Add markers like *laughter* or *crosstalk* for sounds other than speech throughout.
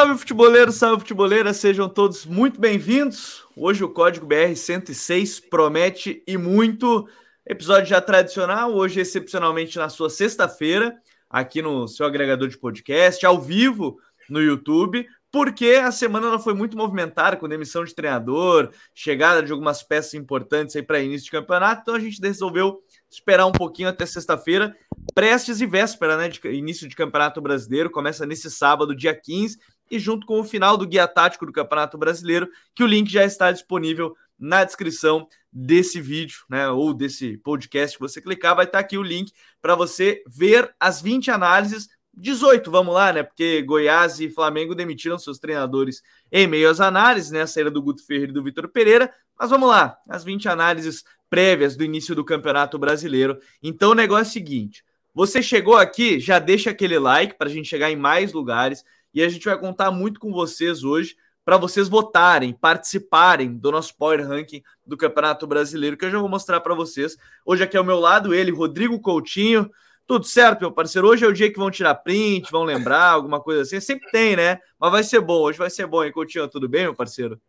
Salve futeboleiro, salve futeboleira, sejam todos muito bem-vindos. Hoje o código BR 106 promete e muito. Episódio já tradicional, hoje excepcionalmente na sua sexta-feira, aqui no seu agregador de podcast, ao vivo no YouTube, porque a semana ela foi muito movimentada com demissão de treinador, chegada de algumas peças importantes aí para início de campeonato, então a gente resolveu esperar um pouquinho até sexta-feira, prestes e véspera, né, de início de Campeonato Brasileiro, começa nesse sábado, dia 15, e junto com o final do guia tático do Campeonato Brasileiro, que o link já está disponível na descrição desse vídeo, né, ou desse podcast que você clicar, vai estar aqui o link para você ver as 20 análises 18, vamos lá, né? Porque Goiás e Flamengo demitiram seus treinadores em meio às análises, né? A saída do Guto Ferreira e do Vitor Pereira. Mas vamos lá, as 20 análises prévias do início do Campeonato Brasileiro. Então o negócio é o seguinte: você chegou aqui, já deixa aquele like para a gente chegar em mais lugares e a gente vai contar muito com vocês hoje para vocês votarem, participarem do nosso Power Ranking do Campeonato Brasileiro, que eu já vou mostrar para vocês. Hoje aqui ao meu lado ele, Rodrigo Coutinho. Tudo certo, meu parceiro? Hoje é o dia que vão tirar print, vão lembrar, *laughs* alguma coisa assim. Sempre tem, né? Mas vai ser bom, hoje vai ser bom, hein, Coutinho? Tudo bem, meu parceiro?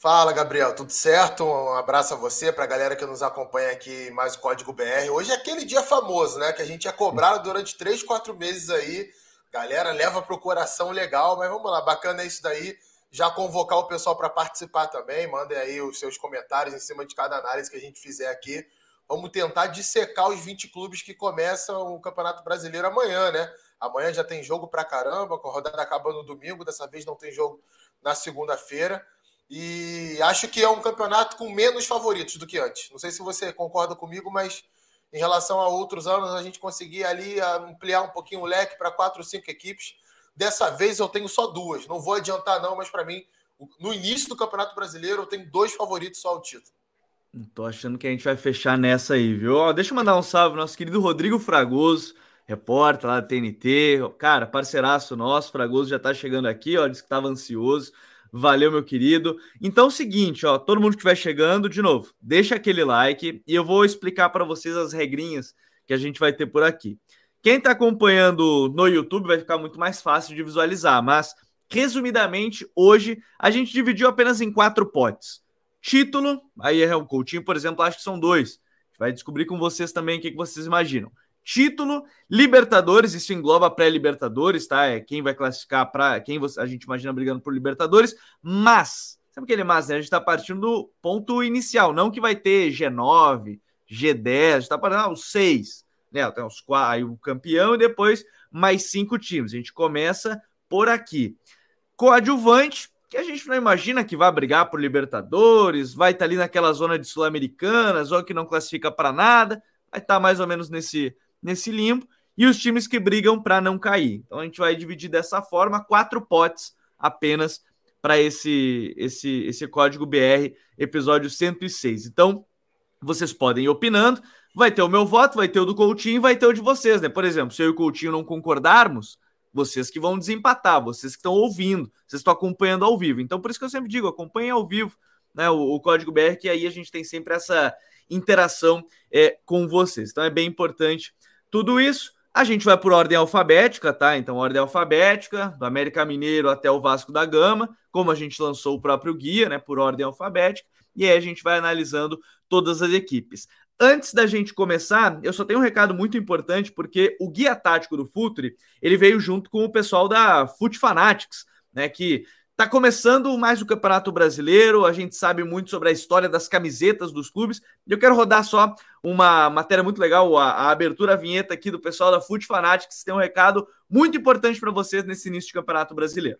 Fala, Gabriel, tudo certo? Um abraço a você, para a galera que nos acompanha aqui, mais o Código BR. Hoje é aquele dia famoso, né? Que a gente é cobrado durante três, quatro meses aí. Galera, leva para o coração legal, mas vamos lá, bacana isso daí. Já convocar o pessoal para participar também. Mandem aí os seus comentários em cima de cada análise que a gente fizer aqui. Vamos tentar dissecar os 20 clubes que começam o Campeonato Brasileiro amanhã, né? Amanhã já tem jogo para caramba, a rodada acaba no domingo, dessa vez não tem jogo na segunda-feira. E acho que é um campeonato com menos favoritos do que antes. Não sei se você concorda comigo, mas em relação a outros anos, a gente conseguia ali ampliar um pouquinho o leque para quatro cinco equipes. Dessa vez eu tenho só duas. Não vou adiantar, não, mas para mim, no início do Campeonato Brasileiro, eu tenho dois favoritos só ao título. Tô achando que a gente vai fechar nessa aí, viu? Ó, deixa eu mandar um salve nosso querido Rodrigo Fragoso, repórter lá da TNT. Cara, parceiraço nosso, Fragoso já tá chegando aqui, ó, disse que tava ansioso. Valeu, meu querido. Então, é o seguinte, ó, todo mundo que estiver chegando, de novo, deixa aquele like e eu vou explicar para vocês as regrinhas que a gente vai ter por aqui. Quem está acompanhando no YouTube vai ficar muito mais fácil de visualizar, mas resumidamente, hoje a gente dividiu apenas em quatro potes. Título, aí é o Coutinho, por exemplo, acho que são dois. Vai descobrir com vocês também o que vocês imaginam título, Libertadores, isso engloba pré-Libertadores, tá? É quem vai classificar para quem a gente imagina brigando por Libertadores, mas, sabe aquele mas, né? A gente está partindo do ponto inicial, não que vai ter G9, G10, a gente tá partindo ah, os seis, né? Tem os quatro, aí o campeão e depois mais cinco times. A gente começa por aqui. Coadjuvante, que a gente não imagina que vai brigar por Libertadores, vai estar tá ali naquela zona de Sul-Americana, zona que não classifica para nada, vai estar tá mais ou menos nesse nesse limbo e os times que brigam para não cair. Então a gente vai dividir dessa forma quatro potes apenas para esse esse esse código BR episódio 106. Então vocês podem ir opinando, vai ter o meu voto, vai ter o do Coutinho, vai ter o de vocês, né? Por exemplo, se eu e o Coutinho não concordarmos, vocês que vão desempatar, vocês que estão ouvindo, vocês estão acompanhando ao vivo. Então por isso que eu sempre digo, acompanhem ao vivo, né, o, o código BR que aí a gente tem sempre essa interação é, com vocês. Então é bem importante tudo isso. A gente vai por ordem alfabética, tá? Então, ordem alfabética, do América Mineiro até o Vasco da Gama, como a gente lançou o próprio guia, né? Por ordem alfabética, e aí a gente vai analisando todas as equipes. Antes da gente começar, eu só tenho um recado muito importante, porque o guia tático do Futre, ele veio junto com o pessoal da Fut Fanatics, né? Que Tá começando mais o Campeonato Brasileiro, a gente sabe muito sobre a história das camisetas dos clubes. Eu quero rodar só uma matéria muito legal, a, a abertura, a vinheta aqui do pessoal da Foot Fanatics, tem um recado muito importante para vocês nesse início de Campeonato Brasileiro.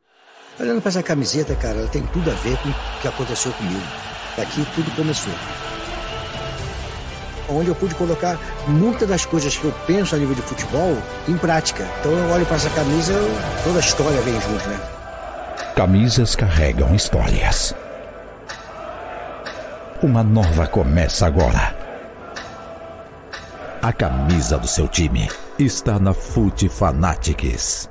Olhando para essa camiseta, cara, ela tem tudo a ver com o que aconteceu comigo. Daqui tudo começou. Onde eu pude colocar muitas das coisas que eu penso a nível de futebol em prática. Então eu olho para essa camisa, toda a história vem junto, né? Camisas carregam histórias. Uma nova começa agora. A camisa do seu time está na Fute Fanatics.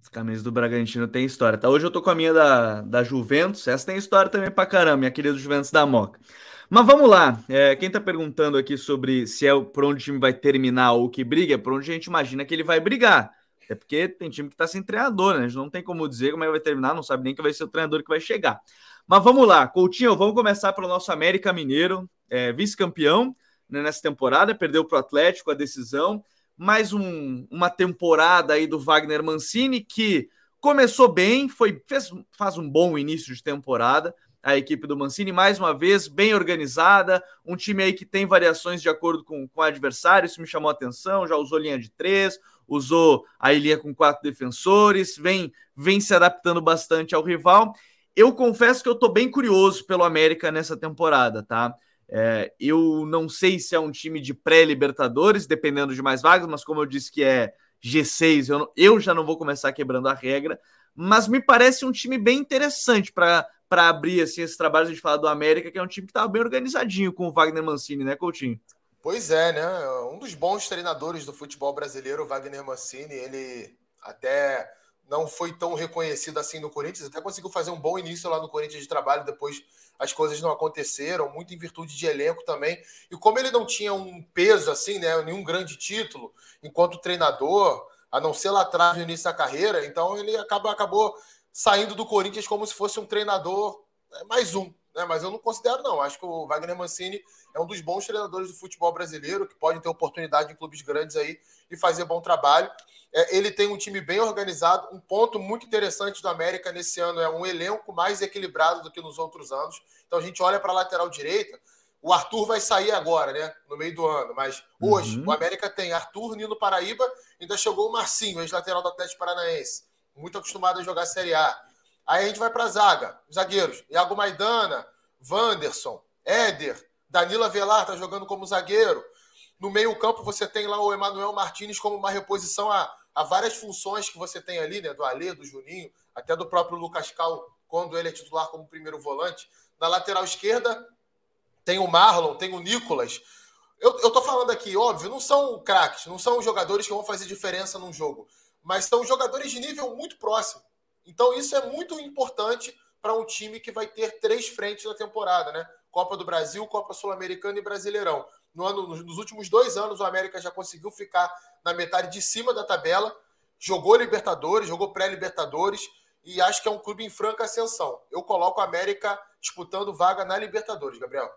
As camisas do Bragantino tem história, tá? Hoje eu tô com a minha da, da Juventus, essa tem história também pra caramba, minha querida Juventus da Moca. Mas vamos lá, é, quem tá perguntando aqui sobre se é por onde o time vai terminar ou que briga, é por onde a gente imagina que ele vai brigar Até porque tem time que está sem treinador, né? A gente não tem como dizer como é que vai terminar, não sabe nem que vai ser o treinador que vai chegar. Mas vamos lá, Coutinho, vamos começar pelo nosso América Mineiro, é, vice-campeão né, nessa temporada, perdeu para o Atlético a decisão. Mais um, uma temporada aí do Wagner Mancini que começou bem, foi fez, faz um bom início de temporada. A equipe do Mancini, mais uma vez, bem organizada, um time aí que tem variações de acordo com, com o adversário, isso me chamou a atenção, já usou linha de três, usou a linha com quatro defensores, vem, vem se adaptando bastante ao rival. Eu confesso que eu estou bem curioso pelo América nessa temporada, tá? É, eu não sei se é um time de pré-Libertadores, dependendo de mais vagas, mas como eu disse que é G6, eu, não, eu já não vou começar quebrando a regra, mas me parece um time bem interessante para abrir assim, esse trabalho. A gente fala do América, que é um time que estava bem organizadinho com o Wagner Mancini, né, Coutinho? Pois é, né? Um dos bons treinadores do futebol brasileiro, Wagner Mancini, ele até não foi tão reconhecido assim no Corinthians, até conseguiu fazer um bom início lá no Corinthians de trabalho, depois as coisas não aconteceram, muito em virtude de elenco também. E como ele não tinha um peso assim, né, nenhum grande título enquanto treinador, a não ser lá atrás no início da carreira, então ele acaba, acabou saindo do Corinthians como se fosse um treinador é, mais um. Né? Mas eu não considero, não. Acho que o Wagner Mancini é um dos bons treinadores do futebol brasileiro, que podem ter oportunidade em clubes grandes aí e fazer bom trabalho. É, ele tem um time bem organizado. Um ponto muito interessante do América nesse ano é um elenco mais equilibrado do que nos outros anos. Então a gente olha para a lateral direita. O Arthur vai sair agora, né? No meio do ano. Mas hoje uhum. o América tem Arthur, Nino Paraíba, ainda chegou o Marcinho, ex-lateral do Atlético Paranaense. Muito acostumado a jogar Série A. Aí a gente vai para a zaga. Zagueiros. Iago Maidana, Wanderson, Éder, Danila Velar está jogando como zagueiro. No meio-campo você tem lá o Emanuel Martinez como uma reposição a, a várias funções que você tem ali, né? Do Alê, do Juninho, até do próprio Lucas Cal, quando ele é titular como primeiro volante. Na lateral esquerda tem o Marlon, tem o Nicolas. Eu, eu tô falando aqui, óbvio, não são craques, não são jogadores que vão fazer diferença num jogo, mas são jogadores de nível muito próximo. Então isso é muito importante para um time que vai ter três frentes na temporada, né? Copa do Brasil, Copa Sul-Americana e Brasileirão. No ano, nos últimos dois anos, o América já conseguiu ficar na metade de cima da tabela, jogou Libertadores, jogou pré-Libertadores e acho que é um clube em franca ascensão. Eu coloco o América disputando vaga na Libertadores, Gabriel.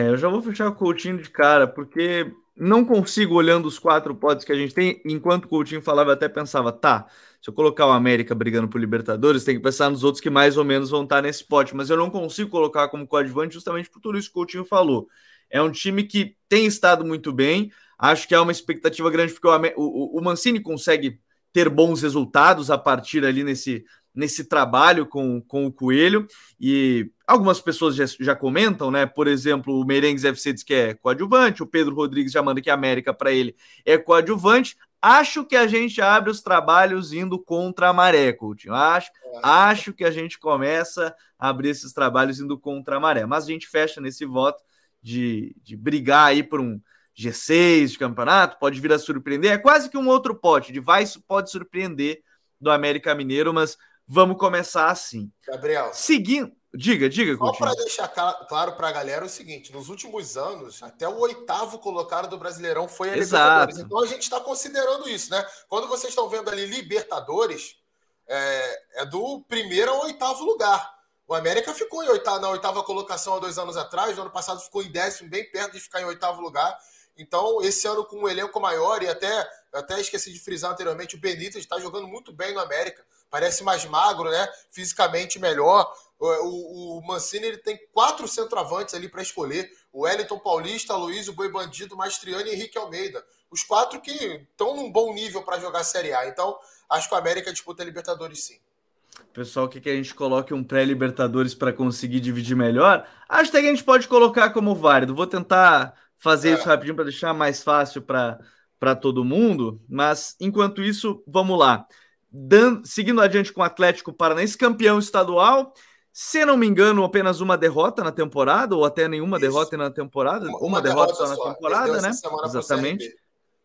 É, eu já vou fechar o Coutinho de cara, porque não consigo, olhando os quatro potes que a gente tem, enquanto o Coutinho falava, até pensava, tá, se eu colocar o América brigando por Libertadores, tem que pensar nos outros que mais ou menos vão estar nesse pote, mas eu não consigo colocar como coadjuvante justamente por tudo isso que o Coutinho falou. É um time que tem estado muito bem, acho que há uma expectativa grande, porque o, o, o Mancini consegue ter bons resultados a partir ali nesse, nesse trabalho com, com o Coelho, e algumas pessoas já, já comentam, né? Por exemplo, o Merengues FC diz que é coadjuvante, o Pedro Rodrigues já manda que a América para ele é coadjuvante. Acho que a gente abre os trabalhos indo contra a maré, Coutinho. Acho, é. acho que a gente começa a abrir esses trabalhos indo contra a maré. Mas a gente fecha nesse voto de, de brigar aí por um G6 de campeonato, pode vir a surpreender. É quase que um outro pote de vai pode surpreender do América Mineiro, mas vamos começar assim. Gabriel. Seguindo. Diga, diga, Só para deixar claro para a galera o seguinte: nos últimos anos, até o oitavo colocado do Brasileirão foi a Exato. Libertadores. Então a gente está considerando isso, né? Quando vocês estão vendo ali Libertadores, é, é, do primeiro ao oitavo lugar. O América ficou em oitavo, na oitava colocação há dois anos atrás, no ano passado ficou em décimo, bem perto de ficar em oitavo lugar. Então, esse ano com um elenco maior, e até, até esqueci de frisar anteriormente, o Benítez está jogando muito bem no América. Parece mais magro, né? Fisicamente melhor. O, o Mancini ele tem quatro centroavantes ali para escolher: o Wellington Paulista, Luiz, o Boi Bandido, Mastriani e Henrique Almeida. Os quatro que estão num bom nível para jogar a Série A. Então, acho que o América disputa a Libertadores sim. Pessoal, que, que a gente coloque um pré-Libertadores para conseguir dividir melhor? Acho até que a gente pode colocar como válido. Vou tentar fazer é. isso rapidinho para deixar mais fácil para todo mundo. Mas enquanto isso, vamos lá. Dando, seguindo adiante com o Atlético Paranaense, campeão estadual. Se não me engano, apenas uma derrota na temporada, ou até nenhuma isso. derrota na temporada. Uma, uma derrota, derrota, só na temporada, né? Exatamente.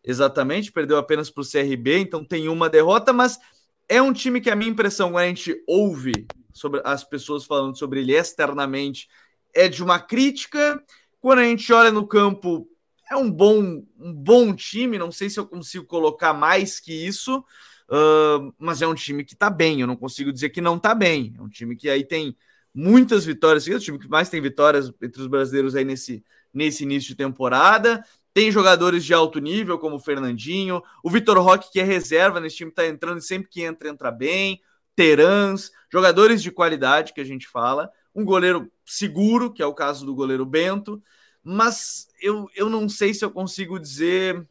Exatamente, perdeu apenas para o CRB, então tem uma derrota, mas é um time que a minha impressão, quando a gente ouve sobre as pessoas falando sobre ele externamente, é de uma crítica. Quando a gente olha no campo, é um bom, um bom time. Não sei se eu consigo colocar mais que isso, uh, mas é um time que tá bem. Eu não consigo dizer que não tá bem. É um time que aí tem muitas vitórias. É o time que mais tem vitórias entre os brasileiros aí nesse, nesse início de temporada. Tem jogadores de alto nível, como o Fernandinho, o Vitor Roque, que é reserva nesse time, tá entrando e sempre que entra, entra bem. Terãs, jogadores de qualidade que a gente fala. Um goleiro seguro, que é o caso do goleiro Bento mas eu, eu não sei se eu consigo dizer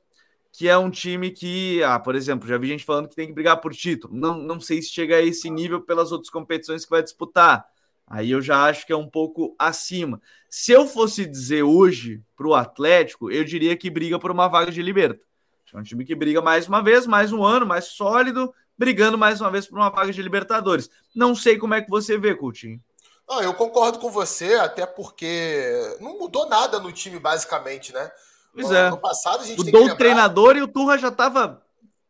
que é um time que, ah, por exemplo, já vi gente falando que tem que brigar por título. Não, não sei se chega a esse nível pelas outras competições que vai disputar. Aí eu já acho que é um pouco acima. Se eu fosse dizer hoje para o Atlético, eu diria que briga por uma vaga de liberta. É um time que briga mais uma vez, mais um ano, mais sólido, brigando mais uma vez por uma vaga de Libertadores. Não sei como é que você vê, Coutinho. Não, eu concordo com você, até porque não mudou nada no time, basicamente, né? Pois é. No passado a gente Mudou lembrar... o treinador e o Turra já estava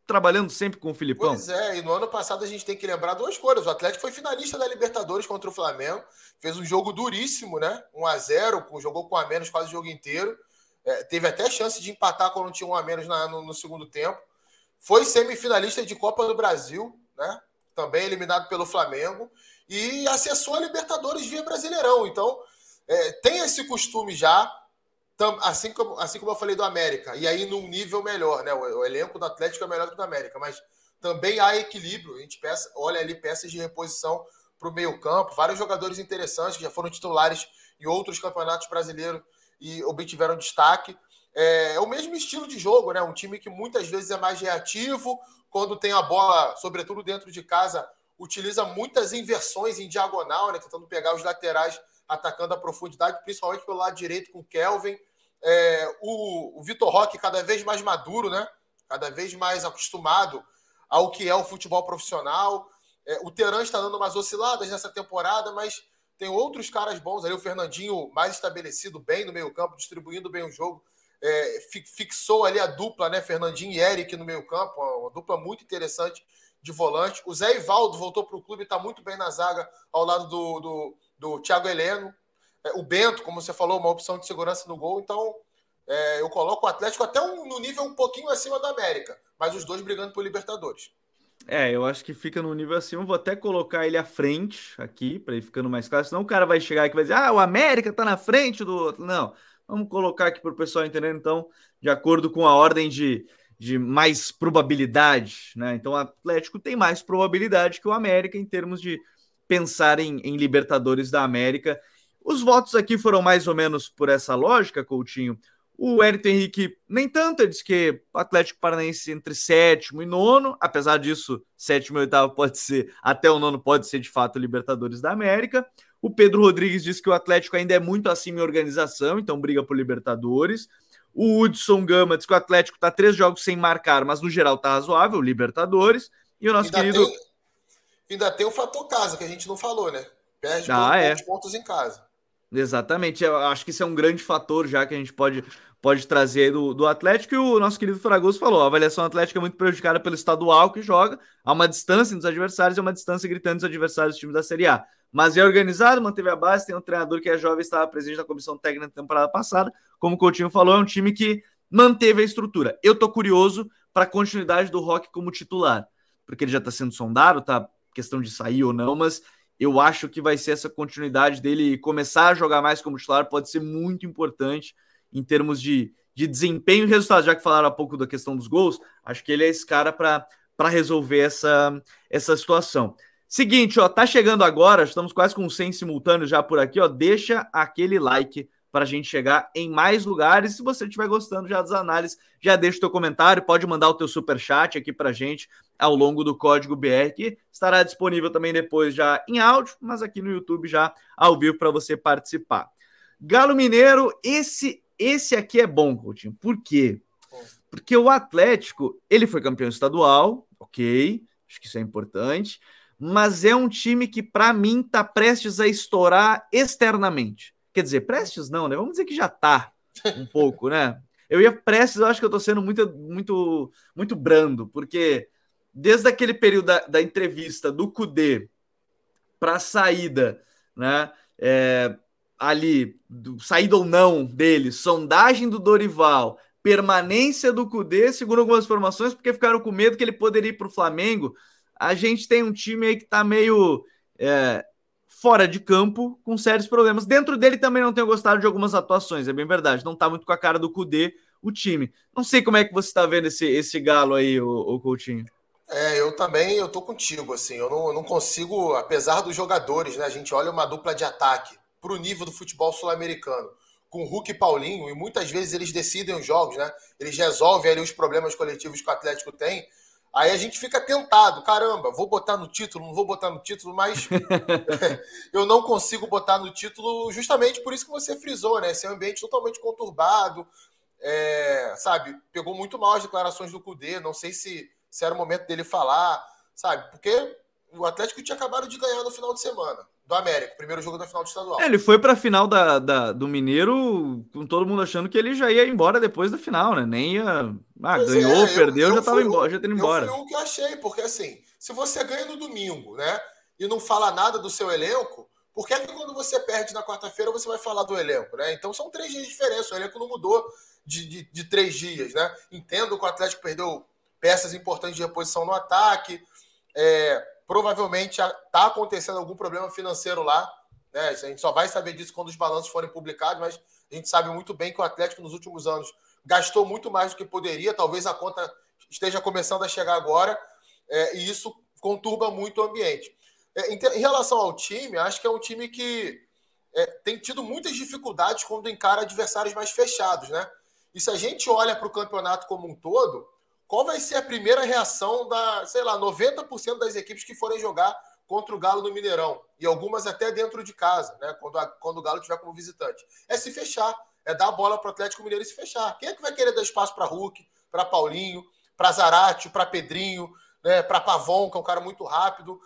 trabalhando sempre com o Filipão. Pois é, e no ano passado a gente tem que lembrar duas coisas. O Atlético foi finalista da Libertadores contra o Flamengo, fez um jogo duríssimo, né? 1 a 0 jogou com a menos quase o jogo inteiro. É, teve até chance de empatar quando tinha um a menos na, no, no segundo tempo. Foi semifinalista de Copa do Brasil, né? Também eliminado pelo Flamengo e acessou a Libertadores via Brasileirão. Então, é, tem esse costume já, assim como, assim como eu falei do América, e aí num nível melhor, né? O, o elenco do Atlético é melhor que do América, mas também há equilíbrio. A gente peça, olha ali peças de reposição para o meio-campo, vários jogadores interessantes que já foram titulares em outros campeonatos brasileiros e obtiveram destaque. É, é o mesmo estilo de jogo, né? Um time que muitas vezes é mais reativo, quando tem a bola, sobretudo dentro de casa, utiliza muitas inversões em diagonal, né, tentando pegar os laterais atacando a profundidade, principalmente pelo lado direito com o Kelvin. É, o, o Vitor Roque cada vez mais maduro, né? Cada vez mais acostumado ao que é o futebol profissional. É, o Teran está dando umas osciladas nessa temporada, mas tem outros caras bons ali. O Fernandinho mais estabelecido, bem no meio-campo, distribuindo bem o jogo. É, fixou ali a dupla, né? Fernandinho e Eric no meio-campo, uma dupla muito interessante de volante. O Zé Ivaldo voltou para o clube, está muito bem na zaga ao lado do, do, do Thiago Heleno. É, o Bento, como você falou, uma opção de segurança no gol. Então, é, eu coloco o Atlético até um, no nível um pouquinho acima da América, mas os dois brigando por Libertadores. É, eu acho que fica no nível acima. Vou até colocar ele à frente aqui, para ir ficando mais claro. Senão o cara vai chegar aqui e vai dizer: ah, o América tá na frente do outro. Não, vamos colocar aqui para o pessoal entender, então, de acordo com a ordem de, de mais probabilidade, né? Então o Atlético tem mais probabilidade que o América em termos de pensar em, em Libertadores da América. Os votos aqui foram mais ou menos por essa lógica, Coutinho. O Hérito Henrique nem tanto, ele disse que o Atlético Paranaense entre sétimo e nono, apesar disso, sétimo e oitavo pode ser, até o nono pode ser de fato Libertadores da América. O Pedro Rodrigues diz que o Atlético ainda é muito acima em organização, então briga por Libertadores. O Hudson Gama diz que o Atlético está três jogos sem marcar, mas no geral está razoável, Libertadores. E o nosso ainda querido. Tem, ainda tem o fator casa, que a gente não falou, né? Perde ah, é. pontos em casa. Exatamente, eu acho que isso é um grande fator já que a gente pode, pode trazer do, do Atlético. E o nosso querido Fragoso falou: a avaliação atlética é muito prejudicada pelo estadual que joga, há uma distância dos adversários e uma distância gritando dos adversários do time da Série A mas é organizado, manteve a base, tem um treinador que é jovem, estava presente na comissão técnica na temporada passada. Como o Coutinho falou, é um time que manteve a estrutura. Eu tô curioso para a continuidade do Rock como titular, porque ele já está sendo sondado, tá questão de sair ou não, mas eu acho que vai ser essa continuidade dele começar a jogar mais como titular, pode ser muito importante em termos de, de desempenho e resultado. Já que falaram há pouco da questão dos gols, acho que ele é esse cara para resolver essa, essa situação. Seguinte, ó, tá chegando agora, estamos quase com 100 simultâneos já por aqui, ó. Deixa aquele like para a gente chegar em mais lugares. Se você estiver gostando já das análises, já deixa o teu comentário, pode mandar o teu super chat aqui para gente ao longo do código BR, que estará disponível também depois já em áudio, mas aqui no YouTube já ao vivo para você participar. Galo Mineiro, esse esse aqui é bom, Coutinho. Por quê? Porque o Atlético, ele foi campeão estadual, ok, acho que isso é importante mas é um time que, para mim, está prestes a estourar externamente. Quer dizer, prestes não, né? Vamos dizer que já está um pouco, né? Eu ia prestes, eu acho que eu estou sendo muito, muito, muito brando, porque desde aquele período da, da entrevista do Cudê para a saída, né? É, ali, do, saída ou não dele, sondagem do Dorival, permanência do Cudê, segundo algumas informações, porque ficaram com medo que ele poderia ir para o Flamengo. A gente tem um time aí que está meio é, fora de campo, com sérios problemas. Dentro dele também não tenho gostado de algumas atuações, é bem verdade. Não está muito com a cara do Cudê o time. Não sei como é que você está vendo esse, esse galo aí, o, o Coutinho. É, eu também, eu tô contigo, assim, eu não, eu não consigo, apesar dos jogadores, né, a gente olha uma dupla de ataque para o nível do futebol sul-americano, com Hulk e Paulinho, e muitas vezes eles decidem os jogos, né, eles resolvem ali os problemas coletivos que o Atlético tem, aí a gente fica tentado, caramba, vou botar no título, não vou botar no título, mas *laughs* eu não consigo botar no título justamente por isso que você frisou, né, esse ambiente totalmente conturbado, é, sabe, pegou muito mal as declarações do Cudê, não sei se se era o momento dele falar, sabe? Porque o Atlético tinha acabado de ganhar no final de semana do América, primeiro jogo da final do estadual. É, ele foi para a final da, da, do Mineiro com todo mundo achando que ele já ia embora depois da final, né? Nem ia. Ah, pois ganhou, é, perdeu, eu, já estava embora, já tendo embora. Foi o que eu achei, porque assim, se você ganha no domingo, né? E não fala nada do seu elenco, por que, é que quando você perde na quarta-feira você vai falar do elenco, né? Então são três dias de diferença, o elenco não mudou de, de, de três dias, né? Entendo que o Atlético perdeu peças importantes de reposição no ataque. É, provavelmente está acontecendo algum problema financeiro lá. Né? A gente só vai saber disso quando os balanços forem publicados, mas a gente sabe muito bem que o Atlético nos últimos anos gastou muito mais do que poderia. Talvez a conta esteja começando a chegar agora, é, e isso conturba muito o ambiente. É, em, em, relação ao time, acho que é um time que é, tem tido muitas dificuldades quando encara adversários mais fechados, né? E se a gente olha para o campeonato como um todo, qual vai ser a primeira reação da, sei lá, 90% das equipes que forem jogar contra o Galo no Mineirão? E algumas até dentro de casa, né? Quando, a, quando o Galo estiver como visitante. É se fechar, é dar a bola para o Atlético Mineiro e se fechar. Quem é que vai querer dar espaço para Hulk, para Paulinho, para Zarate, para Pedrinho, né? para Pavon, que é um cara muito rápido?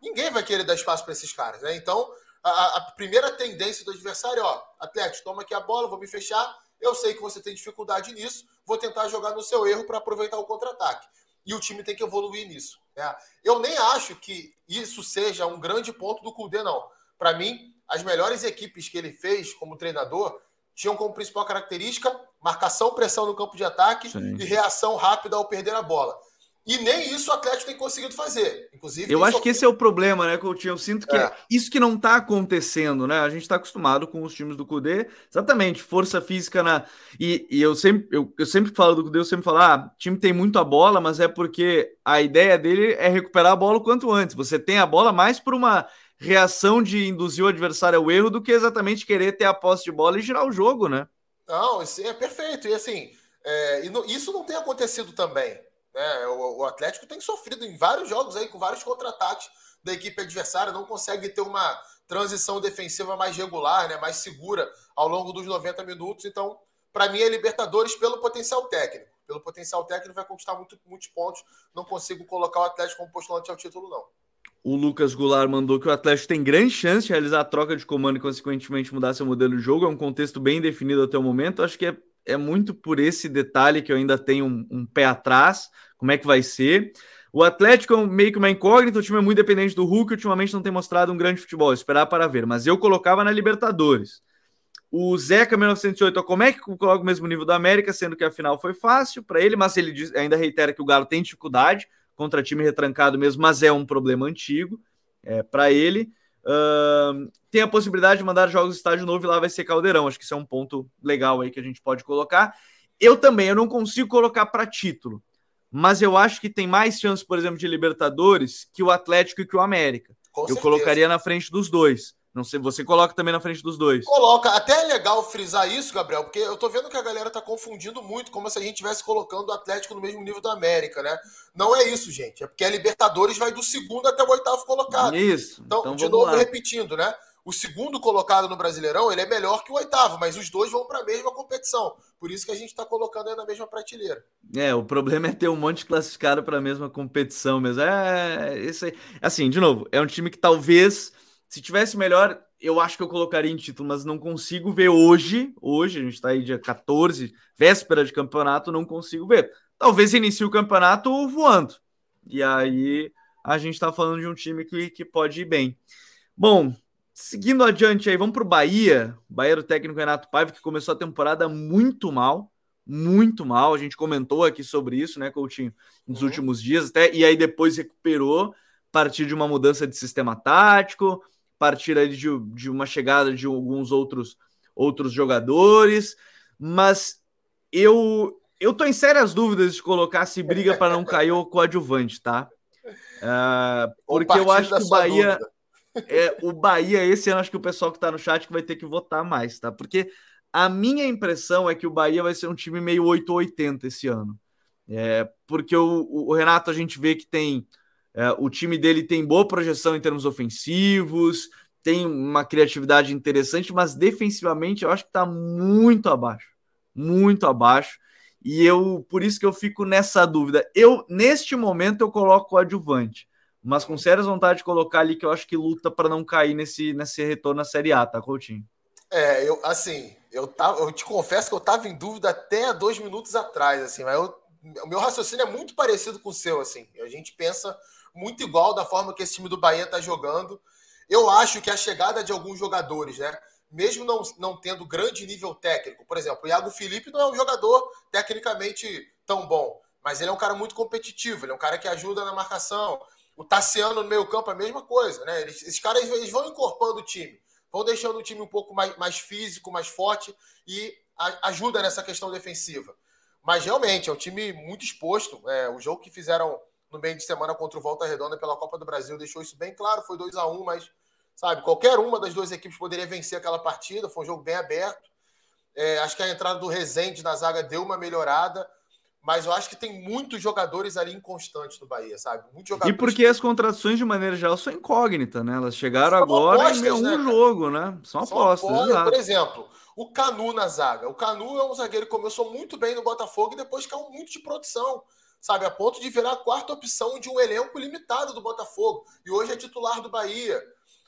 Ninguém vai querer dar espaço para esses caras, né? Então, a, a primeira tendência do adversário, ó, Atlético, toma aqui a bola, vou me fechar. Eu sei que você tem dificuldade nisso, vou tentar jogar no seu erro para aproveitar o contra-ataque. E o time tem que evoluir nisso. Né? Eu nem acho que isso seja um grande ponto do Cudê, não. Para mim, as melhores equipes que ele fez como treinador tinham como principal característica marcação, pressão no campo de ataque Sim. e reação rápida ao perder a bola. E nem isso o Atlético tem conseguido fazer. Inclusive, eu acho que esse é o problema, né, Coutinho? Eu sinto que é. isso que não está acontecendo, né? A gente está acostumado com os times do Cudê, exatamente, força física na. E, e eu, sempre, eu, eu sempre falo do Cudê, eu sempre falo, ah, o time tem muito a bola, mas é porque a ideia dele é recuperar a bola o quanto antes. Você tem a bola mais por uma reação de induzir o adversário ao erro do que exatamente querer ter a posse de bola e girar o jogo, né? Não, isso é perfeito. E assim, é, isso não tem acontecido também. Né? O, o, Atlético tem sofrido em vários jogos aí, com vários contra-ataques da equipe adversária, não consegue ter uma transição defensiva mais regular, né? mais segura ao longo dos 90 minutos. Então, para mim, é Libertadores pelo potencial técnico. Pelo potencial técnico, vai conquistar muito, muitos pontos. Não consigo colocar o Atlético como postulante ao título, não. O Lucas Goulart mandou que o Atlético tem grande chance de realizar a troca de comando e, consequentemente, mudar seu modelo de jogo. É um contexto bem definido até o momento. Acho que é é muito por esse detalhe que eu ainda tenho um, um pé atrás. Como é que vai ser? O Atlético é meio que uma incógnita, o time é muito dependente do Hulk, ultimamente não tem mostrado um grande futebol, esperar para ver, mas eu colocava na Libertadores. O Zeca 1908, como é que coloca o mesmo nível da América, sendo que a final foi fácil para ele, mas ele diz, ainda reitera que o Galo tem dificuldade contra time retrancado mesmo, mas é um problema antigo é, para ele. Uh, tem a possibilidade de mandar jogos de estádio novo e lá vai ser Caldeirão. Acho que isso é um ponto legal aí que a gente pode colocar. Eu também, eu não consigo colocar para título, mas eu acho que tem mais chance, por exemplo, de Libertadores que o Atlético e que o América. Com eu certeza. colocaria na frente dos dois. Não sei, você coloca também na frente dos dois. Coloca. Até é legal frisar isso, Gabriel, porque eu tô vendo que a galera tá confundindo muito, como se a gente estivesse colocando o Atlético no mesmo nível da América, né? Não é isso, gente. É porque a Libertadores vai do segundo até o oitavo colocado. Isso. Então, então de novo, lá. repetindo, né? O segundo colocado no Brasileirão, ele é melhor que o oitavo, mas os dois vão para a mesma competição. Por isso que a gente está colocando aí na mesma prateleira. É, o problema é ter um monte classificado para a mesma competição mesmo. É, isso aí. Assim, de novo, é um time que talvez se tivesse melhor, eu acho que eu colocaria em título, mas não consigo ver hoje. Hoje, a gente está aí dia 14, véspera de campeonato, não consigo ver. Talvez inicie o campeonato voando. E aí a gente está falando de um time que, que pode ir bem. Bom, seguindo adiante aí, vamos para o Bahia. Bahia do técnico Renato Paiva, que começou a temporada muito mal, muito mal. A gente comentou aqui sobre isso, né, Coutinho, nos uhum. últimos dias, até, e aí depois recuperou a partir de uma mudança de sistema tático, partir aí de, de uma chegada de alguns outros, outros jogadores, mas eu eu tô em sérias dúvidas de colocar se briga para não cair o coadjuvante, tá? Uh, porque eu acho que o Bahia. É, o Bahia, esse ano, acho que o pessoal que tá no chat vai ter que votar mais, tá? Porque a minha impressão é que o Bahia vai ser um time meio 880 esse ano. É, porque o, o, Renato, a gente vê que tem. É, o time dele tem boa projeção em termos ofensivos, tem uma criatividade interessante, mas defensivamente eu acho que tá muito abaixo. Muito abaixo. E eu, por isso que eu fico nessa dúvida. Eu, neste momento, eu coloco o adjuvante mas com sérias vontade de colocar ali que eu acho que luta para não cair nesse, nesse retorno na Série A, tá, Coutinho? É, eu, assim, eu, tava, eu te confesso que eu tava em dúvida até dois minutos atrás, assim, mas eu, o meu raciocínio é muito parecido com o seu, assim. A gente pensa muito igual da forma que esse time do Bahia tá jogando. Eu acho que a chegada de alguns jogadores, né? Mesmo não, não tendo grande nível técnico, por exemplo, o Iago Felipe não é um jogador tecnicamente tão bom, mas ele é um cara muito competitivo, ele é um cara que ajuda na marcação, o Tassiano no meio campo, a mesma coisa, né? Eles, esses caras eles vão encorpando o time, vão deixando o time um pouco mais, mais físico, mais forte e a, ajuda nessa questão defensiva. Mas realmente é um time muito exposto. É, o jogo que fizeram no meio de semana contra o Volta Redonda pela Copa do Brasil deixou isso bem claro. Foi 2 a 1 um, mas sabe, qualquer uma das duas equipes poderia vencer aquela partida. Foi um jogo bem aberto. É, acho que a entrada do Rezende na zaga deu uma melhorada mas eu acho que tem muitos jogadores ali inconstantes no Bahia, sabe? Muitos jogadores. E porque as contratações, de maneira geral, são incógnitas, né? Elas chegaram são agora apostas, em um né, jogo, né? São, são apostas. apostas por exemplo, o Canu na zaga. O Canu é um zagueiro que começou muito bem no Botafogo e depois caiu muito de produção, sabe? A ponto de virar a quarta opção de um elenco limitado do Botafogo. E hoje é titular do Bahia.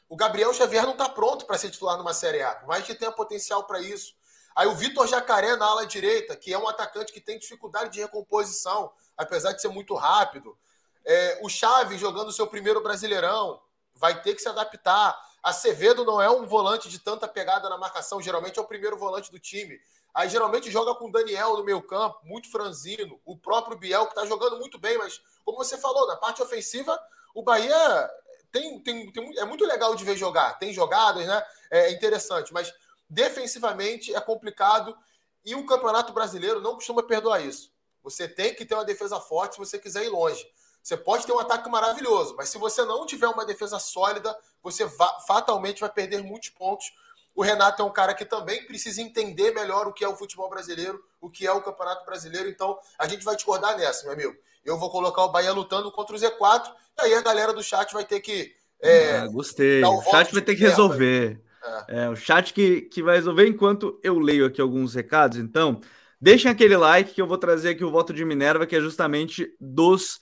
O Gabriel Xavier não está pronto para ser titular numa Série A, mas que tenha potencial para isso. Aí o Vitor Jacaré na ala direita, que é um atacante que tem dificuldade de recomposição, apesar de ser muito rápido. É, o Chaves jogando seu primeiro Brasileirão, vai ter que se adaptar. Acevedo não é um volante de tanta pegada na marcação, geralmente é o primeiro volante do time. Aí geralmente joga com o Daniel no meio campo, muito franzino. O próprio Biel, que está jogando muito bem, mas como você falou, na parte ofensiva, o Bahia tem, tem, tem, é muito legal de ver jogar. Tem jogadas, né? É interessante, mas Defensivamente é complicado e o Campeonato Brasileiro não costuma perdoar isso. Você tem que ter uma defesa forte se você quiser ir longe. Você pode ter um ataque maravilhoso, mas se você não tiver uma defesa sólida, você fatalmente vai perder muitos pontos. O Renato é um cara que também precisa entender melhor o que é o futebol brasileiro, o que é o Campeonato Brasileiro. Então, a gente vai discordar nessa, meu amigo. Eu vou colocar o Bahia lutando contra o Z4, e aí a galera do chat vai ter que. É, ah, gostei. O chat vai ter que resolver. É. o chat que, que vai resolver enquanto eu leio aqui alguns recados. Então, deixem aquele like que eu vou trazer aqui o voto de Minerva, que é justamente dos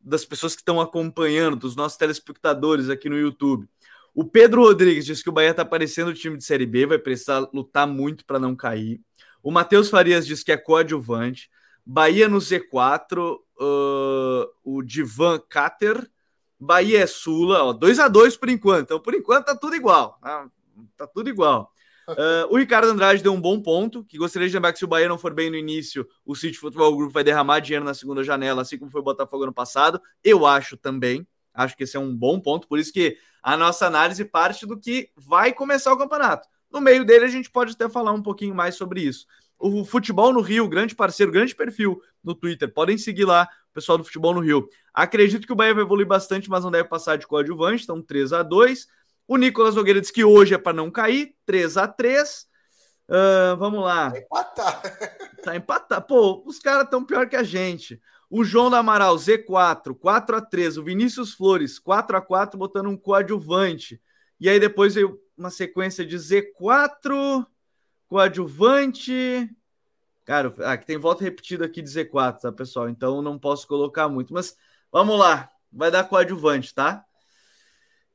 das pessoas que estão acompanhando, dos nossos telespectadores aqui no YouTube. O Pedro Rodrigues diz que o Bahia está parecendo o time de Série B, vai precisar lutar muito para não cair. O Matheus Farias diz que é coadjuvante. Bahia no Z4, uh, o Divan Cater. Bahia é Sula, 2 a 2 por enquanto. Então, por enquanto, tá tudo igual. Tá? tá tudo igual. *laughs* Uh, o Ricardo Andrade deu um bom ponto, que gostaria de lembrar que se o Bahia não for bem no início, o City Futebol Group vai derramar dinheiro na segunda janela, assim como foi o Botafogo ano passado. Eu acho também. Acho que esse é um bom ponto, por isso que a nossa análise parte do que vai começar o campeonato. No meio dele, a gente pode até falar um pouquinho mais sobre isso. O Futebol no Rio, grande parceiro, grande perfil no Twitter. Podem seguir lá, o pessoal do Futebol no Rio. Acredito que o Bahia vai evoluir bastante, mas não deve passar de coadjuvante, então 3 a 2 o Nicolas Nogueira diz que hoje é para não cair, 3 a 3 uh, Vamos lá. Tá empatar. Tá empatado. Pô, os caras estão pior que a gente. O João da Amaral, Z4, 4 a 3 O Vinícius Flores, 4 a 4 botando um coadjuvante. E aí depois veio uma sequência de Z4, coadjuvante. Cara, aqui tem volta repetida aqui de Z4, tá, pessoal? Então não posso colocar muito. Mas vamos lá. Vai dar coadjuvante, tá?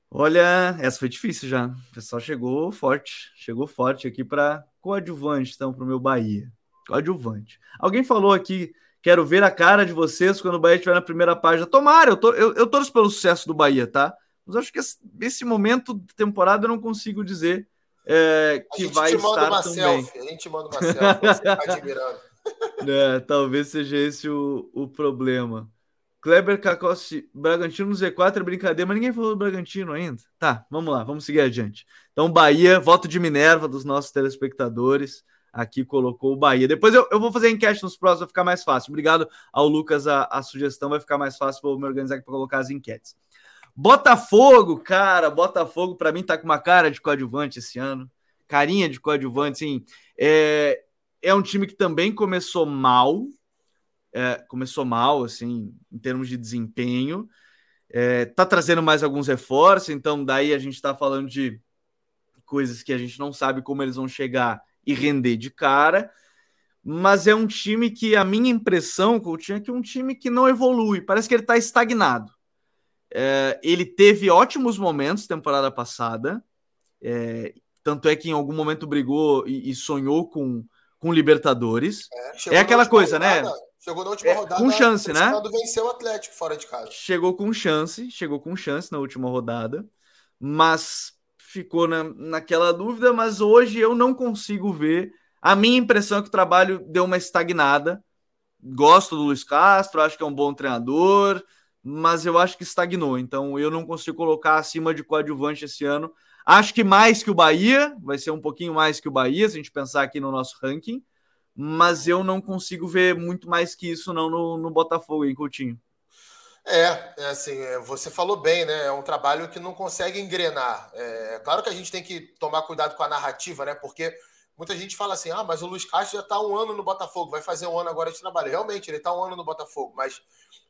Olha, essa foi difícil já. O pessoal chegou forte, chegou forte aqui para coadjuvante, então, para o meu Bahia. Coadjuvante. Alguém falou aqui, quero ver a cara de vocês quando o Bahia estiver na primeira página. Tomara, eu, tô, eu, eu torço pelo sucesso do Bahia, tá? Mas acho que esse momento de temporada eu não consigo dizer é, que vai estar uma selfie, bem. A gente manda uma selfie, você tá *laughs* admirando. É, talvez seja esse o, o problema. Kleber Cacossi, Bragantino no Z4 é brincadeira, mas ninguém falou do Bragantino ainda. Tá, vamos lá, vamos seguir adiante. Então, Bahia, voto de Minerva dos nossos telespectadores. Aqui colocou o Bahia. Depois eu, eu vou fazer enquete nos próximos, vai ficar mais fácil. Obrigado ao Lucas, a, a sugestão vai ficar mais fácil. Vou me organizar aqui para colocar as enquetes. Botafogo, cara, Botafogo para mim tá com uma cara de coadjuvante esse ano. Carinha de coadjuvante, sim. É, é um time que também começou mal, é, começou mal, assim, em termos de desempenho. É, tá trazendo mais alguns reforços, então daí a gente está falando de coisas que a gente não sabe como eles vão chegar e render de cara. Mas é um time que a minha impressão, Coutinho, é que é um time que não evolui. Parece que ele está estagnado. É, ele teve ótimos momentos temporada passada. É, tanto é que em algum momento brigou e, e sonhou com, com Libertadores. É, é aquela coisa, né? rodada, né? Chegou na última é, rodada. Com chance, né? Venceu o Atlético fora de casa. Chegou com chance, chegou com chance na última rodada, mas ficou na, naquela dúvida. Mas hoje eu não consigo ver. A minha impressão é que o trabalho deu uma estagnada. Gosto do Luiz Castro, acho que é um bom treinador, mas eu acho que estagnou. Então eu não consigo colocar acima de coadjuvante esse ano. Acho que mais que o Bahia, vai ser um pouquinho mais que o Bahia, se a gente pensar aqui no nosso ranking mas eu não consigo ver muito mais que isso não no, no Botafogo, hein, Coutinho? É, é assim, é, você falou bem, né? É um trabalho que não consegue engrenar. É claro que a gente tem que tomar cuidado com a narrativa, né? Porque muita gente fala assim: ah, mas o Luiz Castro já está um ano no Botafogo, vai fazer um ano agora de trabalho. Realmente, ele está um ano no Botafogo, mas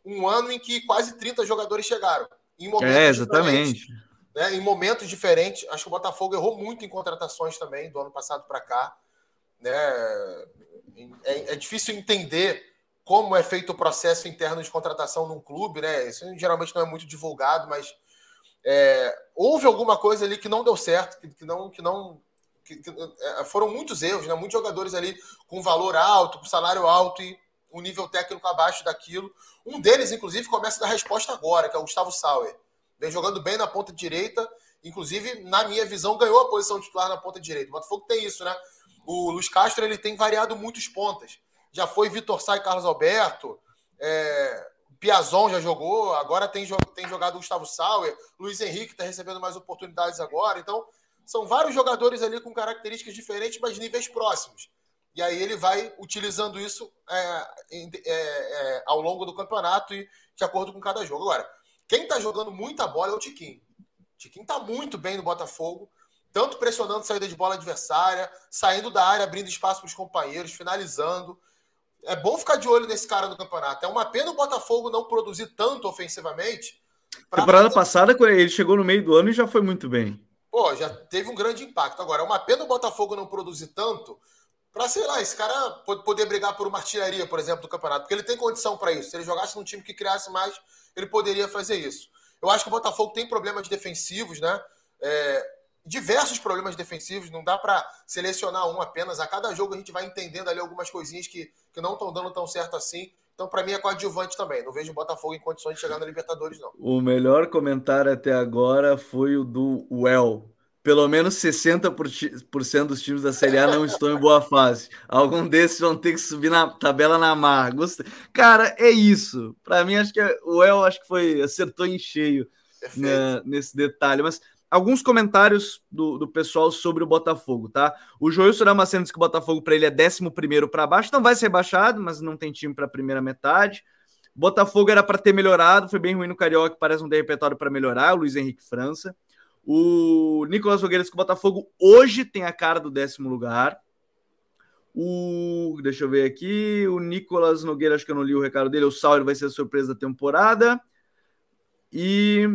um ano em que quase 30 jogadores chegaram. Em momentos é, exatamente. Né? Em momentos diferentes. Acho que o Botafogo errou muito em contratações também, do ano passado para cá. Né? É, é, difícil entender como é feito o processo interno de contratação num clube, né? Isso geralmente não é muito divulgado, mas é, houve alguma coisa ali que não deu certo, que, que não, que não que, que, é, foram muitos erros, né? Muitos jogadores ali com valor alto, com salário alto e um nível técnico abaixo daquilo. Um deles, inclusive, começa a dar resposta agora, que é o Gustavo Sauer. Vem jogando bem na ponta direita, inclusive, na minha visão, ganhou a posição titular na ponta direita. O Botafogo tem isso, né? O Luiz Castro ele tem variado muitos pontas. Já foi Vitor Sá e Carlos Alberto. É, Piazon já jogou, agora tem, tem jogado Gustavo Sauer. Luiz Henrique está recebendo mais oportunidades agora. Então, são vários jogadores ali com características diferentes, mas níveis próximos. E aí ele vai utilizando isso é, é, é, ao longo do campeonato e de acordo com cada jogo. Agora, quem está jogando muita bola é o Tiquinho. Tiquinho está muito bem no Botafogo tanto pressionando saída de bola adversária, saindo da área, abrindo espaço para os companheiros, finalizando. É bom ficar de olho nesse cara no campeonato. É uma pena o Botafogo não produzir tanto ofensivamente. Temporada fazer... passada, ele chegou no meio do ano e já foi muito bem. Pô, já teve um grande impacto. Agora, é uma pena o Botafogo não produzir tanto para, sei lá, esse cara poder brigar por uma artilharia, por exemplo, do campeonato. Porque ele tem condição para isso. Se ele jogasse num time que criasse mais, ele poderia fazer isso. Eu acho que o Botafogo tem problemas defensivos, né? É, diversos problemas defensivos, não dá para selecionar um apenas. A cada jogo a gente vai entendendo ali algumas coisinhas que, que não estão dando tão certo assim. Então, para mim, é coadjuvante também. Não vejo o Botafogo em condições de chegar na Libertadores, não. O melhor comentário até agora foi o do Well. Pelo menos 60% dos times da Série A não estão em boa fase. Algum desses vão ter que subir na tabela na mar. Gostei. Cara, é isso. Para mim, acho que é, o El acho que foi acertou em cheio né, nesse detalhe. Mas alguns comentários do, do pessoal sobre o Botafogo, tá? O Joilson Damasceno diz que o Botafogo para ele é 11 para baixo, não vai ser baixado, mas não tem time para a primeira metade. Botafogo era para ter melhorado, foi bem ruim no Carioca, parece um ter repertório para melhorar. O Luiz Henrique França. O Nicolas Nogueira diz que o Botafogo hoje tem a cara do décimo lugar. O, deixa eu ver aqui, o Nicolas Nogueira, acho que eu não li o recado dele, o Sauer vai ser a surpresa da temporada. E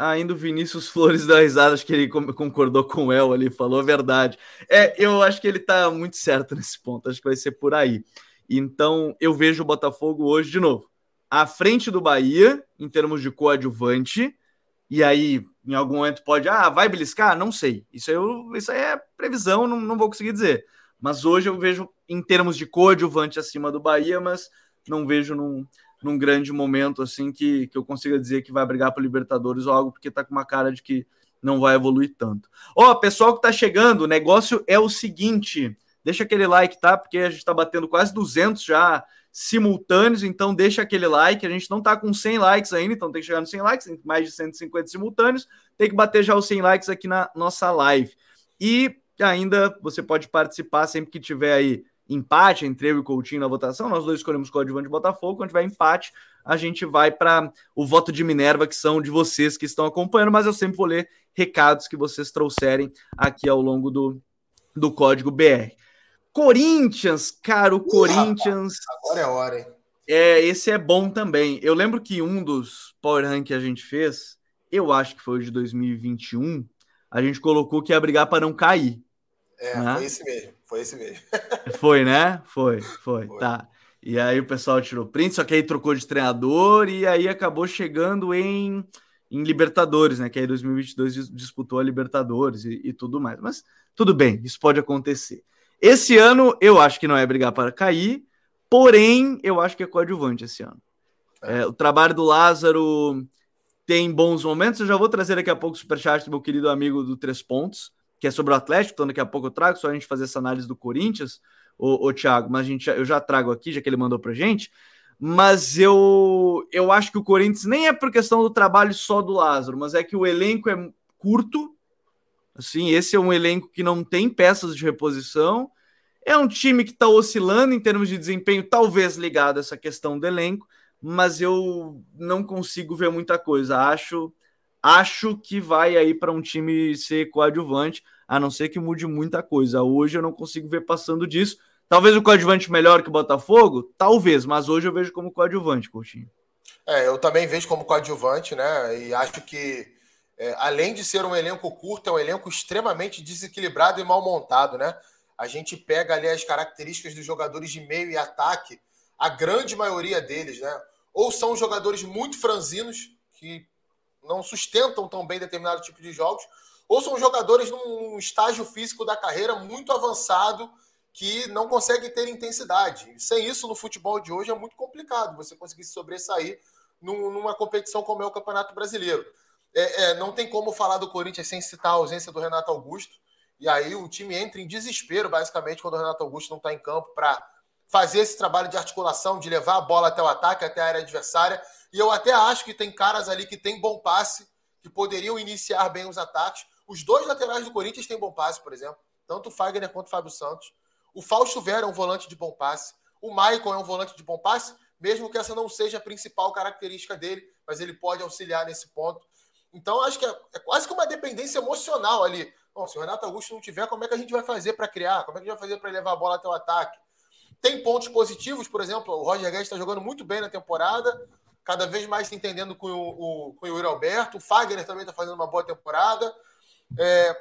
ainda o Vinícius Flores da risada, acho que ele concordou com o El ali, falou a verdade. É, eu acho que ele tá muito certo nesse ponto, acho que vai ser por aí. Então, eu vejo o Botafogo hoje de novo, à frente do Bahia, em termos de coadjuvante, e aí, em algum momento pode, ah, vai beliscar? Não sei. Isso, eu, isso aí é previsão, não, não vou conseguir dizer. Mas hoje eu vejo em termos de coadjuvante acima do Bahia, mas não vejo num, num grande momento assim que, que eu consiga dizer que vai brigar para Libertadores ou algo, porque tá com uma cara de que não vai evoluir tanto. Ó, pessoal que tá chegando, o negócio é o seguinte, deixa aquele like, tá? Porque a gente tá batendo quase 200 já simultâneos, então deixa aquele like, a gente não tá com 100 likes ainda, então tem que chegar nos 100 likes, mais de 150 simultâneos, tem que bater já os 100 likes aqui na nossa live. E ainda você pode participar sempre que tiver aí empate entre eu e o Coutinho na votação, nós dois escolhemos coadjuvante de Botafogo, quando tiver empate, a gente vai para o voto de Minerva, que são de vocês que estão acompanhando, mas eu sempre vou ler recados que vocês trouxerem aqui ao longo do, do código BR. Corinthians, cara, o Corinthians. Agora é hora, hein? É, esse é bom também. Eu lembro que um dos Power Rank que a gente fez, eu acho que foi o de 2021, a gente colocou que ia brigar para não cair. É, né? foi esse mesmo. Foi esse mesmo. *laughs* foi, né? Foi, foi, foi, tá. E aí o pessoal tirou print, só que aí trocou de treinador e aí acabou chegando em, em Libertadores, né? Que aí 2022 disputou a Libertadores e, e tudo mais. Mas tudo bem, isso pode acontecer. Esse ano eu acho que não é brigar para cair, porém eu acho que é coadjuvante esse ano. É. É, o trabalho do Lázaro tem bons momentos. Eu já vou trazer daqui a pouco o superchat do meu querido amigo do Três Pontos que é sobre o Atlético, então daqui a pouco eu trago, só a gente fazer essa análise do Corinthians, o, o Thiago, mas a gente, eu já trago aqui, já que ele mandou pra gente. Mas eu, eu acho que o Corinthians nem é por questão do trabalho só do Lázaro, mas é que o elenco é curto. Assim, esse é um elenco que não tem peças de reposição. É um time que está oscilando em termos de desempenho, talvez ligado a essa questão do elenco, mas eu não consigo ver muita coisa. Acho acho que vai aí para um time ser coadjuvante, a não ser que mude muita coisa. Hoje eu não consigo ver passando disso. Talvez o coadjuvante melhor que o Botafogo? Talvez, mas hoje eu vejo como coadjuvante, Coutinho. É, eu também vejo como coadjuvante, né? E acho que, é, além de ser um elenco curto, é um elenco extremamente desequilibrado e mal montado, né? A gente pega ali as características dos jogadores de meio e ataque, a grande maioria deles, né? Ou são jogadores muito franzinos, que não sustentam tão bem determinado tipo de jogos, ou são jogadores num estágio físico da carreira muito avançado que não conseguem ter intensidade. Sem isso, no futebol de hoje é muito complicado você conseguir se sobressair numa competição como é o Campeonato Brasileiro. É, é, não tem como falar do Corinthians sem citar a ausência do Renato Augusto. E aí o time entra em desespero, basicamente, quando o Renato Augusto não está em campo para fazer esse trabalho de articulação, de levar a bola até o ataque, até a área adversária. E eu até acho que tem caras ali que têm bom passe, que poderiam iniciar bem os ataques. Os dois laterais do Corinthians têm bom passe, por exemplo. Tanto o Fagner quanto o Fábio Santos. O Fausto Vera é um volante de bom passe. O Maicon é um volante de bom passe, mesmo que essa não seja a principal característica dele, mas ele pode auxiliar nesse ponto. Então, acho que é, é quase que uma dependência emocional ali. Bom, se o Renato Augusto não tiver, como é que a gente vai fazer para criar? Como é que a gente vai fazer para levar a bola até o ataque? Tem pontos positivos, por exemplo, o Roger Guedes está jogando muito bem na temporada, cada vez mais se entendendo com o, o, com o Yuri Alberto. O Fagner também está fazendo uma boa temporada. É,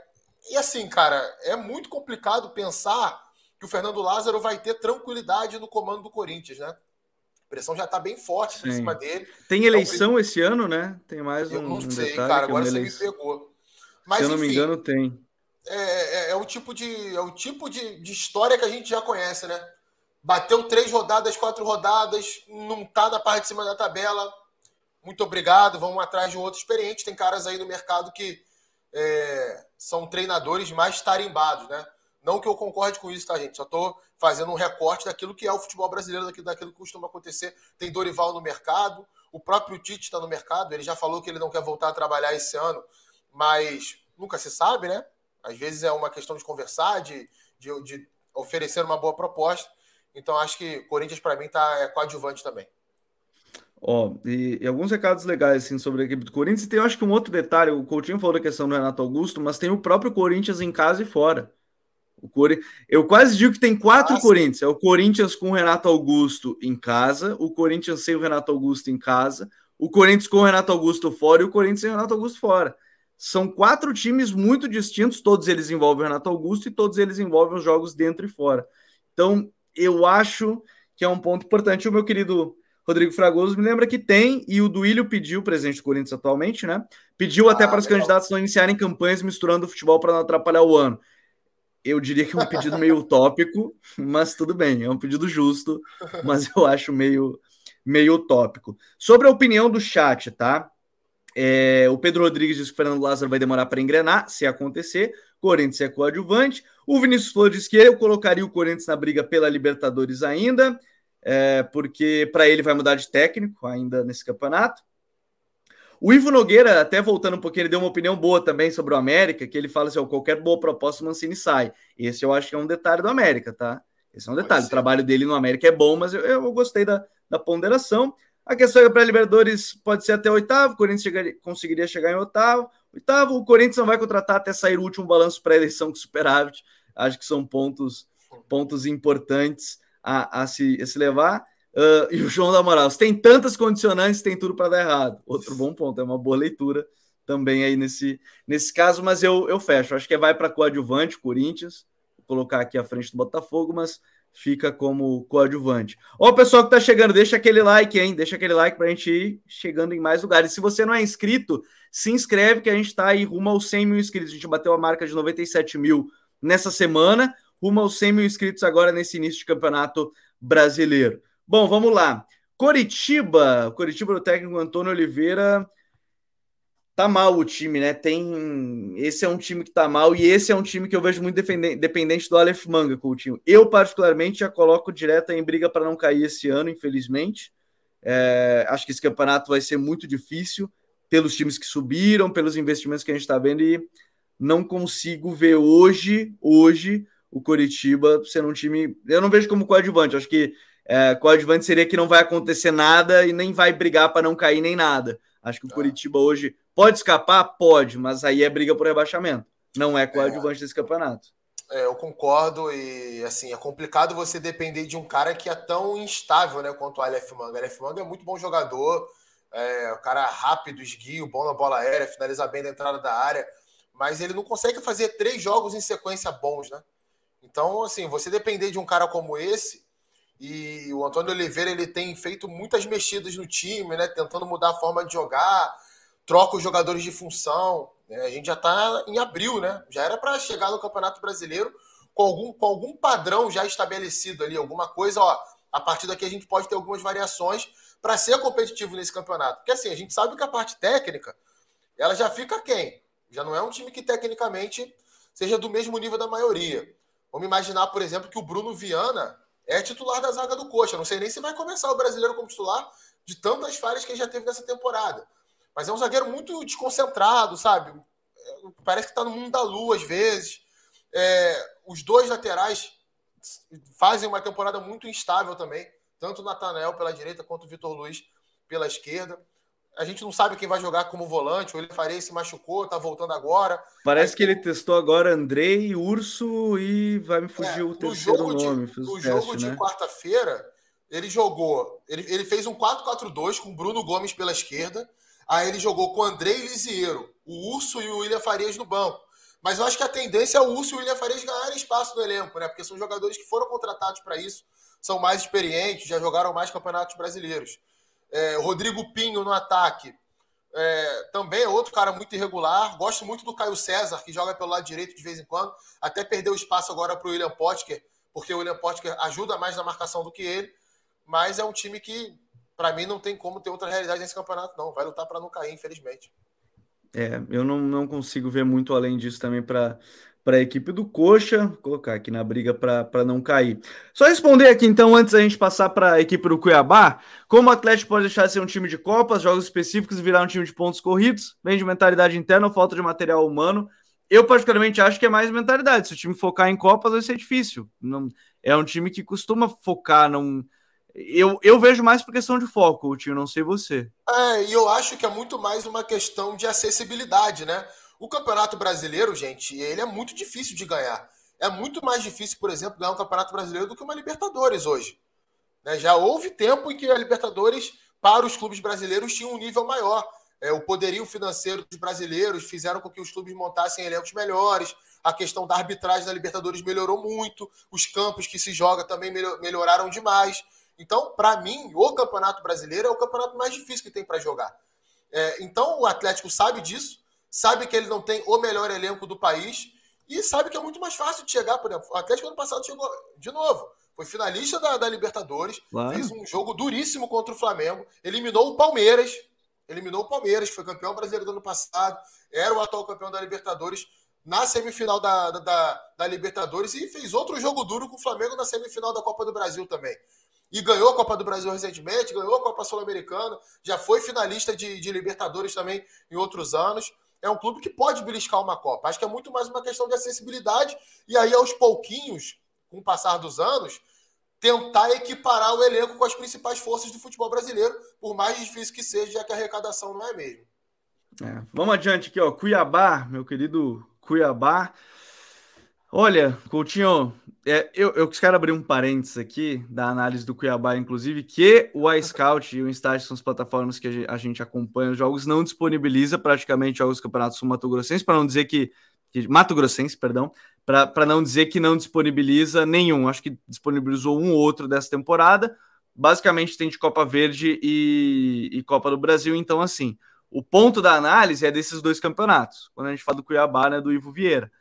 e assim, cara, é muito complicado pensar que o Fernando Lázaro vai ter tranquilidade no comando do Corinthians, né? A pressão já está bem forte em cima dele. Tem eleição então, esse ano, né? Tem mais eu um. não sei, cara, agora você eleição. me pegou. Mas, Se eu não enfim, me engano, tem. É, é, é, o tipo, de, é o tipo de, de história que a gente já conhece, né? Bateu três rodadas, quatro rodadas, não está na parte de cima da tabela. Muito obrigado, vamos atrás de um outro experiente. Tem caras aí no mercado que é, são treinadores mais tarimbados, né? Não que eu concorde com isso, tá, gente? Só estou fazendo um recorte daquilo que é o futebol brasileiro, daquilo, daquilo que costuma acontecer. Tem Dorival no mercado, o próprio Tite está no mercado. Ele já falou que ele não quer voltar a trabalhar esse ano, mas nunca se sabe, né? Às vezes é uma questão de conversar, de, de, de oferecer uma boa proposta. Então acho que Corinthians para mim tá é coadjuvante também. Ó, e, e, alguns recados legais assim sobre a equipe do Corinthians. E tem, eu acho que um outro detalhe, o Coutinho falou da questão do Renato Augusto, mas tem o próprio Corinthians em casa e fora. O Cori... Eu quase digo que tem quatro Nossa. Corinthians. É o Corinthians com o Renato Augusto em casa, o Corinthians sem o Renato Augusto em casa, o Corinthians com o Renato Augusto fora e o Corinthians sem o Renato Augusto fora. São quatro times muito distintos, todos eles envolvem o Renato Augusto e todos eles envolvem os jogos dentro e fora. Então, eu acho que é um ponto importante. O meu querido Rodrigo Fragoso me lembra que tem, e o Duílio pediu, presidente do Corinthians atualmente, né? Pediu ah, até para os candidatos não iniciarem campanhas misturando o futebol para não atrapalhar o ano. Eu diria que é um pedido meio *laughs* utópico, mas tudo bem, é um pedido justo, mas eu acho meio, meio utópico. Sobre a opinião do chat, tá? É, o Pedro Rodrigues diz que o Fernando Lázaro vai demorar para engrenar, se acontecer. Corinthians é coadjuvante. O Vinícius Flores diz que eu colocaria o Corinthians na briga pela Libertadores ainda, é, porque para ele vai mudar de técnico ainda nesse campeonato. O Ivo Nogueira, até voltando um pouquinho, ele deu uma opinião boa também sobre o América, que ele fala assim: qualquer boa proposta, o Mancini sai. Esse eu acho que é um detalhe do América, tá? Esse é um detalhe. O trabalho dele no América é bom, mas eu, eu gostei da, da ponderação. A questão é para Libertadores pode ser até oitavo, o Corinthians chegaria, conseguiria chegar em oitavo. Oitavo, o Corinthians não vai contratar até sair o último balanço pré-eleição com superávit. Acho que são pontos, pontos importantes a, a, se, a se levar. Uh, e o João da Moral, tem tantas condicionantes, tem tudo para dar errado. Outro bom ponto, é uma boa leitura também aí nesse, nesse caso, mas eu, eu fecho. Acho que vai para coadjuvante, Corinthians. Vou colocar aqui à frente do Botafogo, mas fica como coadjuvante. Ó, o pessoal que tá chegando, deixa aquele like, hein? Deixa aquele like para a gente ir chegando em mais lugares. Se você não é inscrito, se inscreve que a gente está aí rumo aos 100 mil inscritos. A gente bateu a marca de 97 mil nessa semana, rumo aos 100 mil inscritos agora nesse início de campeonato brasileiro. Bom, vamos lá. Coritiba, Coritiba do técnico Antônio Oliveira. Tá mal o time, né? Tem. Esse é um time que tá mal e esse é um time que eu vejo muito dependente do Aleph Manga, Coutinho. Eu, particularmente, já coloco direto em briga para não cair esse ano, infelizmente. É, acho que esse campeonato vai ser muito difícil pelos times que subiram, pelos investimentos que a gente está vendo e não consigo ver hoje, hoje, o Coritiba sendo um time. Eu não vejo como coadjuvante, acho que é, coadjuvante seria que não vai acontecer nada e nem vai brigar para não cair nem nada. Acho que o ah. Curitiba hoje pode escapar? Pode, mas aí é briga por rebaixamento. Não é coadjuvante é. desse campeonato. É, eu concordo e assim é complicado você depender de um cara que é tão instável, né, quanto o Aleph Manga. O Aleph Manga é muito bom jogador, é, o cara rápido, esguio, bom na bola aérea, finaliza bem na entrada da área, mas ele não consegue fazer três jogos em sequência bons, né? Então, assim, você depender de um cara como esse, e o Antônio Oliveira ele tem feito muitas mexidas no time, né? Tentando mudar a forma de jogar, troca os jogadores de função. Né? A gente já está em abril, né? Já era para chegar no Campeonato Brasileiro com algum, com algum padrão já estabelecido ali, alguma coisa, ó. A partir daqui a gente pode ter algumas variações para ser competitivo nesse campeonato. Porque assim, a gente sabe que a parte técnica ela já fica quem? Já não é um time que tecnicamente seja do mesmo nível da maioria. Vamos imaginar, por exemplo, que o Bruno Viana é titular da zaga do Coxa. Não sei nem se vai começar o brasileiro como titular de tantas falhas que ele já teve nessa temporada. Mas é um zagueiro muito desconcentrado, sabe? Parece que está no mundo da lua às vezes. É, os dois laterais fazem uma temporada muito instável também, tanto o Natanael pela direita quanto o Vitor Luiz pela esquerda. A gente não sabe quem vai jogar como volante. O Faria se machucou, tá voltando agora. Parece Aí, que ele testou agora Andrei, Urso e vai me fugir é, o terceiro nome. De, no jogo de né? quarta-feira, ele jogou. Ele, ele fez um 4-4-2 com Bruno Gomes pela esquerda. Aí ele jogou com Andrei Lisiero, o Urso e o William Farias no banco. Mas eu acho que a tendência é o Urso e o William Farias ganharem espaço no elenco, né? Porque são jogadores que foram contratados para isso, são mais experientes, já jogaram mais campeonatos brasileiros. É, Rodrigo Pinho no ataque. É, também é outro cara muito irregular. Gosto muito do Caio César, que joga pelo lado direito de vez em quando. Até perdeu espaço agora para o William Potker, porque o William Potker ajuda mais na marcação do que ele. Mas é um time que, para mim, não tem como ter outra realidade nesse campeonato, não. Vai lutar para não cair, infelizmente. É, eu não, não consigo ver muito além disso também para para a equipe do Coxa, vou colocar aqui na briga para não cair. Só responder aqui então, antes da gente passar para a equipe do Cuiabá, como o Atlético pode deixar de ser um time de Copas, jogos específicos e virar um time de pontos corridos, vem de mentalidade interna ou falta de material humano. Eu, particularmente, acho que é mais mentalidade. Se o time focar em Copas, vai ser difícil. Não, é um time que costuma focar. Não, eu, eu vejo mais por questão de foco, o time, não sei você. É, e eu acho que é muito mais uma questão de acessibilidade, né? O Campeonato Brasileiro, gente, ele é muito difícil de ganhar. É muito mais difícil, por exemplo, ganhar um Campeonato Brasileiro do que uma Libertadores hoje. Né? Já houve tempo em que a Libertadores, para os clubes brasileiros, tinha um nível maior. É, o poderio financeiro dos brasileiros fizeram com que os clubes montassem elencos melhores. A questão da arbitragem da Libertadores melhorou muito. Os campos que se joga também melhoraram demais. Então, para mim, o Campeonato Brasileiro é o campeonato mais difícil que tem para jogar. É, então, o Atlético sabe disso sabe que ele não tem o melhor elenco do país e sabe que é muito mais fácil de chegar, por exemplo. O Atlético ano passado chegou de novo. foi finalista da, da Libertadores, claro. fez um jogo duríssimo contra o Flamengo, eliminou o Palmeiras, eliminou o Palmeiras, que foi campeão brasileiro do ano passado, era o atual campeão da Libertadores na semifinal da, da, da, Libertadores e fez outro jogo duro com o Flamengo na semifinal da Copa do Brasil também. E ganhou a Copa do Brasil recentemente, ganhou a Copa Sul-Americana, já foi finalista de, de Libertadores também em outros anos é um clube que pode beliscar uma Copa. Acho que é muito mais uma questão de acessibilidade e aí, aos pouquinhos, com o passar dos anos, tentar equiparar o elenco com as principais forças do futebol brasileiro, por mais difícil que seja, já que a arrecadação não é mesmo. É, vamos adiante aqui, ó. Cuiabá, meu querido Cuiabá. Olha, Coutinho, é, eu, eu quero abrir um parênteses aqui da análise do Cuiabá, inclusive, que o iScout e o Instat são as plataformas que a gente acompanha os jogos, não disponibiliza praticamente jogos do Campeonato Sul Mato Grossense, para não dizer que, que. Mato Grossense, perdão, para não dizer que não disponibiliza nenhum. Acho que disponibilizou um ou outro dessa temporada. Basicamente tem de Copa Verde e, e Copa do Brasil, então assim. O ponto da análise é desses dois campeonatos. Quando a gente fala do Cuiabá, né, do Ivo Vieira.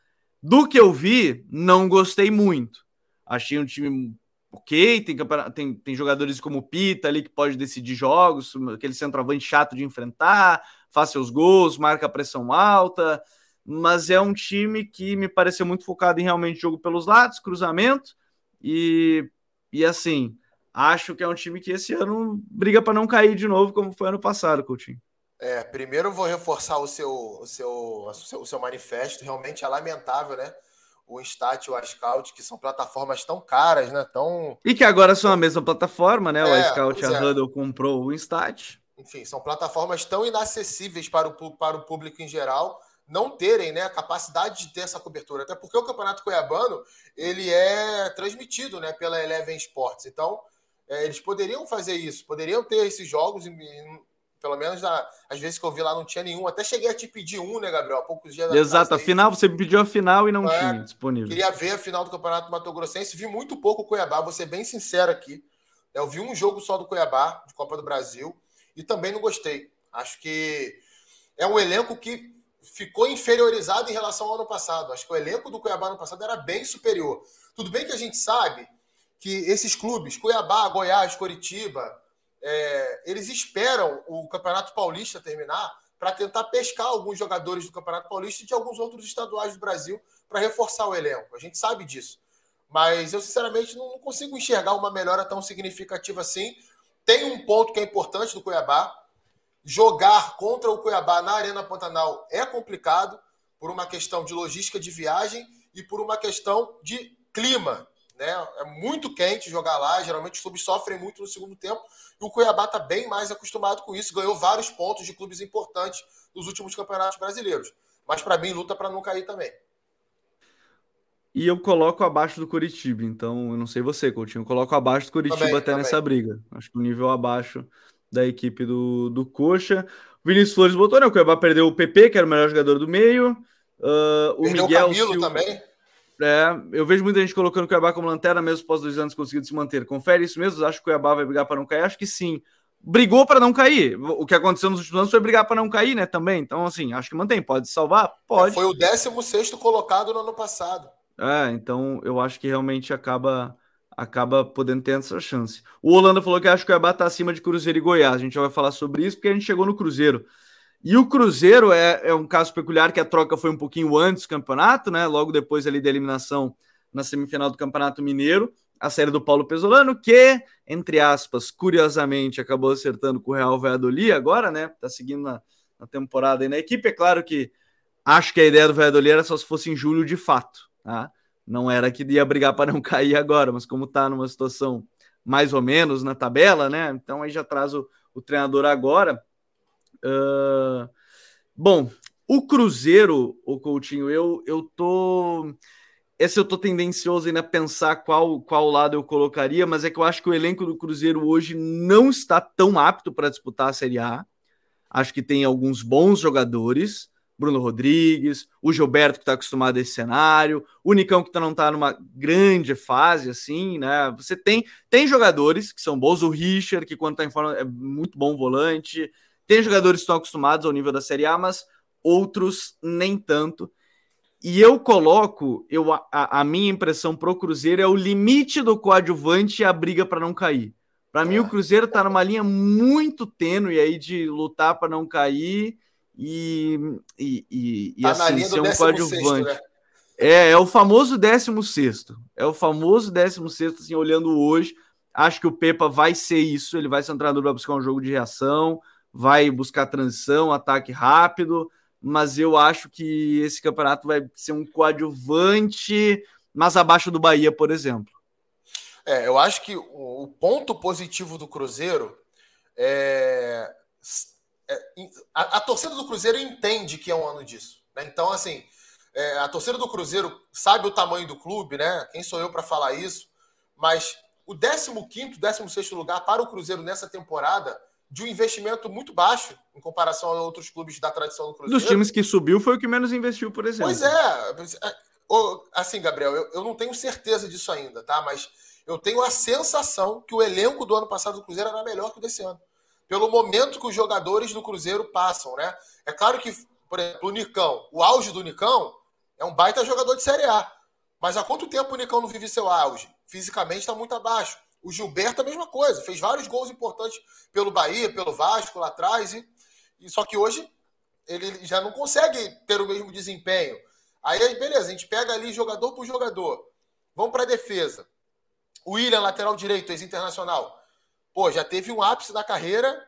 Do que eu vi, não gostei muito. Achei um time ok, tem, tem, tem jogadores como o Pita ali que pode decidir jogos, aquele centroavante chato de enfrentar, faz seus gols, marca pressão alta, mas é um time que me pareceu muito focado em realmente jogo pelos lados, cruzamento, e, e assim, acho que é um time que esse ano briga para não cair de novo, como foi ano passado, Coutinho. É, primeiro vou reforçar o seu, o seu, o seu, manifesto. Realmente é lamentável, né? O Instat e o iScout, que são plataformas tão caras, né? Tão... E que agora são a mesma plataforma, né? É, o iScout, a é. Huddle comprou o Instat. Enfim, são plataformas tão inacessíveis para o, para o público em geral não terem né, a capacidade de ter essa cobertura. Até porque o Campeonato Cuiabano ele é transmitido né, pela Eleven Sports. Então, é, eles poderiam fazer isso, poderiam ter esses jogos em, pelo menos na, às vezes que eu vi lá não tinha nenhum. Até cheguei a te pedir um, né, Gabriel? Há poucos dias Exato, a final, você me pediu a final e não é, tinha disponível. Queria ver a final do Campeonato Mato Grossense. Vi muito pouco o Cuiabá, vou ser bem sincero aqui. Eu vi um jogo só do Cuiabá, de Copa do Brasil, e também não gostei. Acho que é um elenco que ficou inferiorizado em relação ao ano passado. Acho que o elenco do Cuiabá no passado era bem superior. Tudo bem que a gente sabe que esses clubes, Cuiabá, Goiás, Coritiba, é, eles esperam o Campeonato Paulista terminar para tentar pescar alguns jogadores do Campeonato Paulista e de alguns outros estaduais do Brasil para reforçar o elenco. A gente sabe disso. Mas eu, sinceramente, não consigo enxergar uma melhora tão significativa assim. Tem um ponto que é importante do Cuiabá. Jogar contra o Cuiabá na Arena Pantanal é complicado por uma questão de logística de viagem e por uma questão de clima. Né? É muito quente jogar lá, geralmente os clubes sofrem muito no segundo tempo, e o Cuiabá está bem mais acostumado com isso, ganhou vários pontos de clubes importantes nos últimos campeonatos brasileiros. Mas para mim, luta para não cair também. E eu coloco abaixo do Curitiba, então eu não sei você, Coutinho, eu coloco abaixo do Curitiba também, até também. nessa briga. Acho que o um nível abaixo da equipe do, do Coxa. O Vinícius Flores botou, né? O Cuiabá perdeu o PP, que era o melhor jogador do meio. Uh, o perdeu Miguel o Camilo Silva... também. É, eu vejo muita gente colocando o Cuiabá como lanterna, mesmo após dois anos conseguindo se manter. Confere isso mesmo? Acho que o Cuiabá vai brigar para não cair? Acho que sim. Brigou para não cair. O que aconteceu nos últimos anos foi brigar para não cair, né? Também. Então, assim, acho que mantém. Pode salvar? Pode. Foi o 16 colocado no ano passado. É, então eu acho que realmente acaba acaba podendo ter essa chance. O Holanda falou que acho que o Cuiabá está acima de Cruzeiro e Goiás. A gente vai falar sobre isso porque a gente chegou no Cruzeiro. E o Cruzeiro é, é um caso peculiar que a troca foi um pouquinho antes do campeonato, né? Logo depois ali da eliminação na semifinal do Campeonato Mineiro, a série do Paulo Pesolano, que, entre aspas, curiosamente, acabou acertando com o Real Valladolid agora, né? Tá seguindo na, na temporada aí na equipe. É claro que acho que a ideia do Valladolid era só se fosse em julho de fato, tá? Não era que ia brigar para não *laughs* cair agora, mas como tá numa situação mais ou menos na tabela, né? Então aí já traz o, o treinador agora. Uh, bom, o Cruzeiro, o Coutinho, eu, eu tô. Esse eu tô tendencioso ainda a pensar qual, qual lado eu colocaria, mas é que eu acho que o elenco do Cruzeiro hoje não está tão apto para disputar a Série A. Acho que tem alguns bons jogadores. Bruno Rodrigues, o Gilberto, que está acostumado a esse cenário, o Nicão, que tá, não está numa grande fase, assim, né? Você tem, tem jogadores que são bons, o Richard, que quando está em forma é muito bom volante, tem jogadores que estão acostumados ao nível da Série A, mas outros nem tanto. E eu coloco, eu, a, a minha impressão pro Cruzeiro é o limite do coadjuvante e a briga para não cair. Para mim, o é. Cruzeiro está numa linha muito tênue aí de lutar para não cair e, e, e, e tá assim, ser um coadjuvante. Né? É, é o famoso 16. É o famoso 16, assim, olhando hoje. Acho que o Pepa vai ser isso. Ele vai ser um treinador para buscar um jogo de reação, vai buscar transição, ataque rápido. Mas eu acho que esse campeonato vai ser um coadjuvante, mas abaixo do Bahia, por exemplo. É, eu acho que o ponto positivo do Cruzeiro é. é a, a, torcida do Cruzeiro entende que é um ano disso. Né? Então, assim, é, a torcida do Cruzeiro sabe o tamanho do clube, né? Quem sou eu para falar isso? Mas o 15, 16 lugar para o Cruzeiro nessa temporada, de um investimento muito baixo em comparação a outros clubes da tradição do Cruzeiro. Dos times que subiu, foi o que menos investiu, por exemplo. Pois é. é assim, Gabriel, eu, eu não tenho certeza disso ainda, tá? Mas eu tenho a sensação que o elenco do ano passado do Cruzeiro era melhor que o desse ano. Pelo momento que os jogadores do Cruzeiro passam, né? É claro que, por exemplo, o Nicão, o auge do Nicão é um baita jogador de Série A. Mas há quanto tempo o Nicão não vive seu auge? Fisicamente está muito abaixo. O Gilberto, a mesma coisa. Fez vários gols importantes pelo Bahia, pelo Vasco lá atrás. E, e só que hoje ele já não consegue ter o mesmo desempenho. Aí, beleza, a gente pega ali jogador por jogador. Vamos para a defesa. O William, lateral direito, ex-internacional. Pô, já teve um ápice da carreira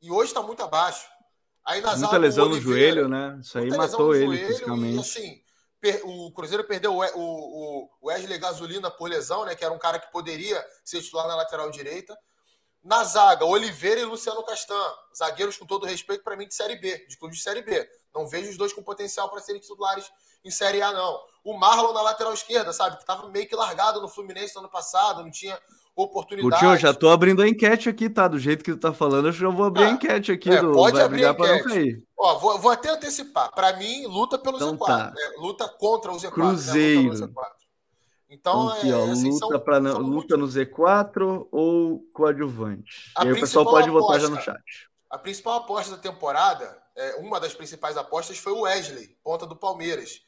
e hoje está muito abaixo. Aí na Muita lesão no joelho, né? Isso aí matou ele fisicamente. E, assim, o Cruzeiro perdeu o, Wesley Gasolina por lesão, né? Que era um cara que poderia ser titular na lateral direita. Na zaga, Oliveira e Luciano Castan. Zagueiros, com todo respeito, para mim, de Série B, de clube de Série B. Não vejo os dois com potencial para serem titulares em Série A, não. O Marlon na lateral esquerda, sabe? Que estava meio que largado no Fluminense no ano passado, não tinha oportunidade. Coutinho, já tô abrindo a enquete aqui, tá? Do jeito que tu tá falando, eu já vou abrir ah, a enquete aqui. É, do... Pode Vai abrir a enquete. Ó, vou, vou, até antecipar. Para mim, luta pelo então, Z4. Tá. Né? Luta contra o Z4. Cruzeiro. Né? Então, aqui, é, ó, assim, luta, são, pra, são luta no Z4 ou coadjuvante? A e aí o pessoal pode aposta, votar já no chat. A principal aposta da temporada, é, uma das principais apostas foi o Wesley, ponta do Palmeiras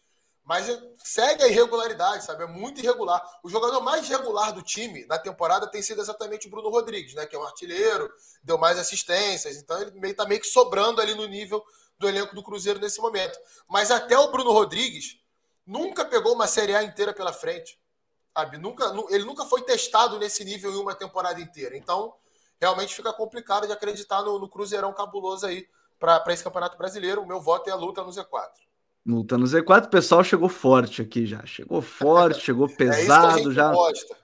mas segue a irregularidade, sabe? É muito irregular. O jogador mais regular do time na temporada tem sido exatamente o Bruno Rodrigues, né? Que é um artilheiro, deu mais assistências, então ele meio, tá meio que sobrando ali no nível do elenco do Cruzeiro nesse momento. Mas até o Bruno Rodrigues nunca pegou uma Série A inteira pela frente. Sabe? Nunca, ele nunca foi testado nesse nível em uma temporada inteira. Então, realmente fica complicado de acreditar no, no Cruzeirão cabuloso aí para esse Campeonato Brasileiro. O meu voto é a luta no Z4. Luta no Z4, o pessoal chegou forte aqui já. Chegou forte, *laughs* chegou é pesado é já. Gosta.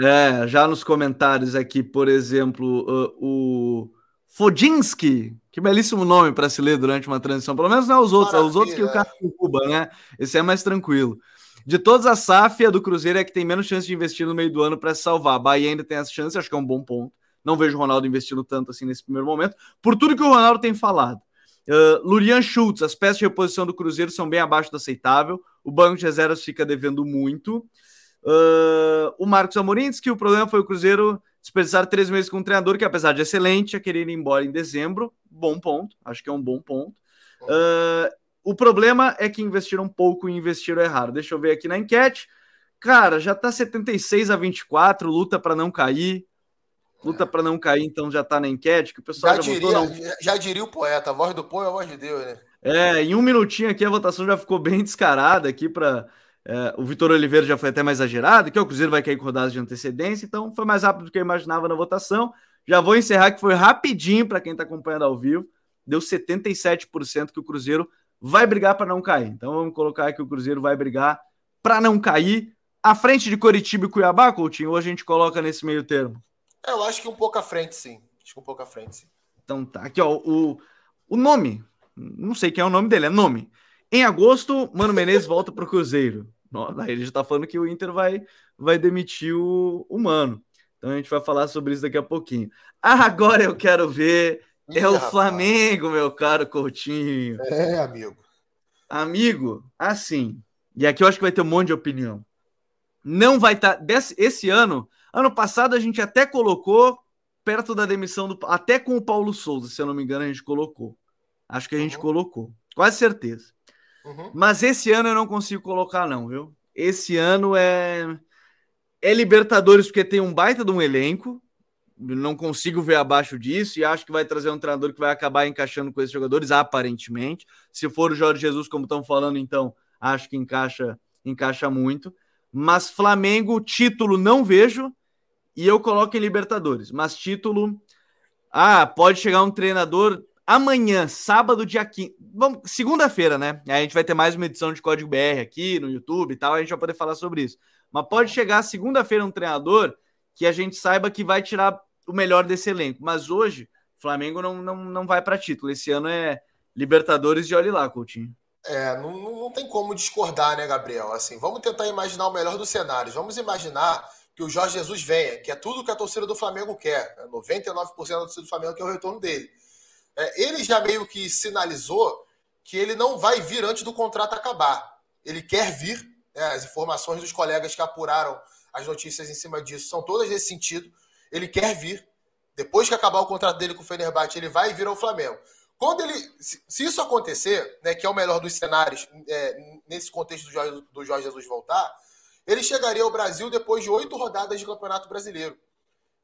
É, já nos comentários aqui, por exemplo, uh, o Fodinski, que belíssimo nome para se ler durante uma transição. Pelo menos não é os outros, Maravilha. é os outros que o cara em Cuba, né? Esse é mais tranquilo. De todas as SAF, a do Cruzeiro é que tem menos chance de investir no meio do ano para se salvar. A Bahia ainda tem essa chance, acho que é um bom ponto. Não vejo o Ronaldo investindo tanto assim nesse primeiro momento, por tudo que o Ronaldo tem falado. Uh, Lurian Schultz, as peças de reposição do Cruzeiro são bem abaixo do aceitável. O banco de reservas fica devendo muito. Uh, o Marcos Amorim que o problema foi o Cruzeiro desperdiçar três meses com um treinador que, apesar de excelente, ia querer ir embora em dezembro. Bom ponto, acho que é um bom ponto. Uh, o problema é que investiram pouco e investiram errado. Deixa eu ver aqui na enquete. Cara, já tá 76 a 24, luta para não cair. Luta para não cair, então já está na enquete, que o pessoal já, já diria, votou, não... já diria o poeta, a voz do povo é a voz de Deus, né? É, em um minutinho aqui a votação já ficou bem descarada aqui para é, o Vitor Oliveira já foi até mais exagerado, que o Cruzeiro vai cair com rodadas de antecedência, então foi mais rápido do que eu imaginava na votação. Já vou encerrar que foi rapidinho para quem está acompanhando ao vivo. Deu 77% que o Cruzeiro vai brigar para não cair. Então vamos colocar que o Cruzeiro vai brigar para não cair. À frente de Coritiba e Cuiabá, Coutinho, ou a gente coloca nesse meio termo? É, eu acho que um pouco à frente, sim. Acho que um pouco à frente, sim. Então tá. Aqui, ó, o, o nome. Não sei quem é o nome dele, é nome. Em agosto, Mano Menezes *laughs* volta pro Cruzeiro. Aí ele já tá falando que o Inter vai, vai demitir o, o Mano. Então a gente vai falar sobre isso daqui a pouquinho. Agora eu quero ver. Ih, é o rapaz. Flamengo, meu caro Coutinho. É, amigo. Amigo, assim. E aqui eu acho que vai ter um monte de opinião. Não vai estar. Tá, esse ano Ano passado a gente até colocou perto da demissão do. Até com o Paulo Souza, se eu não me engano, a gente colocou. Acho que a gente uhum. colocou. Quase certeza. Uhum. Mas esse ano eu não consigo colocar, não, viu? Esse ano é. É Libertadores porque tem um baita de um elenco. Não consigo ver abaixo disso e acho que vai trazer um treinador que vai acabar encaixando com esses jogadores, aparentemente. Se for o Jorge Jesus, como estão falando, então acho que encaixa, encaixa muito. Mas Flamengo, título não vejo e eu coloco em Libertadores. Mas título. Ah, pode chegar um treinador amanhã, sábado, dia 15. Vamos, segunda-feira, né? A gente vai ter mais uma edição de Código BR aqui no YouTube e tal, a gente vai poder falar sobre isso. Mas pode chegar segunda-feira um treinador que a gente saiba que vai tirar o melhor desse elenco. Mas hoje, Flamengo não, não, não vai para título. Esse ano é Libertadores e olhe lá, Coutinho. É, não, não tem como discordar, né, Gabriel? Assim, vamos tentar imaginar o melhor dos cenários. Vamos imaginar que o Jorge Jesus venha, que é tudo que a torcida do Flamengo quer. 99% da torcida do Flamengo quer o retorno dele. É, ele já meio que sinalizou que ele não vai vir antes do contrato acabar. Ele quer vir. Né, as informações dos colegas que apuraram as notícias em cima disso são todas nesse sentido. Ele quer vir. Depois que acabar o contrato dele com o Fenerbahçe, ele vai vir ao Flamengo. Quando ele, se isso acontecer, né, que é o melhor dos cenários é, nesse contexto do Jorge, do Jorge Jesus voltar, ele chegaria ao Brasil depois de oito rodadas de Campeonato Brasileiro.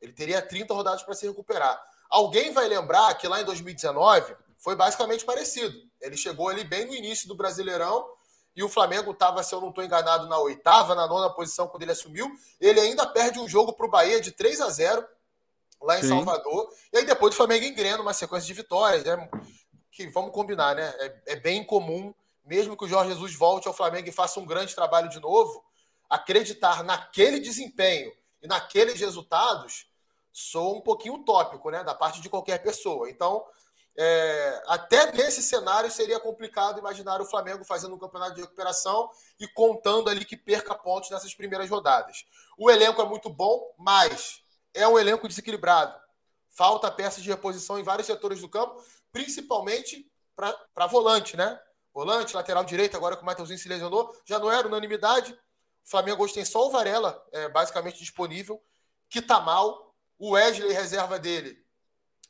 Ele teria 30 rodadas para se recuperar. Alguém vai lembrar que lá em 2019 foi basicamente parecido. Ele chegou ali bem no início do Brasileirão e o Flamengo estava, se eu não estou enganado, na oitava, na nona posição quando ele assumiu. Ele ainda perde um jogo para o Bahia de 3 a 0 lá em Sim. Salvador. E aí depois o Flamengo engrena uma sequência de vitórias, né? Que vamos combinar, né? É, é bem comum, mesmo que o Jorge Jesus volte ao Flamengo e faça um grande trabalho de novo, acreditar naquele desempenho e naqueles resultados sou um pouquinho utópico, né? Da parte de qualquer pessoa. Então, é, até nesse cenário seria complicado imaginar o Flamengo fazendo um campeonato de recuperação e contando ali que perca pontos nessas primeiras rodadas. O elenco é muito bom, mas é um elenco desequilibrado. Falta peças de reposição em vários setores do campo, principalmente para volante, né? Volante, lateral direito, agora que o Matheusinho se lesionou, já não era unanimidade. O Flamengo hoje tem só o Varela, é, basicamente disponível, que tá mal. O Wesley, reserva dele,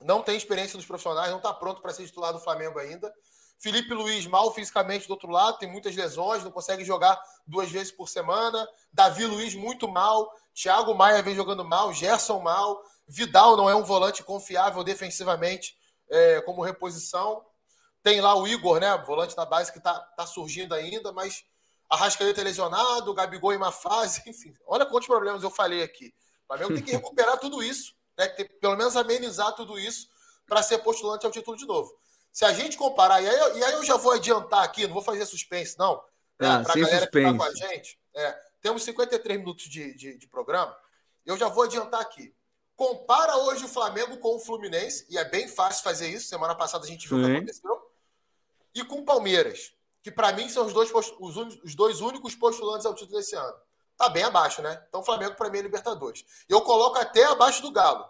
não tem experiência nos profissionais, não está pronto para ser titular do Flamengo ainda. Felipe Luiz, mal fisicamente do outro lado, tem muitas lesões, não consegue jogar duas vezes por semana. Davi Luiz, muito mal. Thiago Maia vem jogando mal. Gerson mal. Vidal não é um volante confiável defensivamente é, como reposição. Tem lá o Igor, né? Volante da base que está tá surgindo ainda, mas Arrascaeta é lesionado, Gabigol em uma fase, *laughs* enfim. Olha quantos problemas eu falei aqui. O Flamengo tem que *laughs* recuperar tudo isso, né? Tem, pelo menos amenizar tudo isso para ser postulante ao título de novo. Se a gente comparar, e aí, e aí eu já vou adiantar aqui, não vou fazer suspense, não. Né, ah, para a galera suspense. que está com a gente. É, temos 53 minutos de, de, de programa. Eu já vou adiantar aqui. Compara hoje o Flamengo com o Fluminense, e é bem fácil fazer isso. Semana passada a gente viu o que aconteceu. E com o Palmeiras, que para mim são os dois, os, os dois únicos postulantes ao título desse ano tá bem abaixo, né? Então o Flamengo para mim é Libertadores. Eu coloco até abaixo do Galo.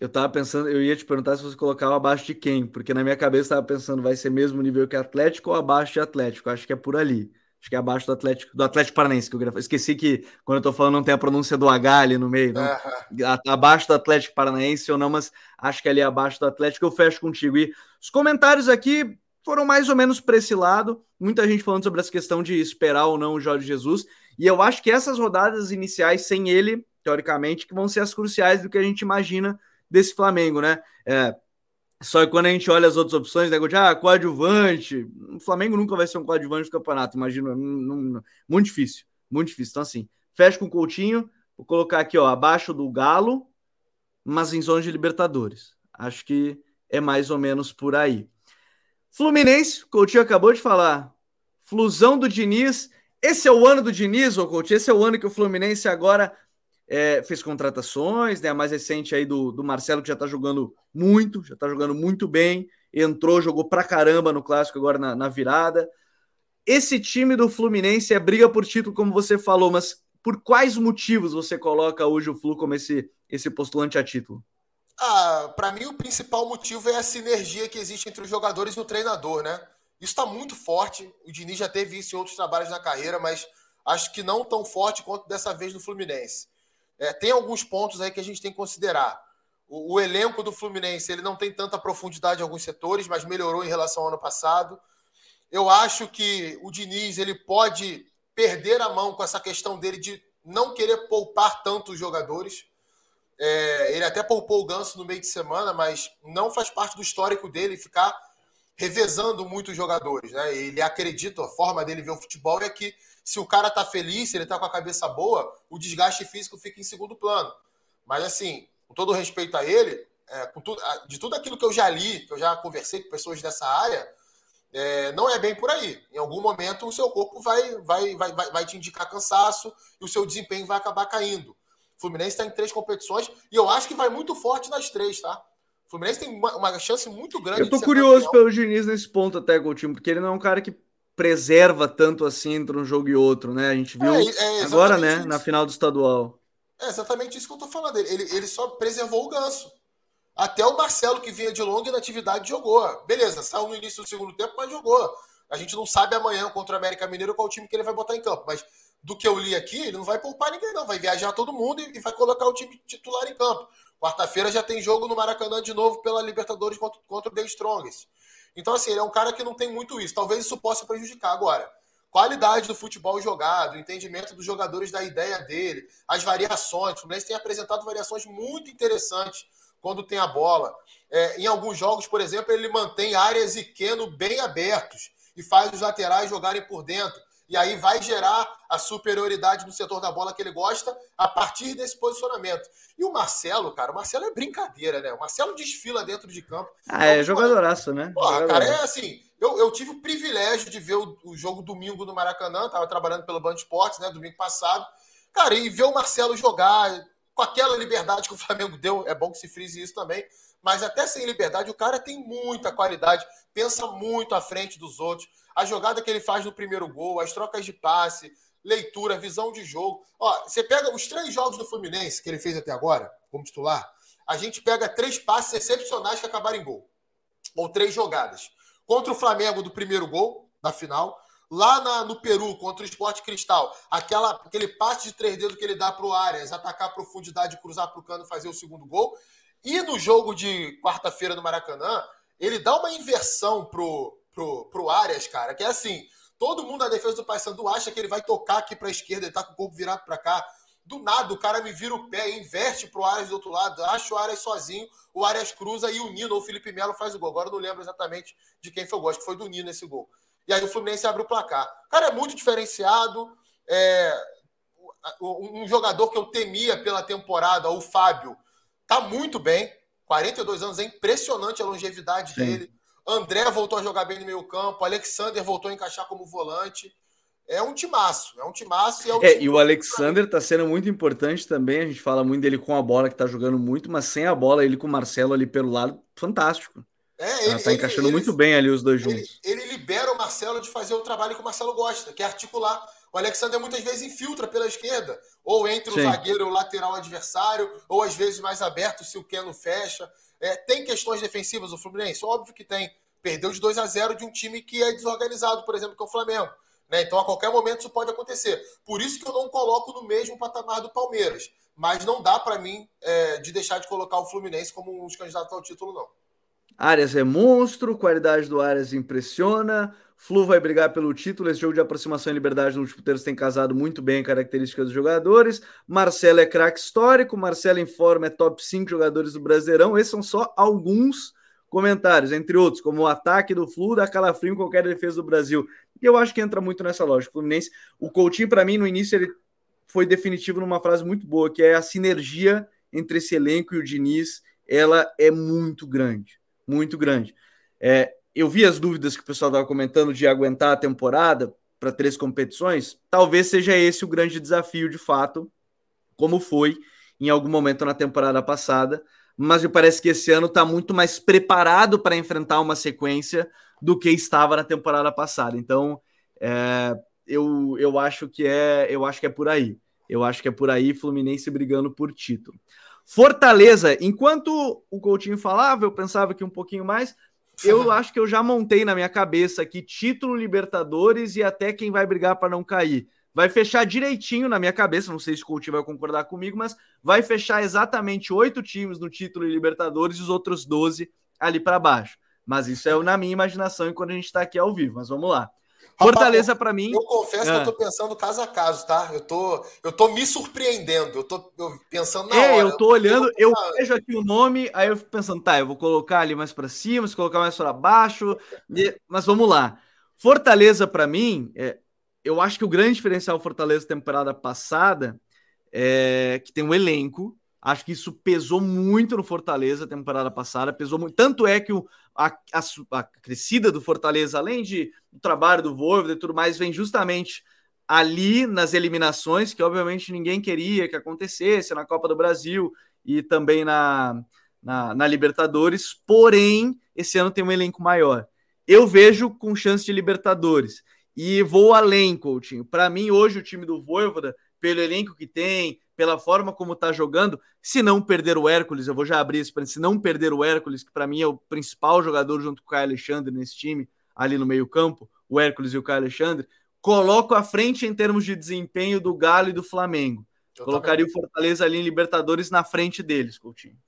Eu tava pensando, eu ia te perguntar se você colocava abaixo de quem, porque na minha cabeça eu tava pensando, vai ser mesmo nível que Atlético ou abaixo de Atlético? Acho que é por ali. Acho que é abaixo do Atlético, do Atlético Paranaense que eu queria Esqueci que quando eu tô falando não tem a pronúncia do H ali no meio, não. Abaixo do Atlético Paranaense ou não, mas acho que ali abaixo do Atlético eu fecho contigo. E os comentários aqui foram mais ou menos para esse lado. Muita gente falando sobre essa questão de esperar ou não o Jorge Jesus. E eu acho que essas rodadas iniciais sem ele, teoricamente, que vão ser as cruciais do que a gente imagina desse Flamengo, né? É, só que quando a gente olha as outras opções, né, de, ah, coadjuvante, o Flamengo nunca vai ser um coadjuvante do campeonato, imagino, não, não, muito difícil, muito difícil. Então, assim, fecha com o Coutinho, vou colocar aqui, ó, abaixo do Galo, mas em zona de Libertadores. Acho que é mais ou menos por aí. Fluminense, Coutinho acabou de falar. Flusão do Diniz. Esse é o ano do Diniz, ô Coutinho. Esse é o ano que o Fluminense agora é, fez contratações, né? A mais recente aí do, do Marcelo, que já tá jogando muito, já tá jogando muito bem. Entrou, jogou pra caramba no clássico agora na, na virada. Esse time do Fluminense é briga por título, como você falou, mas por quais motivos você coloca hoje o Flu como esse, esse postulante a título? Ah, para mim o principal motivo é a sinergia que existe entre os jogadores e o treinador, né? Isso está muito forte. O Diniz já teve isso em outros trabalhos na carreira, mas acho que não tão forte quanto dessa vez no Fluminense. É, tem alguns pontos aí que a gente tem que considerar. O, o, elenco do Fluminense ele não tem tanta profundidade em alguns setores, mas melhorou em relação ao ano passado. Eu acho que o Diniz ele pode perder a mão com essa questão dele de não querer poupar tantos jogadores. É, ele até poupou o Ganso no meio de semana, mas não faz parte do histórico dele ficar revezando muitos jogadores. Né? Ele acredita, a forma dele ver o futebol é que se o cara tá feliz, se ele tá com a cabeça boa, o desgaste físico fica em segundo plano. Mas assim, com todo respeito a ele, é, tudo, de tudo aquilo que eu já li, que eu já conversei com pessoas dessa área, é, não é bem por aí. Em algum momento o seu corpo vai, vai, vai, vai, vai te indicar cansaço e o seu desempenho vai acabar caindo. Fluminense está em três competições e eu acho que vai muito forte nas três, tá? O Fluminense tem uma, uma chance muito grande. Eu tô curioso campeão. pelo Diniz nesse ponto até, Coutinho, porque ele não é um cara que preserva tanto assim entre um jogo e outro, né? A gente viu é, é agora, né, isso. na final do estadual. É exatamente isso que eu tô falando. Ele, ele só preservou o ganso. Até o Marcelo, que vinha de longa inatividade, jogou. Beleza, saiu no início do segundo tempo, mas jogou. A gente não sabe amanhã contra o América Mineiro qual time que ele vai botar em campo. Mas do que eu li aqui, ele não vai poupar ninguém, não. Vai viajar todo mundo e vai colocar o time titular em campo. Quarta-feira já tem jogo no Maracanã de novo pela Libertadores contra, contra o The Strongest. Então, assim, ele é um cara que não tem muito isso. Talvez isso possa prejudicar agora. Qualidade do futebol jogado, entendimento dos jogadores da ideia dele, as variações. O Fluminense tem apresentado variações muito interessantes quando tem a bola. É, em alguns jogos, por exemplo, ele mantém áreas e Keno bem abertos e faz os laterais jogarem por dentro. E aí vai gerar a superioridade no setor da bola que ele gosta a partir desse posicionamento. E o Marcelo, cara, o Marcelo é brincadeira, né? O Marcelo desfila dentro de campo. Ah, é jogadoraço, né? Porra, cara, é assim. Eu, eu tive o privilégio de ver o, o jogo domingo no Maracanã, tava trabalhando pelo Band Esportes, né? Domingo passado. Cara, e ver o Marcelo jogar, com aquela liberdade que o Flamengo deu, é bom que se frise isso também, mas até sem liberdade, o cara tem muita qualidade, pensa muito à frente dos outros. A jogada que ele faz no primeiro gol, as trocas de passe, leitura, visão de jogo. Ó, você pega os três jogos do Fluminense que ele fez até agora, como titular, a gente pega três passes excepcionais que acabaram em gol. Ou três jogadas. Contra o Flamengo do primeiro gol, na final, Lá na, no Peru, contra o Esporte Cristal, aquela, aquele passe de três dedos que ele dá para o Arias, atacar a profundidade, cruzar para o cano fazer o segundo gol. E no jogo de quarta-feira no Maracanã, ele dá uma inversão pro, pro, pro Arias, cara, que é assim: todo mundo na defesa do Paysandu acha que ele vai tocar aqui para a esquerda, ele tá com o corpo virado para cá. Do nada, o cara me vira o pé, inverte pro Arias do outro lado, acha o Arias sozinho, o Arias cruza e o Nino ou o Felipe Melo faz o gol. Agora eu não lembro exatamente de quem foi o gol, acho que foi do Nino esse gol. E aí o Fluminense abre o placar. O cara é muito diferenciado. É, um jogador que eu temia pela temporada, o Fábio, tá muito bem. 42 anos, é impressionante a longevidade Sim. dele. André voltou a jogar bem no meio campo. Alexander voltou a encaixar como volante. É um timaço, é um timaço. E, é, um é, e o Alexander tá sendo muito importante também. A gente fala muito dele com a bola, que tá jogando muito, mas sem a bola, ele com o Marcelo ali pelo lado, fantástico. É, ele, tá encaixando ele, muito bem ali os dois juntos. Ele, ele, libera o Marcelo de fazer o trabalho que o Marcelo gosta, que é articular. O Alexander muitas vezes infiltra pela esquerda, ou entre o Sim. zagueiro e o lateral adversário, ou às vezes mais aberto se o Keno fecha. É, tem questões defensivas o Fluminense? Óbvio que tem. Perdeu de 2 a 0 de um time que é desorganizado, por exemplo, que é o Flamengo. Né? Então, a qualquer momento, isso pode acontecer. Por isso que eu não coloco no mesmo patamar do Palmeiras. Mas não dá para mim é, de deixar de colocar o Fluminense como um dos candidatos ao título, não. Arias é monstro, qualidade do Arias impressiona. Flu vai brigar pelo título. Esse jogo de aproximação e liberdade no último terço tem casado muito bem características dos jogadores. Marcelo é craque histórico. Marcelo em forma é top 5 jogadores do Brasileirão. Esses são só alguns comentários, entre outros, como o ataque do Flu dá calafrio em qualquer defesa do Brasil. E eu acho que entra muito nessa lógica. O Fluminense, o Coutinho, para mim, no início, ele foi definitivo numa frase muito boa, que é a sinergia entre esse elenco e o Diniz, ela é muito grande muito grande. É, eu vi as dúvidas que o pessoal estava comentando de aguentar a temporada para três competições. Talvez seja esse o grande desafio, de fato, como foi em algum momento na temporada passada. Mas me parece que esse ano está muito mais preparado para enfrentar uma sequência do que estava na temporada passada. Então, é, eu, eu acho que é eu acho que é por aí. Eu acho que é por aí Fluminense brigando por título. Fortaleza, enquanto o Coutinho falava, eu pensava que um pouquinho mais. Eu *laughs* acho que eu já montei na minha cabeça aqui título Libertadores e até quem vai brigar para não cair. Vai fechar direitinho na minha cabeça, não sei se o Coutinho vai concordar comigo, mas vai fechar exatamente oito times no título Libertadores e os outros 12 ali para baixo. Mas isso é na minha imaginação e quando a gente está aqui ao vivo. Mas vamos lá. Fortaleza para mim. Eu confesso ah. que eu tô pensando caso a caso, tá? Eu tô, eu tô me surpreendendo. Eu tô eu pensando na é, hora. eu tô olhando, eu vejo aqui o nome, aí eu fico pensando, tá, eu vou colocar ali mais para cima, se colocar mais para baixo. Mas vamos lá. Fortaleza para mim, é, eu acho que o grande diferencial Fortaleza temporada passada é que tem um elenco Acho que isso pesou muito no Fortaleza temporada passada, pesou muito. Tanto é que o, a, a, a, crescida do Fortaleza, além de do trabalho do Voivoda e tudo mais, vem justamente ali nas eliminações, que obviamente ninguém queria que acontecesse na Copa do Brasil e também na, na, na Libertadores. Porém, esse ano tem um elenco maior. Eu vejo com chance de Libertadores. E vou além, Coutinho. Para mim, hoje, o time do Voivoda, pelo elenco que tem, pela forma como está jogando, se não perder o Hércules, eu vou já abrir isso para se não perder o Hércules, que para mim é o principal jogador junto com o Caio Alexandre nesse time, ali no meio-campo, o Hércules e o Caio Alexandre, coloco à frente em termos de desempenho do Galo e do Flamengo. Eu Colocaria também. o Fortaleza ali em Libertadores na frente deles, Coutinho.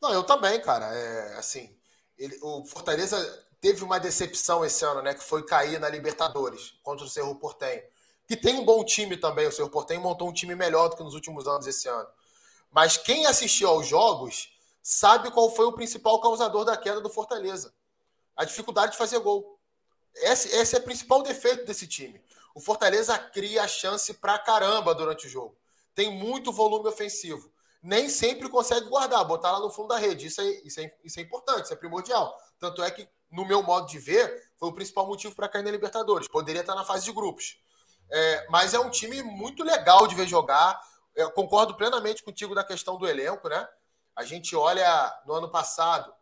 Não, eu também, cara. É, assim, ele, o Fortaleza teve uma decepção esse ano, né? Que foi cair na Libertadores contra o Cerro Portenho que tem um bom time também. O Senhor Portem montou um time melhor do que nos últimos anos esse ano. Mas quem assistiu aos jogos sabe qual foi o principal causador da queda do Fortaleza: a dificuldade de fazer gol. Esse, esse é o principal defeito desse time. O Fortaleza cria chance pra caramba durante o jogo. Tem muito volume ofensivo. Nem sempre consegue guardar, botar lá no fundo da rede. Isso é, isso é, isso é importante, isso é primordial. Tanto é que, no meu modo de ver, foi o principal motivo para cair na Libertadores. Poderia estar na fase de grupos. É, mas é um time muito legal de ver jogar. Eu concordo plenamente contigo na questão do elenco, né? A gente olha no ano passado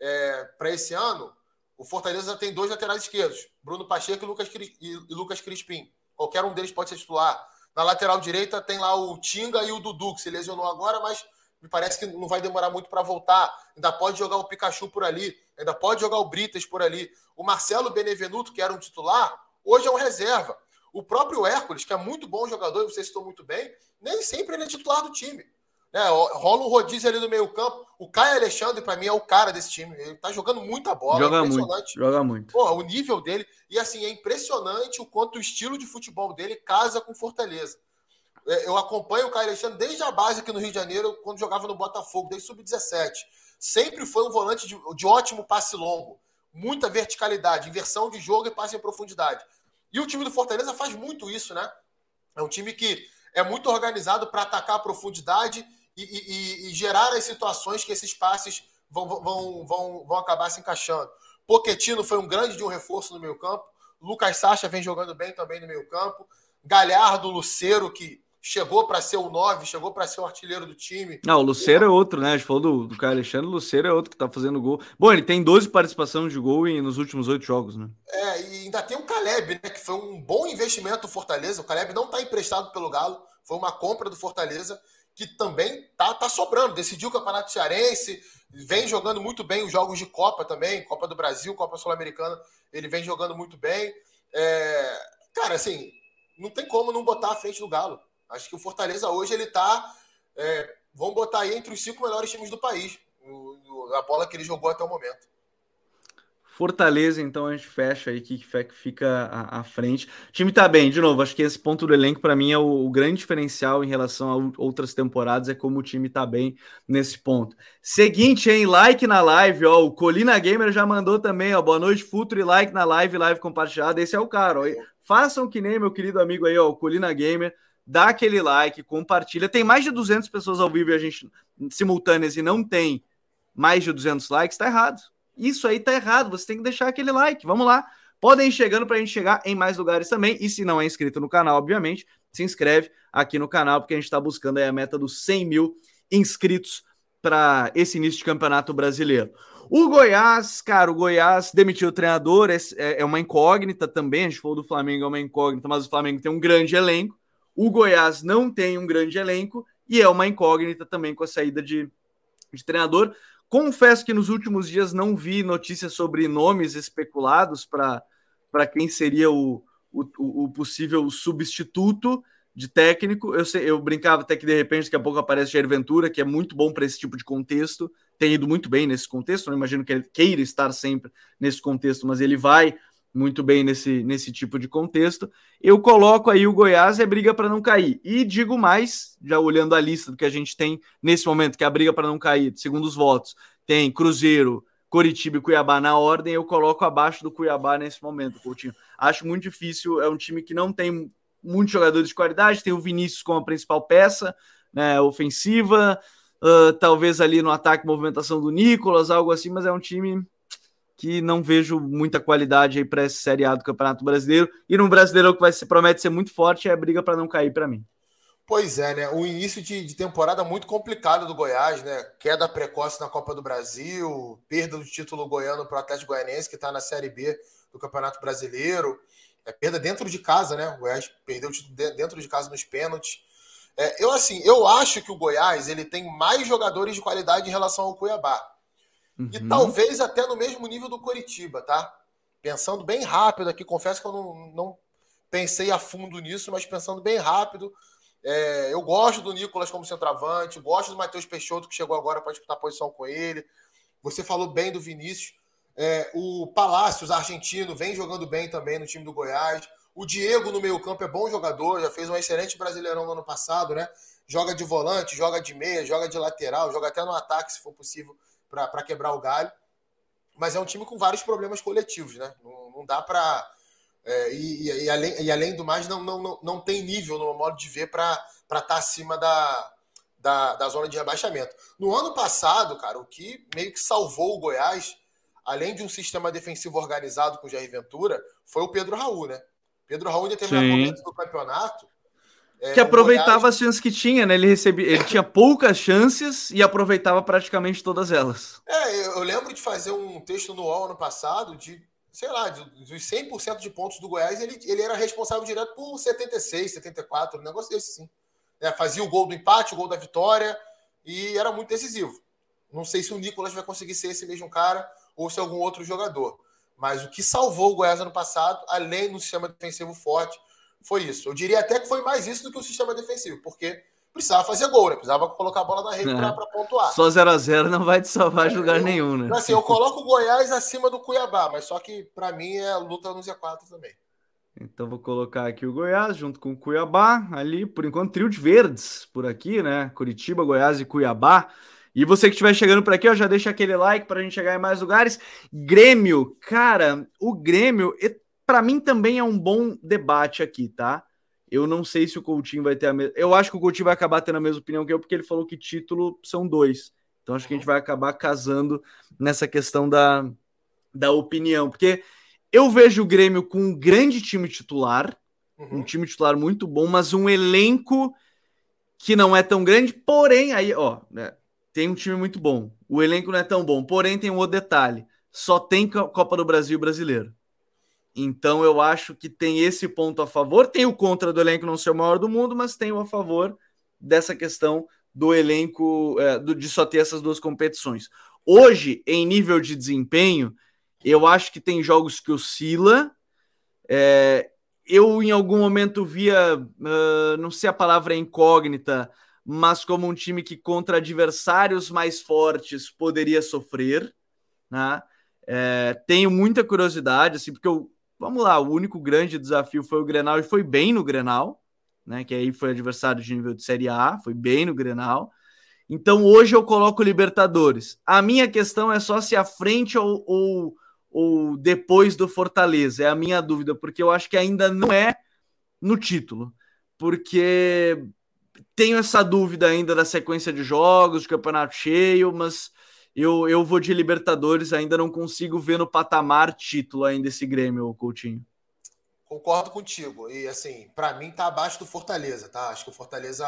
é, para esse ano, o Fortaleza tem dois laterais esquerdos, Bruno Pacheco e Lucas, e Lucas Crispim. Qualquer um deles pode ser titular. Na lateral direita tem lá o Tinga e o Dudu, que se lesionou agora, mas me parece que não vai demorar muito para voltar. Ainda pode jogar o Pikachu por ali, ainda pode jogar o Britas por ali. O Marcelo Benevenuto, que era um titular, hoje é um reserva. O próprio Hércules, que é muito bom jogador, e você citou muito bem, nem sempre ele é titular do time. Né? Rola um rodízio ali no meio campo. O Caio Alexandre, para mim, é o cara desse time. Ele tá jogando muita bola. Joga muito. Joga muito. Pô, o nível dele. E assim, é impressionante o quanto o estilo de futebol dele casa com Fortaleza. É, eu acompanho o Caio Alexandre desde a base aqui no Rio de Janeiro, quando jogava no Botafogo, desde sub-17. Sempre foi um volante de, de ótimo passe longo. Muita verticalidade, inversão de jogo e passe em profundidade. E o time do Fortaleza faz muito isso, né? É um time que é muito organizado para atacar a profundidade e, e, e, gerar as situações que esses passes vão, vão, vão, vão acabar se encaixando. Poquetino foi um grande de um reforço no meio campo. Lucas Sacha vem jogando bem também no meio campo. Galhardo, Luceiro, que chegou para ser o 9, chegou para ser o artilheiro do time. Não, o Luceiro é outro, né? A gente falou do, do Caio Alexandre, o Luceiro é outro que tá fazendo gol. Bom, ele tem 12 participações de gol em, nos últimos oito jogos, né? É, e ainda tem o Caleb, né? Que foi um bom investimento do Fortaleza. O Caleb não tá emprestado pelo Galo, foi uma compra do Fortaleza que também tá, tá sobrando. Decidiu o Campeonato Cearense, vem jogando muito bem os jogos de Copa também, Copa do Brasil, Copa Sul-Americana, ele vem jogando muito bem. É... Cara, assim, não tem como não botar à frente do Galo. Acho que o Fortaleza hoje ele está, é, vamos botar aí entre os cinco melhores times do país, a bola que ele jogou até o momento. Fortaleza, então a gente fecha aí que fica à, frente. O time tá bem, de novo, acho que esse ponto do elenco para mim é o, o, grande diferencial em relação a outras temporadas, é como o time tá bem nesse ponto. Seguinte, hein, like na live, ó, o Colina Gamer já mandou também, ó, boa noite, Futuro e like na live, live compartilhada, esse é o cara, ó. Façam que nem meu querido amigo aí, ó, o Colina Gamer, dá aquele like, compartilha. Tem mais de 200 pessoas ao vivo e a gente simultâneas e não tem mais de 200 likes, tá errado. Isso aí tá errado. Você tem que deixar aquele like. Vamos lá. Podem ir chegando para a gente chegar em mais lugares também. E se não é inscrito no canal, obviamente, se inscreve aqui no canal, porque a gente está buscando a meta dos 100 mil inscritos para esse início de campeonato brasileiro. O Goiás, cara, o Goiás demitiu o treinador, é, é uma incógnita também. A gente falou do Flamengo, é uma incógnita, mas o Flamengo tem um grande elenco. O Goiás não tem um grande elenco e é uma incógnita também com a saída de, de treinador. Confesso que nos últimos dias não vi notícias sobre nomes especulados para quem seria o, o, o, possível substituto de técnico. Eu, sei, eu brincava até que de repente daqui a pouco aparece Jair Ventura, que é muito bom para esse tipo de contexto, tem ido muito bem nesse contexto. Não imagino que ele queira estar sempre nesse contexto, mas ele vai muito bem nesse, nesse tipo de contexto. Eu coloco aí o Goiás é briga para não cair. E digo mais, já olhando a lista do que a gente tem nesse momento, que é a briga para não cair, segundo os votos, tem Cruzeiro, Coritiba e Cuiabá na ordem, eu coloco abaixo do Cuiabá nesse momento, Coutinho. Acho muito difícil, é um time que não tem muitos jogadores de qualidade, tem o Vinícius como a principal peça, né, ofensiva, uh, talvez ali no ataque movimentação do Nicolas, algo assim, mas é um time que não vejo muita qualidade aí para essa Série A do Campeonato Brasileiro. E no Brasileiro que vai se promete ser muito forte é a briga para não cair para mim. Pois é, né? O início de, de, temporada muito complicado do Goiás, né? Queda precoce na Copa do Brasil, perda do título goiano para o Atlético Goianense, que está na Série B do Campeonato Brasileiro. É perda dentro de casa, né? O Goiás perdeu o título dentro de casa nos pênaltis. É, eu, assim, eu acho que o Goiás ele tem mais jogadores de qualidade em relação ao Cuiabá. Uhum. E talvez até no mesmo nível do Coritiba, tá? Pensando bem rápido aqui, confesso que eu não, não pensei a fundo nisso, mas pensando bem rápido. É, eu gosto do Nicolas como centroavante, gosto do Matheus Peixoto, que chegou agora para disputar a posição com ele. Você falou bem do Vinícius. É, o Palácios, argentino, vem jogando bem também no time do Goiás. O Diego no meio-campo é bom jogador, já fez um excelente brasileirão no ano passado, né? Joga de volante, joga de meia, joga de lateral, joga até no ataque, se for possível para quebrar o galho. Mas é um time com vários problemas coletivos, né? Não, não dá para. É, e, e, além, e além do mais, não, não, não, não tem nível, no meu modo de ver, para estar tá acima da, da, da zona de rebaixamento. No ano passado, cara, o que meio que salvou o Goiás, além de um sistema defensivo organizado com o Jair Ventura, foi o Pedro Raul, né? Pedro Raul, em determinado Sim. momento do campeonato, é, que aproveitava Goiás... as chances que tinha, né? Ele recebia, ele tinha poucas chances e aproveitava praticamente todas elas. É, eu lembro de fazer um texto no UOL ano passado de, sei lá, dos 100% de pontos do Goiás, ele, ele era responsável direto por 76, 74, um negócio desse sim. É, fazia o gol do empate, o gol da vitória e era muito decisivo. Não sei se o Nicolas vai conseguir ser esse mesmo cara ou se algum outro jogador. Mas o que salvou o Goiás ano passado, além do sistema defensivo forte, foi isso. Eu diria até que foi mais isso do que o sistema defensivo, porque precisava fazer gol, né? Precisava colocar a bola na rede é. para pontuar. Só 0 a 0 não vai te salvar de lugar eu, nenhum, né? Assim, eu coloco o Goiás acima do Cuiabá, mas só que para mim é luta no Z4 também. Então vou colocar aqui o Goiás junto com o Cuiabá, ali, por enquanto, trio de verdes por aqui, né? Curitiba, Goiás e Cuiabá. E você que estiver chegando por aqui, ó, já deixa aquele like para a gente chegar em mais lugares. Grêmio, cara, o Grêmio, para mim também é um bom debate aqui, tá? Eu não sei se o Coutinho vai ter a mesma. Eu acho que o Coutinho vai acabar tendo a mesma opinião que eu, porque ele falou que título são dois. Então acho que a gente vai acabar casando nessa questão da, da opinião. Porque eu vejo o Grêmio com um grande time titular, uhum. um time titular muito bom, mas um elenco que não é tão grande, porém, aí, ó, né, tem um time muito bom. O elenco não é tão bom, porém tem um outro detalhe: só tem Copa do Brasil brasileiro. Então eu acho que tem esse ponto a favor. Tem o contra do elenco não ser o maior do mundo, mas tem o a favor dessa questão do elenco é, do, de só ter essas duas competições. Hoje, em nível de desempenho, eu acho que tem jogos que oscila. É, eu em algum momento via, uh, não sei a palavra incógnita, mas como um time que contra adversários mais fortes poderia sofrer. Né? É, tenho muita curiosidade, assim, porque eu, Vamos lá, o único grande desafio foi o Grenal e foi bem no Grenal, né? Que aí foi adversário de nível de Série A, foi bem no Grenal. Então hoje eu coloco Libertadores. A minha questão é só se à frente ou, ou, ou depois do Fortaleza. É a minha dúvida, porque eu acho que ainda não é no título. Porque tenho essa dúvida ainda da sequência de jogos, de campeonato cheio, mas eu, eu vou de Libertadores, ainda não consigo ver no patamar título ainda esse Grêmio, Coutinho. Concordo contigo. E assim, para mim tá abaixo do Fortaleza, tá? Acho que o Fortaleza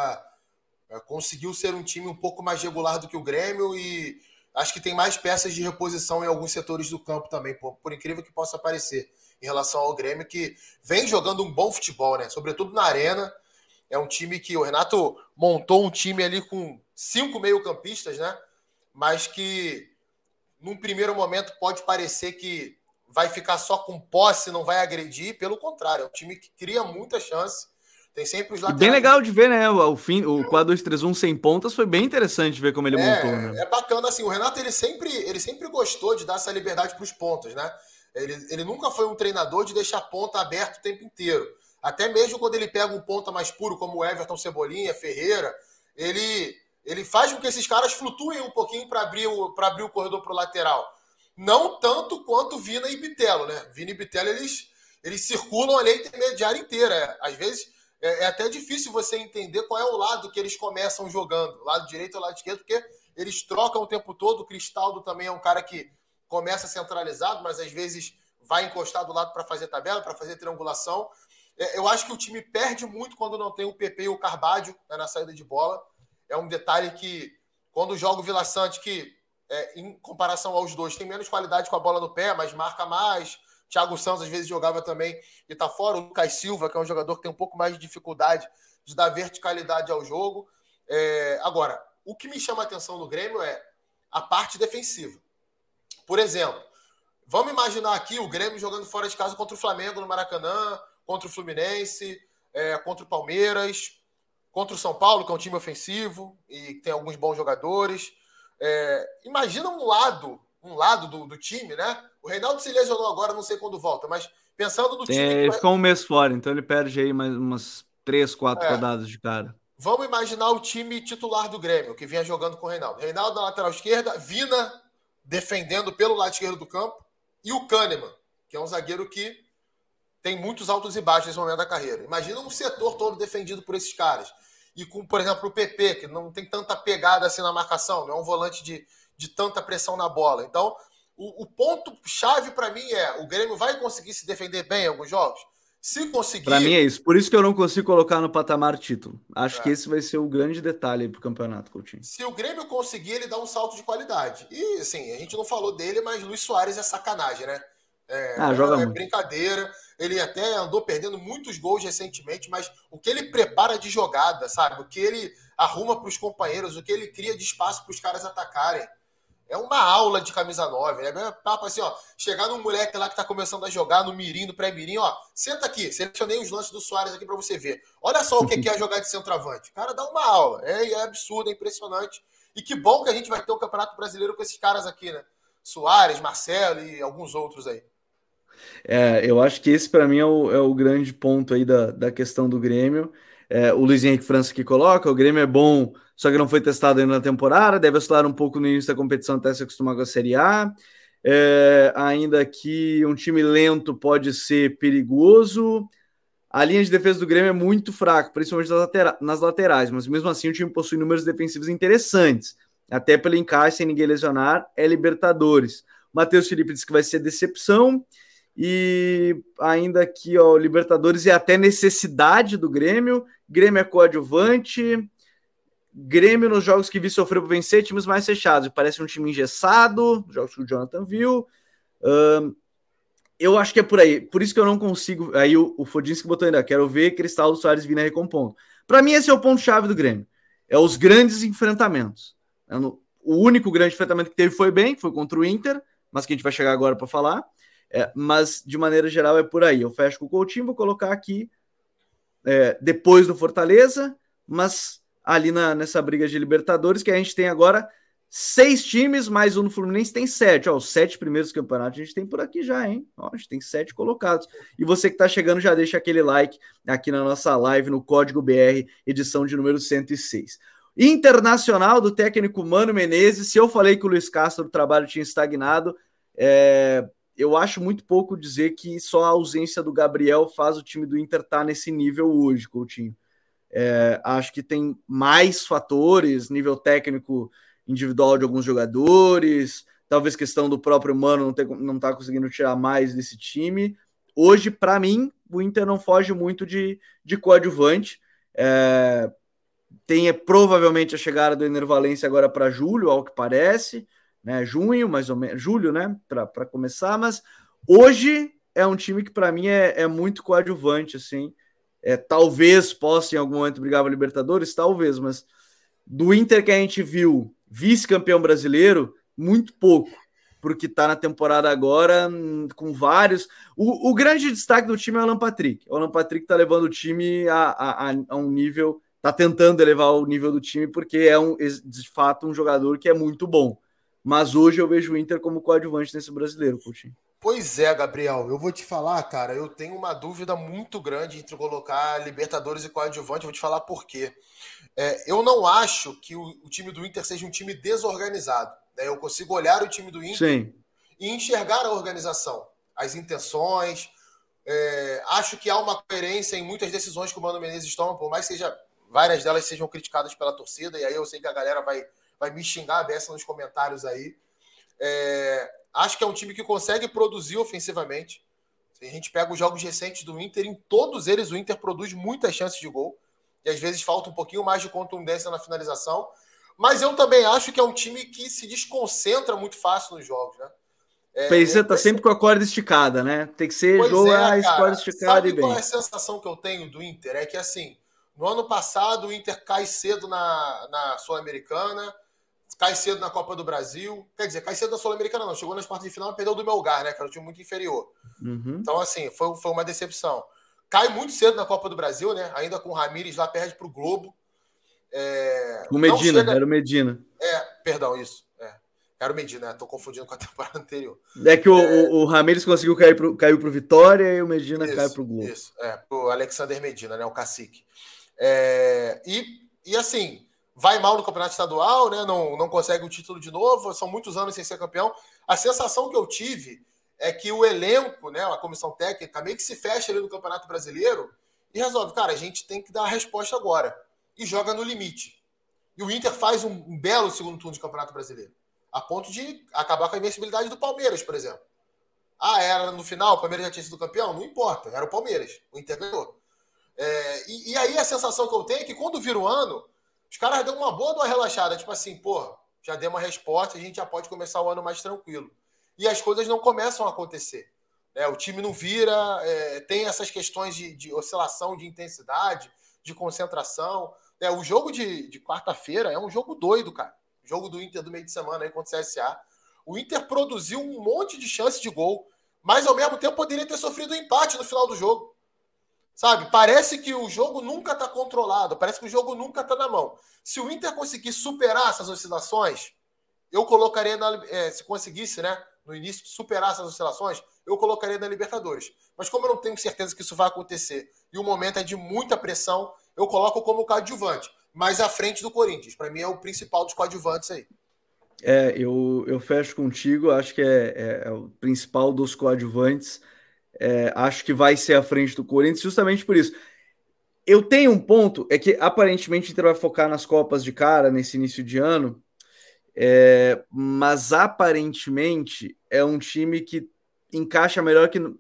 é, conseguiu ser um time um pouco mais regular do que o Grêmio e acho que tem mais peças de reposição em alguns setores do campo também, por, por incrível que possa parecer, em relação ao Grêmio, que vem jogando um bom futebol, né? Sobretudo na arena. É um time que o Renato montou um time ali com cinco meio-campistas, né? Mas que num primeiro momento pode parecer que vai ficar só com posse, não vai agredir. Pelo contrário, é um time que cria muita chance, Tem sempre os laterais. E bem legal de ver, né? O, fim, o 4-2-3-1 sem pontas foi bem interessante ver como ele é, montou. Né? É bacana, assim. O Renato ele sempre, ele sempre gostou de dar essa liberdade para os pontos, né? Ele, ele nunca foi um treinador de deixar a ponta aberta o tempo inteiro. Até mesmo quando ele pega um ponta mais puro, como o Everton Cebolinha, Ferreira, ele, ele faz com que esses caras flutuem um pouquinho para abrir, o, abrir o corredor para o lateral. Não tanto quanto Vina e Bitelo, né? Vina e Bitelo, eles, eles circulam ali a intermediária inteira. Às vezes é, é, até difícil você entender qual é o lado que eles começam jogando, lado direito ou lado esquerdo, porque eles trocam o tempo todo. O Cristaldo também é um cara que começa centralizado, mas às vezes vai encostar do lado para fazer tabela, para fazer triangulação. É, eu acho que o time perde muito quando não tem o PP e o Carbadio né, na saída de bola. É um detalhe que, quando joga o Vila Sante, que é, em comparação aos dois, tem menos qualidade com a bola no pé, mas marca mais, Thiago Santos às vezes jogava também e tá fora. O Lucas Silva, que é um jogador que tem um pouco mais de dificuldade de dar verticalidade ao jogo. É... Agora, o que me chama a atenção no Grêmio é a parte defensiva. Por exemplo, vamos imaginar aqui o Grêmio jogando fora de casa contra o Flamengo no Maracanã, contra o Fluminense, é, contra o Palmeiras, contra o São Paulo, que é um time ofensivo e tem alguns bons jogadores. É, imagina um lado um lado do, do time, né? O Reinaldo se lesionou agora, não sei quando volta, mas pensando no time. É, ele vai... ficou um mês fora, então ele perde aí mais umas três, quatro é. rodadas de cara. Vamos imaginar o time titular do Grêmio, que vinha jogando com o Reinaldo. Reinaldo na lateral esquerda, Vina defendendo pelo lado esquerdo do campo, e o Kahneman, que é um zagueiro que tem muitos altos e baixos nesse momento da carreira. Imagina um setor todo defendido por esses caras. E com, por exemplo, o PP, que não tem tanta pegada assim na marcação, não é um volante de, de tanta pressão na bola. Então, o, o ponto-chave para mim é: o Grêmio vai conseguir se defender bem em alguns jogos? Se conseguir. Para mim é isso. Por isso que eu não consigo colocar no patamar título. Acho é. que esse vai ser o grande detalhe para o campeonato, Coutinho. Se o Grêmio conseguir, ele dá um salto de qualidade. E, assim, a gente não falou dele, mas Luiz Soares é sacanagem, né? É, ah, joga é muito. brincadeira. Ele até andou perdendo muitos gols recentemente, mas o que ele prepara de jogada, sabe? O que ele arruma para os companheiros, o que ele cria de espaço para os caras atacarem. É uma aula de camisa 9. É papo assim, ó. Chegar num moleque lá que tá começando a jogar no mirim, no pré-mirim, ó. Senta aqui, selecionei os lances do Soares aqui para você ver. Olha só o que é jogar de centroavante. O cara dá uma aula. É, é absurdo, é impressionante. E que bom que a gente vai ter o um Campeonato Brasileiro com esses caras aqui, né? Soares, Marcelo e alguns outros aí. É, eu acho que esse para mim é o, é o grande ponto aí da, da questão do Grêmio. É, o Luiz Henrique França que coloca, o Grêmio é bom só que não foi testado ainda na temporada, deve oscilar um pouco no início da competição até se acostumar com a Série A. É, ainda que um time lento pode ser perigoso. A linha de defesa do Grêmio é muito fraca, principalmente nas, latera nas laterais, mas mesmo assim o time possui números defensivos interessantes. Até pelo encaixe, sem ninguém lesionar, é Libertadores. Matheus Felipe disse que vai ser decepção. E ainda aqui, ó, Libertadores é até necessidade do Grêmio. Grêmio é coadjuvante. Grêmio nos jogos que vi sofreu para vencer, times mais fechados. Parece um time engessado, jogos que o Jonathan viu. Um, eu acho que é por aí. Por isso que eu não consigo. Aí o, o Fodinski botou ainda, quero ver Cristal Soares vindo recompondo. Para mim, esse é o ponto-chave do Grêmio. É os grandes enfrentamentos. O único grande enfrentamento que teve foi bem, foi contra o Inter, mas que a gente vai chegar agora para falar. É, mas, de maneira geral, é por aí. Eu fecho com o Coutinho, vou colocar aqui é, depois do Fortaleza, mas ali na, nessa briga de Libertadores, que a gente tem agora seis times, mais um no Fluminense tem sete. Ó, os sete primeiros campeonatos a gente tem por aqui já, hein? Ó, a gente tem sete colocados. E você que está chegando, já deixa aquele like aqui na nossa live no Código BR, edição de número 106. Internacional do técnico Mano Menezes. Se eu falei que o Luiz Castro o trabalho tinha estagnado, é, eu acho muito pouco dizer que só a ausência do Gabriel faz o time do Inter estar tá nesse nível hoje, Coutinho. É, acho que tem mais fatores, nível técnico individual de alguns jogadores, talvez questão do próprio Mano não, ter, não tá conseguindo tirar mais desse time. Hoje, para mim, o Inter não foge muito de, de coadjuvante. É, tem é, provavelmente a chegada do Enervalência agora para julho, ao que parece, né? Junho, mais ou menos, julho, né? Para começar, mas hoje é um time que para mim é, é muito coadjuvante, assim. É, talvez possa em algum momento brigar para Libertadores, talvez, mas do Inter que a gente viu, vice-campeão brasileiro, muito pouco. porque tá na temporada agora hum, com vários. O, o, grande destaque do time é o Alan Patrick. O Alan Patrick tá levando o time a, a, a um nível, tá tentando elevar o nível do time, porque é um, de fato um jogador que é muito bom. Mas hoje eu vejo o Inter como coadjuvante nesse brasileiro, Coutinho. Pois é, Gabriel, eu vou te falar, cara, eu tenho uma dúvida muito grande entre colocar Libertadores e coadjuvante, eu vou te falar por quê. É, eu não acho que o, o, time do Inter seja um time desorganizado. Né? Eu consigo olhar o time do Inter Sim. e enxergar a organização, as intenções. É, acho que há uma coerência em muitas decisões que o Mano Menezes toma, por mais que seja, várias delas sejam criticadas pela torcida, e aí eu sei que a galera vai, vai me xingar a beça nos comentários aí. É, Acho que é um time que consegue produzir ofensivamente. Se a gente pega os jogos recentes do Inter, em todos eles o Inter produz muitas chances de gol. E às vezes falta um pouquinho mais de contundência na finalização. Mas eu também acho que é um time que se desconcentra muito fácil nos jogos, né? É, Pensa, tá sempre com a corda esticada, né? Tem que ser pois jogo, é, a corda esticada sabe e bem. qual é a sensação que eu tenho do Inter? É que assim, no ano passado o Inter cai cedo na, na Sul-Americana, cai cedo na Copa do Brasil. Quer dizer, cai cedo na Sul-Americana, não. Chegou nas quartas de final e perdeu do Melgar, né? Que era um time muito inferior. Uhum. Então, assim, foi, foi uma decepção. Cai muito cedo na Copa do Brasil, né? Ainda com o Ramires lá, perde para o Globo. É... O Medina, chega... era o Medina. É, perdão, isso. É. Era o Medina, né? Tô confundindo com a *laughs* temporada anterior. É que o, é... o, o Ramires conseguiu cair pro, caiu pro Vitória e o Medina isso, caiu pro Globo. Isso, é, o Alexander Medina, né? O cacique. É... E, e assim, vai mal no campeonato estadual, né? Não, não consegue o título de novo, são muitos anos sem ser campeão. A sensação que eu tive é que o elenco, né, a comissão técnica, meio que se fecha ali no Campeonato Brasileiro e resolve, cara, a gente tem que dar a resposta agora. E joga no limite. E o Inter faz um, belo segundo turno de Campeonato Brasileiro. A ponto de acabar com a invencibilidade do Palmeiras, por exemplo. Ah, era no final, o Palmeiras já tinha sido campeão? Não importa, era o Palmeiras. O Inter ganhou. É, e, e, aí a sensação que eu tenho é que quando vira o ano, os caras dão uma boa uma relaxada, tipo assim, pô, já deu uma resposta, a gente já pode começar o ano mais tranquilo. E as coisas não começam a acontecer. Né? O time não vira, é, tem essas questões de, de, oscilação de intensidade, de concentração. É, o jogo de, de quarta-feira é um jogo doido, cara. O jogo do Inter do meio de semana aí contra o CSA. O Inter produziu um monte de chance de gol, mas ao mesmo tempo poderia ter sofrido um empate no final do jogo. Sabe? Parece que o jogo nunca está controlado, parece que o jogo nunca está na mão. Se o Inter conseguir superar essas oscilações, eu colocaria na, é, se conseguisse, né, no início superar essas oscilações, eu colocaria na Libertadores. Mas como eu não tenho certeza que isso vai acontecer e o momento é de muita pressão, eu coloco como coadjuvante, mais à frente do Corinthians. Para mim é o principal dos coadjuvantes aí. É, eu, eu fecho contigo, acho que é, é, é o principal dos coadjuvantes. É, acho que vai ser à frente do Corinthians, justamente por isso. Eu tenho um ponto, é que aparentemente o Inter vai focar nas Copas de cara nesse início de ano, é, mas aparentemente é um time que encaixa melhor que no,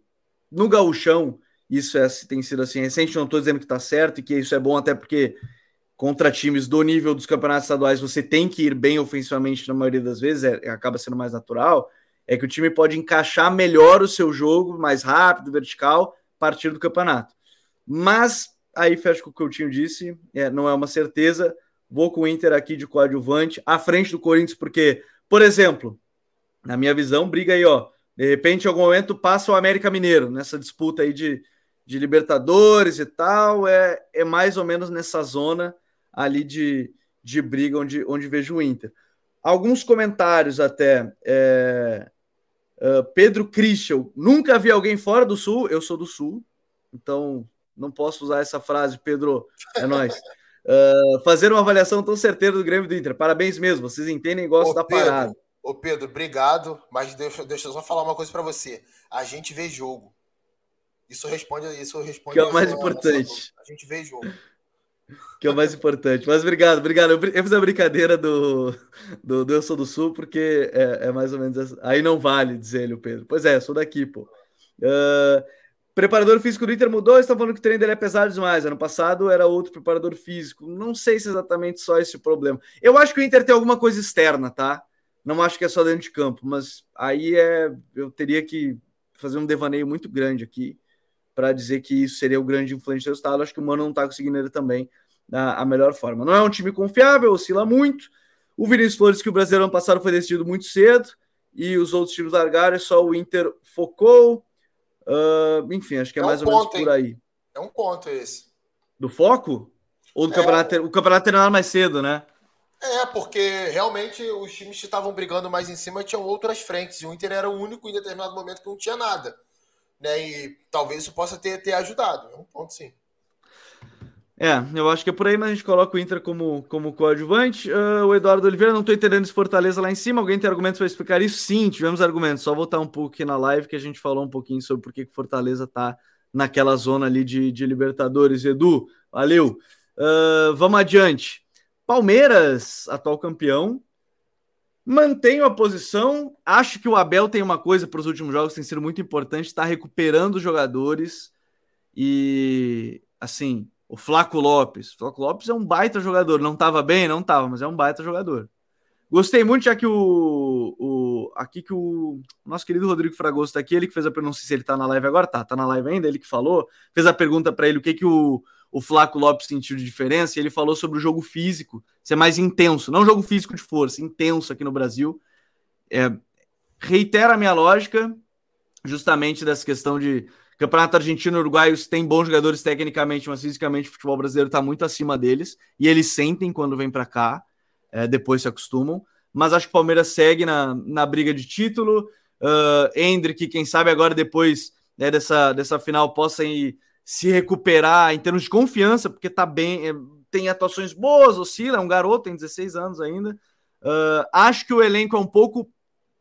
no gauchão. Isso é, tem sido assim recente, não estou dizendo que está certo e que isso é bom até porque contra times do nível dos campeonatos estaduais você tem que ir bem ofensivamente na maioria das vezes, é, acaba sendo mais natural é que o time pode encaixar melhor o seu jogo, mais rápido, vertical, a partir do campeonato. Mas aí fecho com o que o Coutinho disse, é, não é uma certeza. Vou com o Inter aqui de coadjuvante, à frente do Corinthians, porque, por exemplo, na minha visão, briga aí, ó. De repente, em algum momento, passa o América Mineiro nessa disputa aí de, de Libertadores e tal. É, é mais ou menos nessa zona ali de, de briga onde, onde vejo o Inter. Alguns comentários até. É, Uh, Pedro Christian, nunca vi alguém fora do Sul, eu sou do Sul, então não posso usar essa frase, Pedro, é nós. Uh, fazer uma avaliação tão certeira do Grêmio do Inter. Parabéns mesmo, vocês entendem e gostam da Pedro, parada. Ô Pedro, obrigado, mas deixa, deixa eu só falar uma coisa para você. A gente vê jogo. Isso responde, isso responde. Que é o mais importante. A gente vê jogo que é o mais importante. Mas obrigado, obrigado. Eu fiz a brincadeira do, do, do Eu Sou do Sul, porque é, é, mais ou menos essa. Aí não vale, dizer ele, o Pedro. Pois é, sou daqui, pô. Uh, preparador físico do Inter mudou, estão falando que o treino dele é pesado demais. Ano passado era outro preparador físico. Não sei se é exatamente só esse o problema. Eu acho que o Inter tem alguma coisa externa, tá? Não acho que é só dentro de campo, mas aí é. Eu teria que fazer um devaneio muito grande aqui para dizer que isso seria o grande influente do resultado. Acho que o Mano não está conseguindo ele também a, a melhor forma. Não é um time confiável, oscila muito. O Vinícius Flores, que o Brasileiro ano passado foi decidido muito cedo, e os outros times largaram, é só o Inter focou. Uh, enfim, acho que é, é mais um ou menos por aí. É um ponto esse. Do foco? Ou do é, campeonato? O campeonato terminar mais cedo, né? É, porque realmente os times que estavam brigando mais em cima tinham outras frentes. E o Inter era o único em determinado momento que não tinha nada. Né? E talvez isso possa ter, ter ajudado. É um ponto, sim. É, eu acho que é por aí, mas a gente coloca o Inter como, como coadjuvante. Uh, o Eduardo Oliveira, não estou entendendo esse Fortaleza lá em cima. Alguém tem argumentos para explicar isso? Sim, tivemos argumentos. Só voltar um pouco aqui na live que a gente falou um pouquinho sobre por que Fortaleza está naquela zona ali de, de Libertadores. Edu, valeu. Uh, vamos adiante. Palmeiras, atual campeão, mantenho a posição. Acho que o Abel tem uma coisa para os últimos jogos, tem sido muito importante, está recuperando os jogadores. E, assim, o Flaco Lopes. O Flaco Lopes é um baita jogador. Não estava bem? Não estava, mas é um baita jogador. Gostei muito, já que o, o aqui que o nosso querido Rodrigo Fragoso está aqui, ele que fez a pergunta, não sei se ele está na live agora, tá, tá na live ainda, ele que falou, fez a pergunta para ele o que que o, o Flaco Lopes sentiu de diferença, e ele falou sobre o jogo físico, ser mais intenso, não jogo físico de força, intenso aqui no Brasil. É, reitera a minha lógica, justamente dessa questão de Campeonato Argentino e Uruguai tem bons jogadores tecnicamente, mas fisicamente o futebol brasileiro está muito acima deles, e eles sentem quando vem para cá é, depois se acostumam. Mas acho que o Palmeiras segue na, na briga de título. Uh, Hendrick, quem sabe agora depois né, dessa, dessa final possa ir, se recuperar em termos de confiança, porque tá bem, é, tem atuações boas, oscila, é um garoto, tem 16 anos ainda. Uh, acho que o elenco é um pouco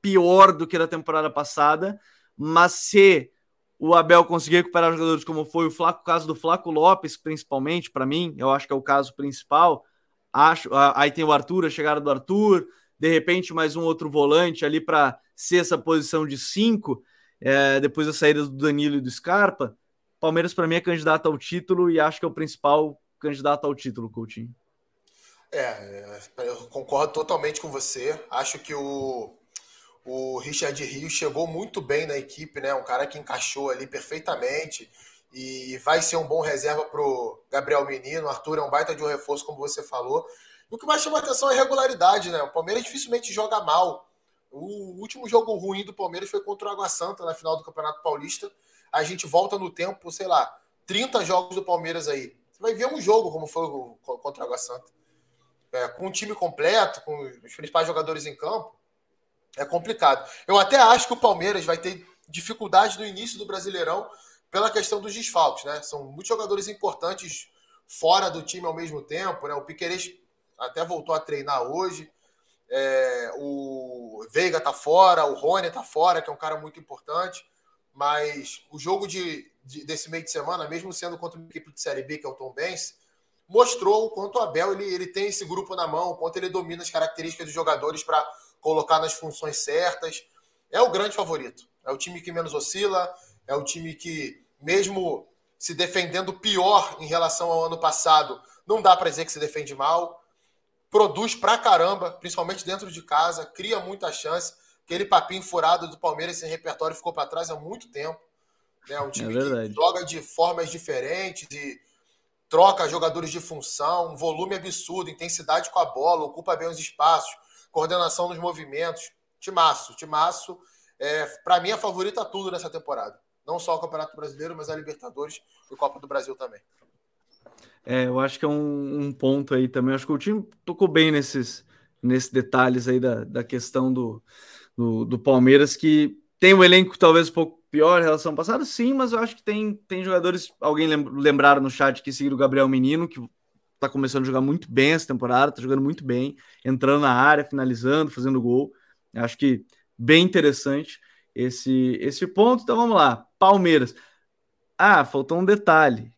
pior do que da temporada passada, mas se o Abel conseguir recuperar jogadores como foi o, Flaco, o caso do Flaco Lopes, principalmente, para mim, eu acho que é o caso principal, Acho, aí tem o Arthur, a chegada do Arthur, de repente mais um outro volante ali para ser essa posição de cinco, é, depois da saída do Danilo e do Scarpa. Palmeiras, para mim, é candidato ao título e acho que é o principal candidato ao título, Coutinho. É, eu concordo totalmente com você. Acho que o, o Richard Rio chegou muito bem na equipe, né? Um cara que encaixou ali perfeitamente e vai ser um bom reserva para o Gabriel Menino. O Arthur é um baita de um reforço, como você falou. E o que mais chama atenção é a regularidade, né? O Palmeiras dificilmente joga mal. O último jogo ruim do Palmeiras foi contra o Água Santa na final do Campeonato Paulista. A gente volta no tempo, sei lá, 30 jogos do Palmeiras aí. Você vai ver um jogo como foi contra o Água Santa. É, com o time completo, com os principais jogadores em campo, é complicado. Eu até acho que o Palmeiras vai ter dificuldade no início do Brasileirão pela questão dos desfalques, né? São muitos jogadores importantes fora do time ao mesmo tempo, né? O Piqueires até voltou a treinar hoje. É, o Veiga tá fora, o Rony tá fora, que é um cara muito importante. Mas o jogo de, de, desse meio de semana, mesmo sendo contra uma equipe de Série B, que é o Tom Benz, mostrou o quanto o Abel ele, ele tem esse grupo na mão, o quanto ele domina as características dos jogadores para colocar nas funções certas. É o grande favorito. É o time que menos oscila, é o time que, mesmo se defendendo pior em relação ao ano passado, não dá para dizer que se defende mal. Produz pra caramba, principalmente dentro de casa, cria muita chance. Aquele papinho furado do Palmeiras sem repertório ficou para trás há muito tempo. É um time é que joga de formas diferentes e troca jogadores de função, um volume absurdo, intensidade com a bola, ocupa bem os espaços, coordenação nos movimentos. Timaço, timaço. É, para mim, é favorita tudo nessa temporada. Não só o Campeonato Brasileiro, mas a Libertadores e Copa do Brasil também. É, eu acho que é um, um ponto aí também. Eu acho que o time tocou bem nesses, nesses detalhes aí da, da questão do, do, do Palmeiras, que tem um elenco talvez um pouco pior em relação ao passado, sim, mas eu acho que tem, tem jogadores. Alguém lembraram no chat que seguiram o Gabriel Menino, que tá começando a jogar muito bem essa temporada, tá jogando muito bem, entrando na área, finalizando, fazendo gol. Acho que bem interessante esse, esse ponto. Então vamos lá. Palmeiras. Ah, faltou um detalhe.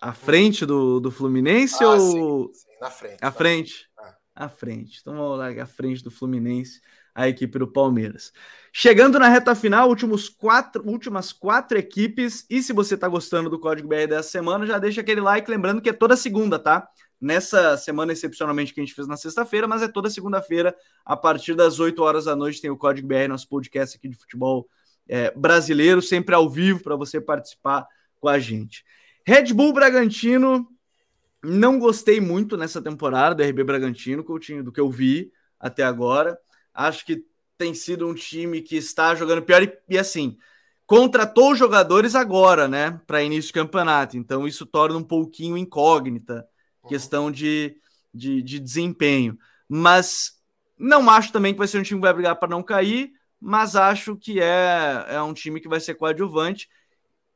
À frente do, do Fluminense ah, ou. Sim, sim, na frente. À frente. Ah. À frente. Então vamos lá, à frente do Fluminense, a equipe do Palmeiras. Chegando na reta final, últimos quatro, últimas quatro equipes. E se você está gostando do Código BR dessa semana, já deixa aquele like, lembrando que é toda segunda, tá? Nessa semana, excepcionalmente, que a gente fez na sexta-feira, mas é toda segunda-feira, a partir das 8 horas da noite, tem o Código BR, nosso podcast aqui de futebol é, brasileiro, sempre ao vivo para você participar com a gente. Red Bull Bragantino, não gostei muito nessa temporada do RB Bragantino, Coutinho, do que eu vi até agora. Acho que tem sido um time que está jogando pior e, e assim, contratou jogadores agora, né, para início de campeonato. Então isso torna um pouquinho incógnita uhum. questão de, de, de, desempenho. Mas não acho também que vai ser um time que vai brigar para não cair, mas acho que é, é um time que vai ser coadjuvante.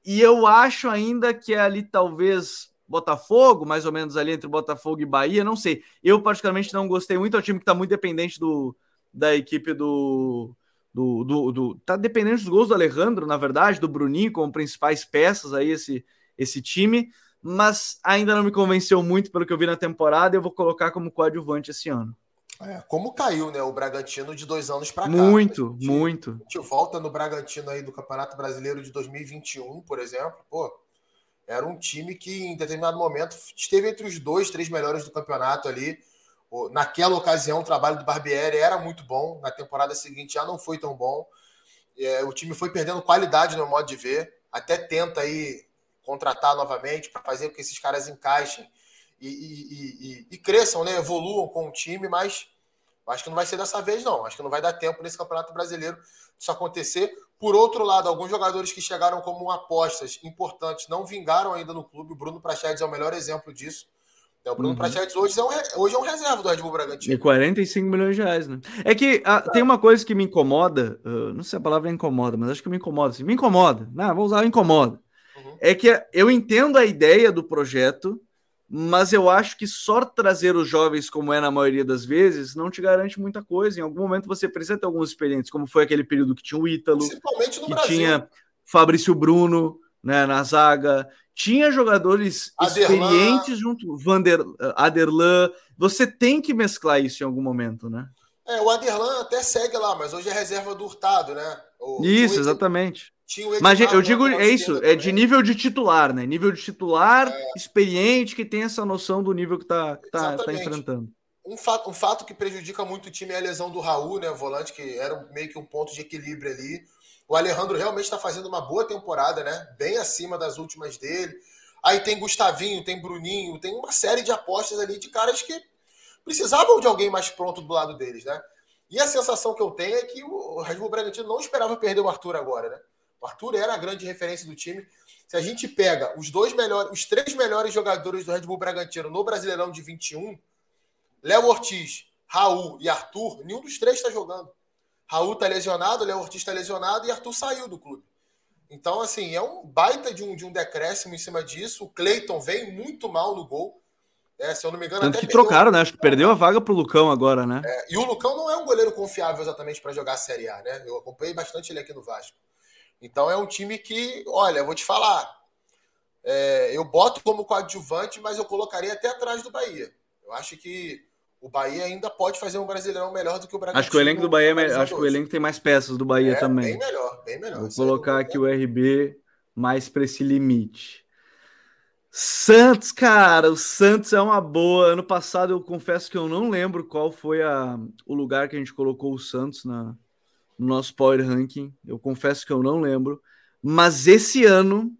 E eu acho ainda que é ali talvez Botafogo, mais ou menos ali entre Botafogo e Bahia, não sei. Eu particularmente não gostei muito, é um time que está muito dependente do, da equipe do, do, do, do, Tá dependente dos gols do Alejandro, na verdade, do Bruninho como principais peças aí, esse, esse time, mas ainda não me convenceu muito pelo que eu vi na temporada. Eu vou colocar como coadjuvante esse ano. É, como caiu, né? O Bragantino de dois anos para cá. Muito, gente, muito. A gente volta no Bragantino aí do Campeonato Brasileiro de 2021, por exemplo. Pô, era um time que em determinado momento esteve entre os dois, três melhores do campeonato ali. Naquela ocasião, o trabalho do Barbieri era muito bom. Na temporada seguinte já não foi tão bom. É, o time foi perdendo qualidade no modo de ver. Até tenta aí contratar novamente para fazer com que esses caras encaixem e, e, e, e, cresçam, né? evoluam com o time, mas acho que não vai ser dessa vez, não. Acho que não vai dar tempo nesse Campeonato Brasileiro isso acontecer. Por outro lado, alguns jogadores que chegaram como apostas importantes não vingaram ainda no clube. O Bruno Prachedes é o melhor exemplo disso. É, o Bruno uhum. Prachedes hoje é, um, hoje é um reserva do Red Bull Bragantino. E 45 milhões de reais, né? É que a, ah, tem uma coisa que me incomoda, uh, não sei se a palavra incomoda, mas acho que me incomoda. Assim, me incomoda, não, vou usar incomoda. Uhum. É que eu entendo a ideia do projeto, mas eu acho que só trazer os jovens, como é na maioria das vezes, não te garante muita coisa. Em algum momento você precisa ter alguns experientes, como foi aquele período que tinha o Ítalo, que Brasil. tinha Fabrício Bruno né, na zaga, tinha jogadores Aderlan. experientes junto, Vander, Aderlan. Você tem que mesclar isso em algum momento, né? É, o Aderlan até segue lá, mas hoje é reserva do Hurtado, né? O, isso, exatamente. Mas eu digo, é isso, é de nível de titular, né? Nível de titular, é. experiente, que tem essa noção do nível que tá, tá, tá enfrentando. Um fato, um fato que prejudica muito o time é a lesão do Raul, né? Volante, que era meio que um ponto de equilíbrio ali. O Alejandro realmente está fazendo uma boa temporada, né? Bem acima das últimas dele. Aí tem Gustavinho, tem Bruninho, tem uma série de apostas ali de caras que precisavam de alguém mais pronto do lado deles, né? E a sensação que eu tenho é que o Red Bull Bragantino não esperava perder o Arthur agora, né? O Arthur era a grande referência do time. Se a gente pega os dois melhores, os três melhores jogadores do Red Bull Bragantino no Brasileirão de 21, Léo Ortiz, Raul e Arthur, nenhum dos três está jogando. Raul está lesionado, Léo Ortiz está lesionado e Arthur saiu do clube. Então, assim, é um baita de um, de um decréscimo em cima disso. O Cleiton vem muito mal no gol. É, se eu não me engano, Tanto que trocaram, né? Acho que perdeu a vaga pro Lucão agora, né? É, e o Lucão não é um goleiro confiável exatamente para jogar a Série A, né? Eu acompanhei bastante ele aqui no Vasco. Então é um time que, olha, eu vou te falar, é, eu boto como coadjuvante, mas eu colocaria até atrás do Bahia. Eu acho que o Bahia ainda pode fazer um Brasileirão melhor do que o Bragantino. Acho que o elenco do Bahia, é, acho que o elenco tem mais peças do Bahia é, também. Bem melhor, bem melhor. Vou colocar aqui o RB mais para esse limite. Santos, cara, o Santos é uma boa. Ano passado eu confesso que eu não lembro qual foi a, o lugar que a gente colocou o Santos na, no nosso Power Ranking. Eu confesso que eu não lembro. Mas esse ano,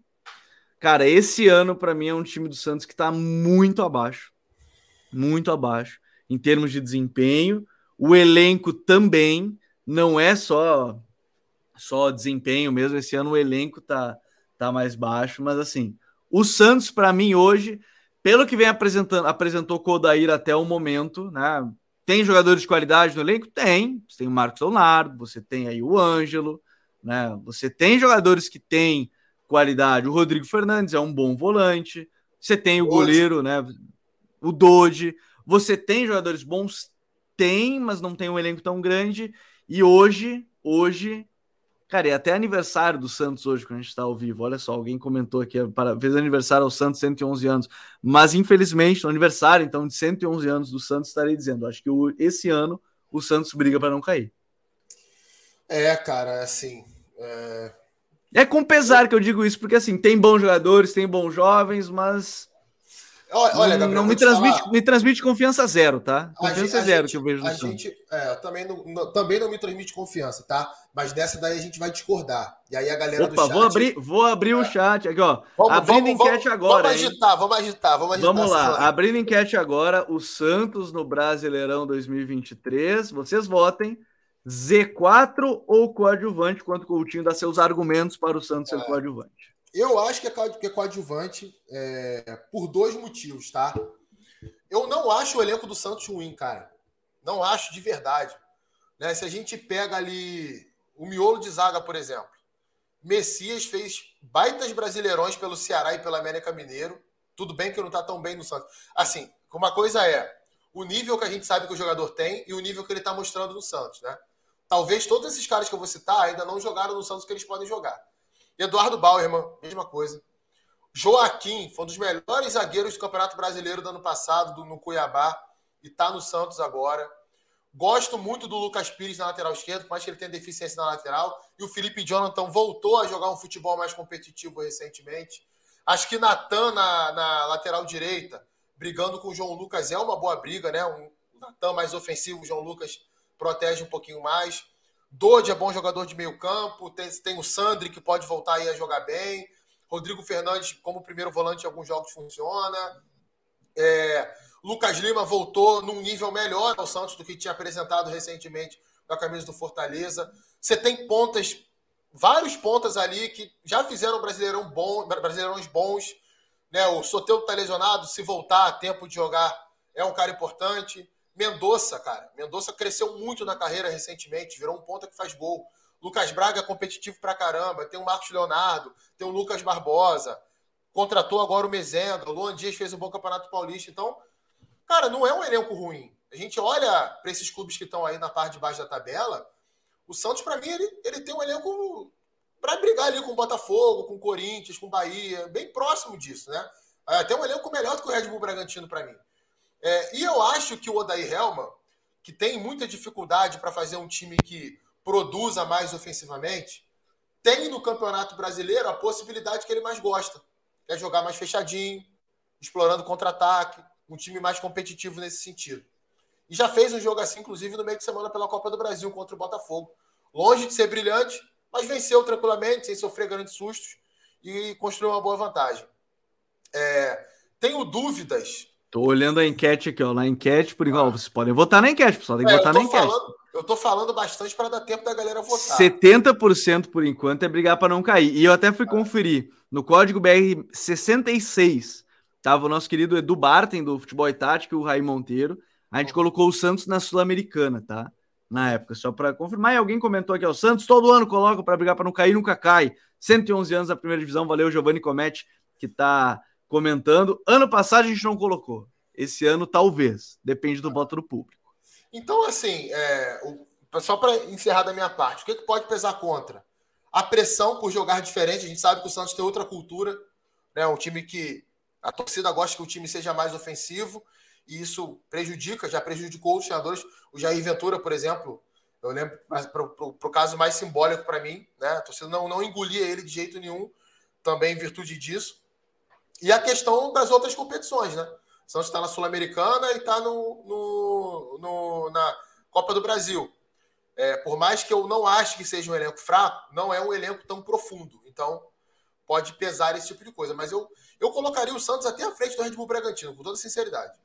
cara, esse ano para mim é um time do Santos que está muito abaixo. Muito abaixo em termos de desempenho. O elenco também não é só só desempenho mesmo. Esse ano o elenco tá, tá mais baixo, mas assim, o Santos para mim hoje, pelo que vem apresentando, apresentou Kodair até o momento, né? Tem jogadores de qualidade no elenco? Tem. Você tem o Marcos Leonardo, você tem aí o Ângelo, né? Você tem jogadores que têm qualidade. O Rodrigo Fernandes é um bom volante. Você tem o goleiro, né? O Doge. Você tem jogadores bons? Tem, mas não tem um elenco tão grande. E hoje, hoje, Cara, e até aniversário do Santos hoje, quando a gente está ao vivo. Olha só, alguém comentou aqui, para, fez aniversário ao Santos, 111 anos. Mas, infelizmente, no aniversário, então, de 111 anos do Santos, estarei dizendo. Acho que esse ano o Santos briga para não cair. É, cara, assim. É... é com pesar que eu digo isso, porque, assim, tem bons jogadores, tem bons jovens, mas Olha, Gabriel, não me transmite, me transmite confiança zero, tá? Confiança gente, zero gente, que eu vejo a gente, é, também não, não, também não me transmite confiança, tá? Mas dessa daí a gente vai discordar. E aí a galera Opa, do chat... vou abrir, vou abrir é. o chat aqui, ó. Vamos, abrindo vamos, enquete vamos, agora. Vamos agitar, hein? vamos agitar, vamos agitar. Vamos lá, abrindo enquete agora, o Santos no Brasileirão 2023. Vocês votem. Z4 ou coadjuvante, quanto o Coutinho dá seus argumentos para o Santos ser é. coadjuvante? Eu acho que é coadjuvante é, por dois motivos, tá? Eu não acho o elenco do Santos ruim, cara. Não acho de verdade. Né? Se a gente pega ali o miolo de zaga, por exemplo, Messias fez baitas brasileirões pelo Ceará e pela América Mineiro. Tudo bem que não tá tão bem no Santos. Assim, uma coisa é o nível que a gente sabe que o jogador tem e o nível que ele tá mostrando no Santos, né? Talvez todos esses caras que eu vou citar ainda não jogaram no Santos que eles podem jogar. Eduardo Bauerman, mesma coisa. Joaquim, foi um dos melhores zagueiros do Campeonato Brasileiro do ano passado, do, no Cuiabá, e está no Santos agora. Gosto muito do Lucas Pires na lateral esquerda, por mais que ele tenha deficiência na lateral. E o Felipe Jonathan voltou a jogar um futebol mais competitivo recentemente. Acho que Natan na, na lateral direita, brigando com o João Lucas, é uma boa briga, né? Um Natan mais ofensivo, o João Lucas protege um pouquinho mais. Dodge é bom jogador de meio campo. Tem, tem o Sandri, que pode voltar aí a jogar bem. Rodrigo Fernandes, como primeiro volante em alguns jogos, funciona. É, Lucas Lima voltou num nível melhor ao Santos do que tinha apresentado recentemente com a camisa do Fortaleza. Você tem pontas, vários pontas ali que já fizeram brasileirão bom, brasileirões bons. Né? O Soteudo está lesionado, se voltar a tempo de jogar, é um cara importante. Mendonça, cara. Mendonça cresceu muito na carreira recentemente, virou um ponta que faz gol. Lucas Braga é competitivo pra caramba. Tem o Marcos Leonardo, tem o Lucas Barbosa. Contratou agora o Mezenda. O Luan Dias fez um bom campeonato paulista. Então, cara, não é um elenco ruim. A gente olha para esses clubes que estão aí na parte de baixo da tabela. O Santos, para mim, ele, ele tem um elenco para brigar ali com o Botafogo, com o Corinthians, com o Bahia, bem próximo disso, né? Até um elenco melhor do que o Red Bull Bragantino para mim. É, e eu acho que o Odair Helman, que tem muita dificuldade para fazer um time que produza mais ofensivamente, tem no Campeonato Brasileiro a possibilidade que ele mais gosta. É jogar mais fechadinho, explorando contra-ataque, um time mais competitivo nesse sentido. E já fez um jogo assim, inclusive, no meio de semana pela Copa do Brasil contra o Botafogo. Longe de ser brilhante, mas venceu tranquilamente, sem sofrer grandes sustos e construiu uma boa vantagem. É, tenho dúvidas Tô olhando a enquete aqui, ó. Na enquete, por igual, ah. vocês podem votar na enquete, pessoal. Tem que é, votar na enquete. Falando, eu tô falando bastante para dar tempo da galera votar. 70% por enquanto é brigar para não cair. E eu até fui ah. conferir. No código BR 66, tava o nosso querido Edu Bartem, do Futebol e Tático, o Raí Monteiro. A gente colocou o Santos na Sul-Americana, tá? Na época, só para confirmar. E alguém comentou aqui, ó. Santos todo ano coloca para brigar para não cair, nunca cai. 111 anos na primeira divisão. Valeu, Giovanni Comete, que tá comentando. Ano passado a gente não colocou. Esse ano, talvez. Depende do voto do público. Então, assim, é, só para encerrar da minha parte, o que, que pode pesar contra? A pressão por jogar diferente. A gente sabe que o Santos tem outra cultura. Né? Um time que a torcida gosta que o time seja mais ofensivo. E isso prejudica, já prejudicou os treinadores. O Jair Ventura, por exemplo, eu lembro, para o caso mais simbólico para mim, né? A torcida não, não engolia ele de jeito nenhum, também em virtude disso. E a questão das outras competições, né? O Santos está na Sul-Americana e está no, no, no, na Copa do Brasil. É, por mais que eu não ache que seja um elenco fraco, não é um elenco tão profundo. Então, pode pesar esse tipo de coisa. Mas eu, eu colocaria o Santos até à frente do Red Bull Bragantino, com toda sinceridade.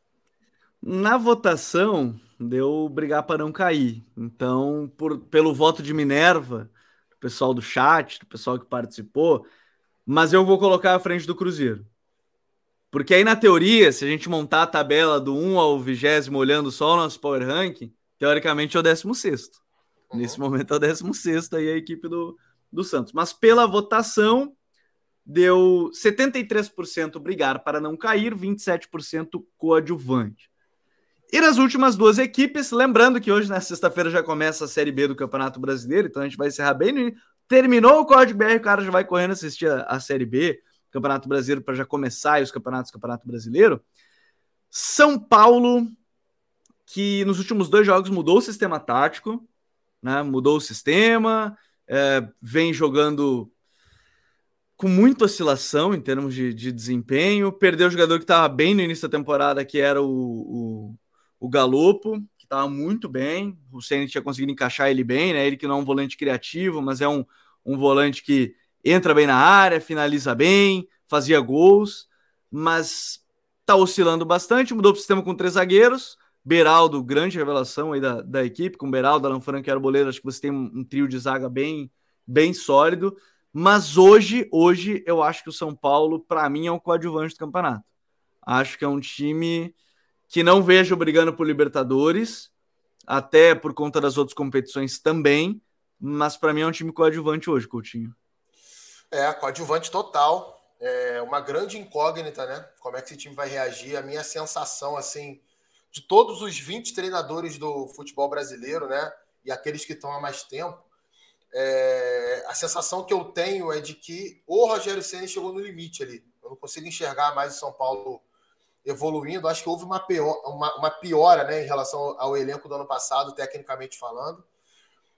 Na votação, deu brigar para não cair. Então, por, pelo voto de Minerva, do pessoal do chat, do pessoal que participou, mas eu vou colocar à frente do Cruzeiro. Porque aí, na teoria, se a gente montar a tabela do 1 ao 20 olhando só o nosso Power Ranking, teoricamente é o 16. Uhum. Nesse momento é o 16 aí a equipe do, do Santos. Mas pela votação, deu 73% brigar para não cair, 27% coadjuvante. E nas últimas duas equipes, lembrando que hoje, na sexta-feira, já começa a Série B do Campeonato Brasileiro, então a gente vai encerrar bem. Terminou o Código BR, o cara já vai correndo assistir a, a Série B. Campeonato Brasileiro para já começar e os campeonatos do Campeonato Brasileiro. São Paulo, que nos últimos dois jogos mudou o sistema tático, né? mudou o sistema, é, vem jogando com muita oscilação em termos de, de desempenho. Perdeu o jogador que estava bem no início da temporada, que era o, o, o Galopo, que estava muito bem. O Senna tinha conseguido encaixar ele bem, né? Ele que não é um volante criativo, mas é um, um volante que entra bem na área, finaliza bem, fazia gols, mas tá oscilando bastante. Mudou o sistema com três zagueiros, Beraldo, grande revelação aí da, da equipe, com Beraldo, Alan Franco e Arboleda, acho que você tem um, um, trio de zaga bem, bem sólido. Mas hoje, hoje eu acho que o São Paulo, para mim, é um coadjuvante do campeonato. Acho que é um time que não vejo brigando por Libertadores, até por conta das outras competições também, mas para mim é um time coadjuvante hoje, Coutinho. É, coadjuvante total. É uma grande incógnita, né? Como é que esse time vai reagir? A minha sensação, assim, de todos os 20 treinadores do futebol brasileiro, né? E aqueles que estão há mais tempo, é, a sensação que eu tenho é de que o Rogério Senna chegou no limite ali. Eu não consigo enxergar mais o São Paulo evoluindo. Acho que houve uma, pior, uma, uma piora né, em relação ao elenco do ano passado, tecnicamente falando.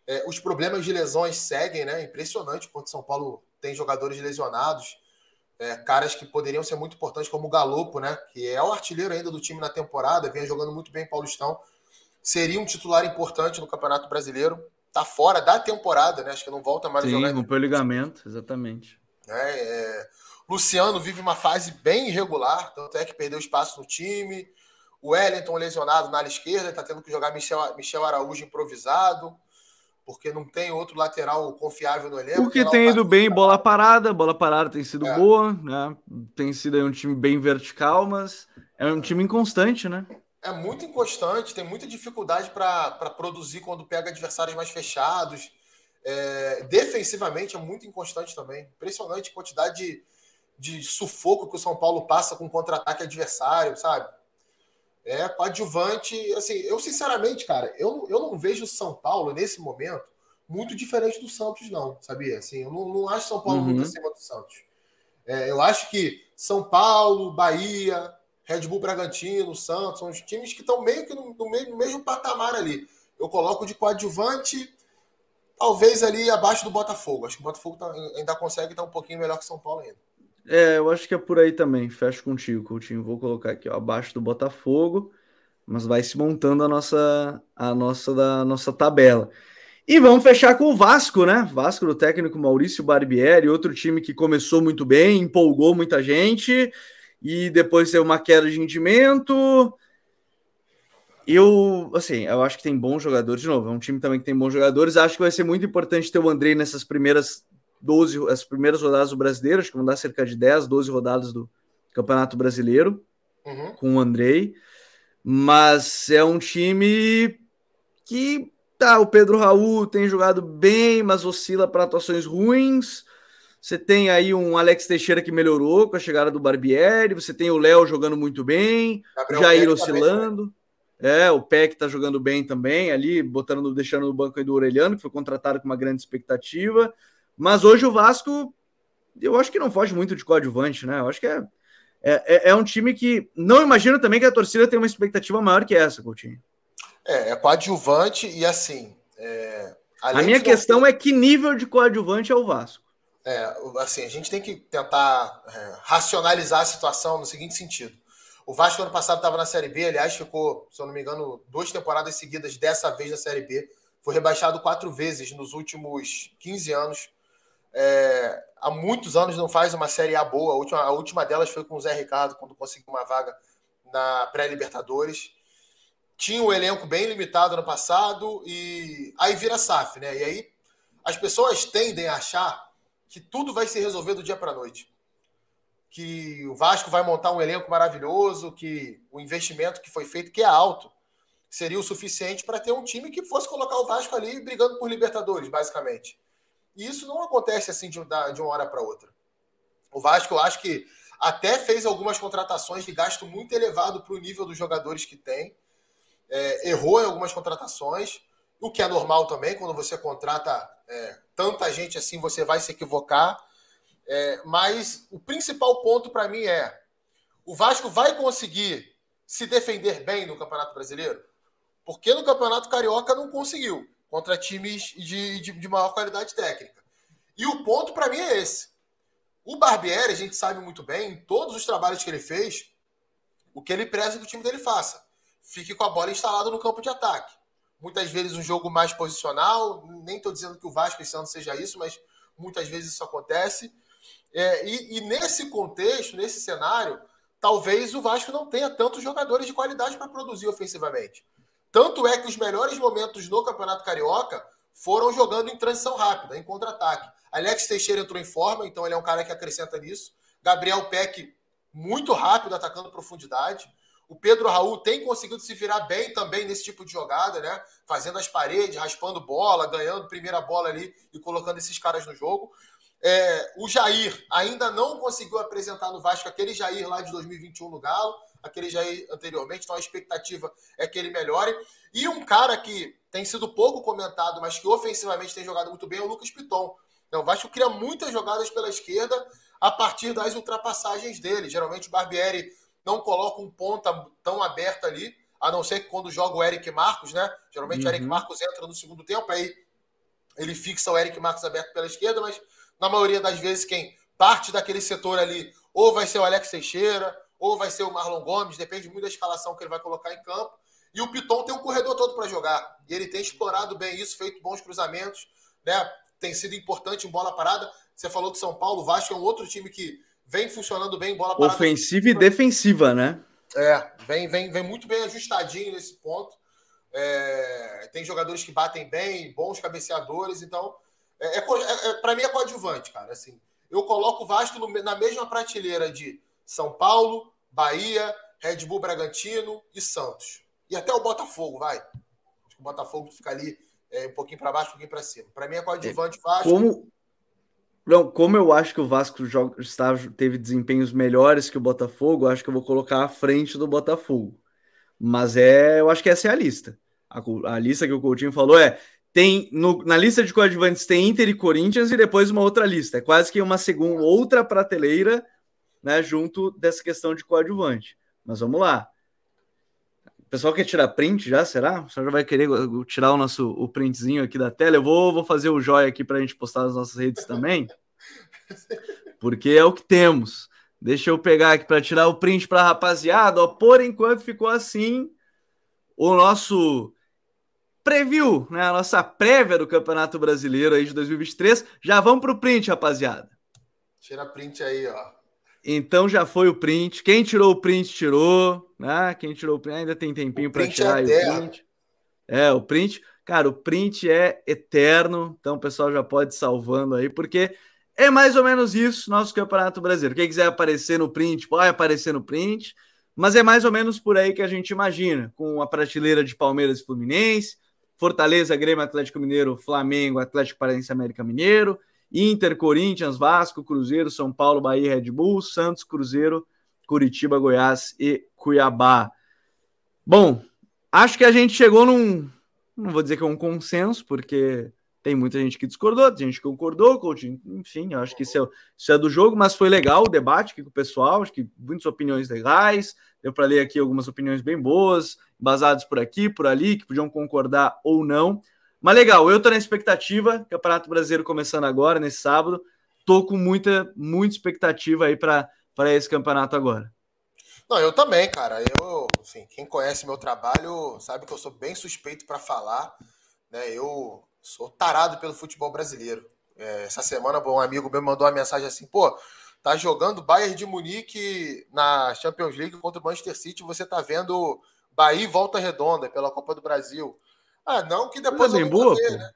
É, os problemas de lesões seguem, né? Impressionante quanto São Paulo tem jogadores lesionados, é, caras que poderiam ser muito importantes, como o Galopo, né? Que é o artilheiro ainda do time na temporada, vem jogando muito bem Paulistão. Seria um titular importante no Campeonato Brasileiro. Tá fora da temporada, né? Acho que não volta mais Sim, a jogar. rompeu o ligamento, exatamente. É, é... Luciano vive uma fase bem irregular, tanto é que perdeu espaço no time. O Wellington lesionado na ala esquerda, está tendo que jogar Michel, Michel Araújo improvisado porque não tem outro lateral confiável no elenco. Porque tem ido bem bola parada, bola parada tem sido é. boa, né? Tem sido um time bem vertical, mas é um time inconstante, né? É muito inconstante, tem muita dificuldade para produzir quando pega adversários mais fechados. É, defensivamente é muito inconstante também. Impressionante a quantidade de, de sufoco que o São Paulo passa com contra-ataque adversário, sabe? É coadjuvante. Assim, eu sinceramente, cara, eu, eu não vejo São Paulo nesse momento muito diferente do Santos, não, sabia? Assim, eu não, não acho São Paulo uhum. muito acima do Santos. É, eu acho que São Paulo, Bahia, Red Bull Bragantino, Santos, são os times que estão meio que no, no, mesmo, no mesmo patamar ali. Eu coloco de coadjuvante, talvez ali abaixo do Botafogo. Acho que o Botafogo tá, ainda consegue estar um pouquinho melhor que São Paulo ainda. É, eu acho que é por aí também. Fecho contigo, Coutinho. Vou colocar aqui, ó, abaixo do Botafogo, mas vai se montando a nossa a nossa da nossa tabela. E vamos fechar com o Vasco, né? Vasco do técnico Maurício Barbieri, outro time que começou muito bem, empolgou muita gente e depois teve uma queda de rendimento. Eu, assim, eu acho que tem bons jogadores de novo. É um time também que tem bons jogadores. Acho que vai ser muito importante ter o Andrei nessas primeiras 12, as primeiras rodadas do brasileiro, acho que vão dar cerca de 10, 12 rodadas do Campeonato Brasileiro uhum. com o Andrei. Mas é um time que tá, o Pedro Raul tem jogado bem, mas oscila para atuações ruins. Você tem aí um Alex Teixeira que melhorou com a chegada do Barbieri, você tem o Léo jogando muito bem, Gabriel Jair Peck oscilando. é, o Peck tá jogando bem também, ali, botando, deixando no banco aí do Orelhano, que foi contratado com uma grande expectativa. Mas hoje o Vasco, eu acho que não foge muito de coadjuvante, né? Eu acho que é, é, é, é um time que não imagino também que a torcida tenha uma expectativa maior que essa, Coutinho. É, é coadjuvante e assim. É, a minha questão é que nível de coadjuvante é o Vasco. É, assim, a gente tem que tentar é, racionalizar a situação no seguinte sentido. O Vasco ano passado estava na Série B, aliás, ficou, se eu não me engano, duas temporadas seguidas dessa vez na Série B. Foi rebaixado quatro vezes nos últimos 15 anos é, há muitos anos não faz uma Série A boa. A última, a última delas foi com o Zé Ricardo, quando conseguiu uma vaga na pré-Libertadores. Tinha um elenco bem limitado no passado e aí vira SAF, né? E aí as pessoas tendem a achar que tudo vai se resolver do dia para a noite. Que o Vasco vai montar um elenco maravilhoso, que o investimento que foi feito, que é alto, seria o suficiente para ter um time que fosse colocar o Vasco ali brigando por Libertadores, basicamente. E isso não acontece assim de, de uma hora para outra. O Vasco, eu acho que até fez algumas contratações de gasto muito elevado para o nível dos jogadores que tem. É, errou em algumas contratações, o que é normal também, quando você contrata é, tanta gente assim, você vai se equivocar. É, mas o principal ponto para mim é: o Vasco vai conseguir se defender bem no Campeonato Brasileiro? Porque no Campeonato Carioca não conseguiu contra times de, de, de maior qualidade técnica. E o ponto para mim é esse. O Barbieri, a gente sabe muito bem, em todos os trabalhos que ele fez, o que ele preza que o time dele faça. Fique com a bola instalada no campo de ataque. Muitas vezes um jogo mais posicional, nem estou dizendo que o Vasco esse ano seja isso, mas muitas vezes isso acontece. É, e, e, nesse contexto, nesse cenário, talvez o Vasco não tenha tantos jogadores de qualidade para produzir ofensivamente. Tanto é que os melhores momentos no Campeonato Carioca foram jogando em transição rápida, em contra-ataque. Alex Teixeira entrou em forma, então ele é um cara que acrescenta nisso. Gabriel Peck, muito rápido, atacando profundidade. O Pedro Raul tem conseguido se virar bem também nesse tipo de jogada, né? Fazendo as paredes, raspando bola, ganhando primeira bola ali e colocando esses caras no jogo. É, o Jair ainda não conseguiu apresentar no Vasco aquele Jair lá de 2021 no Galo, aquele Jair anteriormente, então a expectativa é que ele melhore. E um cara que tem sido pouco comentado, mas que ofensivamente tem jogado muito bem é o Lucas Piton. Então, o Vasco cria muitas jogadas pela esquerda a partir das ultrapassagens dele. Geralmente o Barbieri não coloca um ponta tão aberto ali, a não ser que quando joga o Eric Marcos, né? Geralmente uhum. o Eric uhum. Marcos entra no segundo tempo, aí ele fixa o Eric Marcos aberto pela esquerda, mas na maioria das vezes quem parte daquele setor ali ou vai ser o Alex Teixeira, ou vai ser o Marlon Gomes, depende muito da escalação que ele vai colocar em campo. E o Piton tem um corredor todo para jogar. E ele tem explorado bem isso, feito bons cruzamentos, né? Tem sido importante em bola parada. Você falou que São Paulo, Vasco é um outro time que vem funcionando bem em bola parada. Ofensiva e defensiva, né? É, vem, vem, vem muito bem ajustadinho nesse ponto. É, tem jogadores que batem bem, bons cabeceadores, então é, é, é, é para mim é coadjuvante, cara. Assim, eu coloco o Vasco no, na mesma prateleira de São Paulo, Bahia, Red Bull Bragantino e Santos. E até o Botafogo, vai. Acho que o Botafogo fica ali é, um pouquinho para baixo, um pouquinho para cima. Para mim é coadjuvante é, Vasco. Como, não, como eu acho que o Vasco joga, está, teve desempenhos melhores que o Botafogo, acho que eu vou colocar à frente do Botafogo. Mas é, eu acho que essa é a lista. A, a lista que o Coutinho falou é tem no, na lista de coadjuvantes tem Inter e Corinthians e depois uma outra lista. É quase que uma segunda outra prateleira, né, junto dessa questão de coadjuvante. Mas vamos lá. O pessoal quer tirar print já, será? O pessoal já vai querer tirar o nosso o printzinho aqui da tela. Eu vou, vou fazer o joia aqui para a gente postar nas nossas redes também. Porque é o que temos. Deixa eu pegar aqui para tirar o print para a rapaziada. Ó, por enquanto ficou assim o nosso preview, né? A nossa prévia do Campeonato Brasileiro aí de 2023. Já vamos para o print, rapaziada. Tira print aí, ó. Então já foi o print. Quem tirou o print, tirou. Né? Quem tirou o print ainda tem tempinho para tirar é o print. É, o print. Cara, o print é eterno. Então o pessoal já pode ir salvando aí, porque é mais ou menos isso nosso Campeonato Brasileiro. Quem quiser aparecer no print, pode aparecer no print. Mas é mais ou menos por aí que a gente imagina, com a prateleira de Palmeiras e Fluminense, Fortaleza, Grêmio, Atlético Mineiro, Flamengo, Atlético Paranaense, América Mineiro, Inter, Corinthians, Vasco, Cruzeiro, São Paulo, Bahia, Red Bull, Santos, Cruzeiro, Curitiba, Goiás e Cuiabá. Bom, acho que a gente chegou num, não vou dizer que é um consenso, porque tem muita gente que discordou, tem gente que concordou, enfim, acho que isso é, isso é do jogo, mas foi legal o debate aqui com o pessoal, acho que muitas opiniões legais, deu para ler aqui algumas opiniões bem boas, basadas por aqui, por ali, que podiam concordar ou não. Mas legal, eu tô na expectativa, Campeonato Brasileiro começando agora, nesse sábado, tô com muita, muita expectativa aí para esse campeonato agora. Não, eu também, cara. Eu, assim, quem conhece meu trabalho sabe que eu sou bem suspeito para falar, né? Eu sou tarado pelo futebol brasileiro. É, essa semana, um amigo meu mandou uma mensagem assim: pô, tá jogando Bayern de Munique na Champions League contra o Manchester City, você tá vendo Bahia e Volta Redonda pela Copa do Brasil. Ah, não que depois eu não boa, ver, né?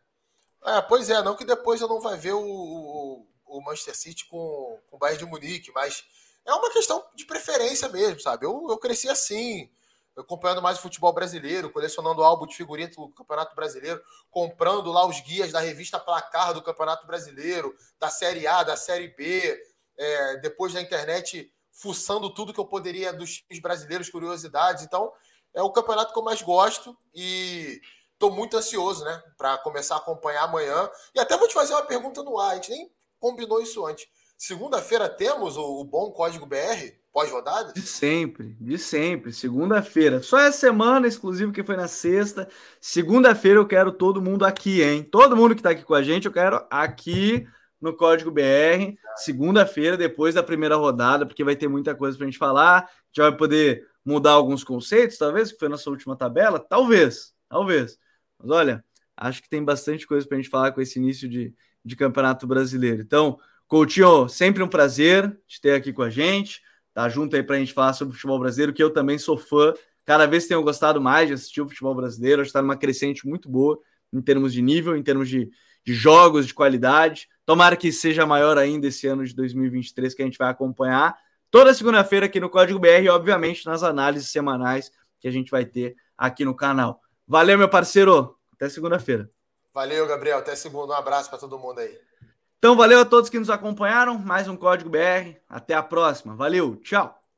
É, pois é, não que depois eu não vai ver o, o, o, Manchester City com, com o Bayern de Munique, mas é uma questão de preferência mesmo, sabe? Eu, eu cresci assim, acompanhando mais o futebol brasileiro, colecionando álbum de figurinha do Campeonato Brasileiro, comprando lá os guias da revista Placar do Campeonato Brasileiro, da Série A, da Série B, é, depois da internet fuçando tudo que eu poderia dos times brasileiros, curiosidades. Então, é o campeonato que eu mais gosto e estou muito ansioso, né, para começar a acompanhar amanhã. E até vou te fazer uma pergunta no ar, a gente nem combinou isso antes. Segunda-feira temos o, o bom código BR pós-rodada? De sempre, de sempre. Segunda-feira. Só essa semana, exclusivo que foi na sexta. Segunda-feira eu quero todo mundo aqui, hein? Todo mundo que está aqui com a gente, eu quero aqui no Código BR. Segunda-feira, depois da primeira rodada, porque vai ter muita coisa para a gente falar. A gente vai poder mudar alguns conceitos, talvez, que foi nossa última tabela. Talvez, talvez. Mas olha, acho que tem bastante coisa para a gente falar com esse início de, de campeonato brasileiro. Então, Coutinho, sempre um prazer te ter aqui com a gente tá junto aí para a gente falar sobre futebol brasileiro, que eu também sou fã. Cada vez tenho gostado mais de assistir o futebol brasileiro, está numa crescente muito boa em termos de nível, em termos de, de jogos, de qualidade. Tomara que seja maior ainda esse ano de 2023 que a gente vai acompanhar toda segunda-feira aqui no Código BR e, obviamente, nas análises semanais que a gente vai ter aqui no canal. Valeu, meu parceiro. Até segunda-feira. Valeu, Gabriel. Até segunda. Um abraço para todo mundo aí. Então, valeu a todos que nos acompanharam. Mais um Código BR. Até a próxima. Valeu. Tchau.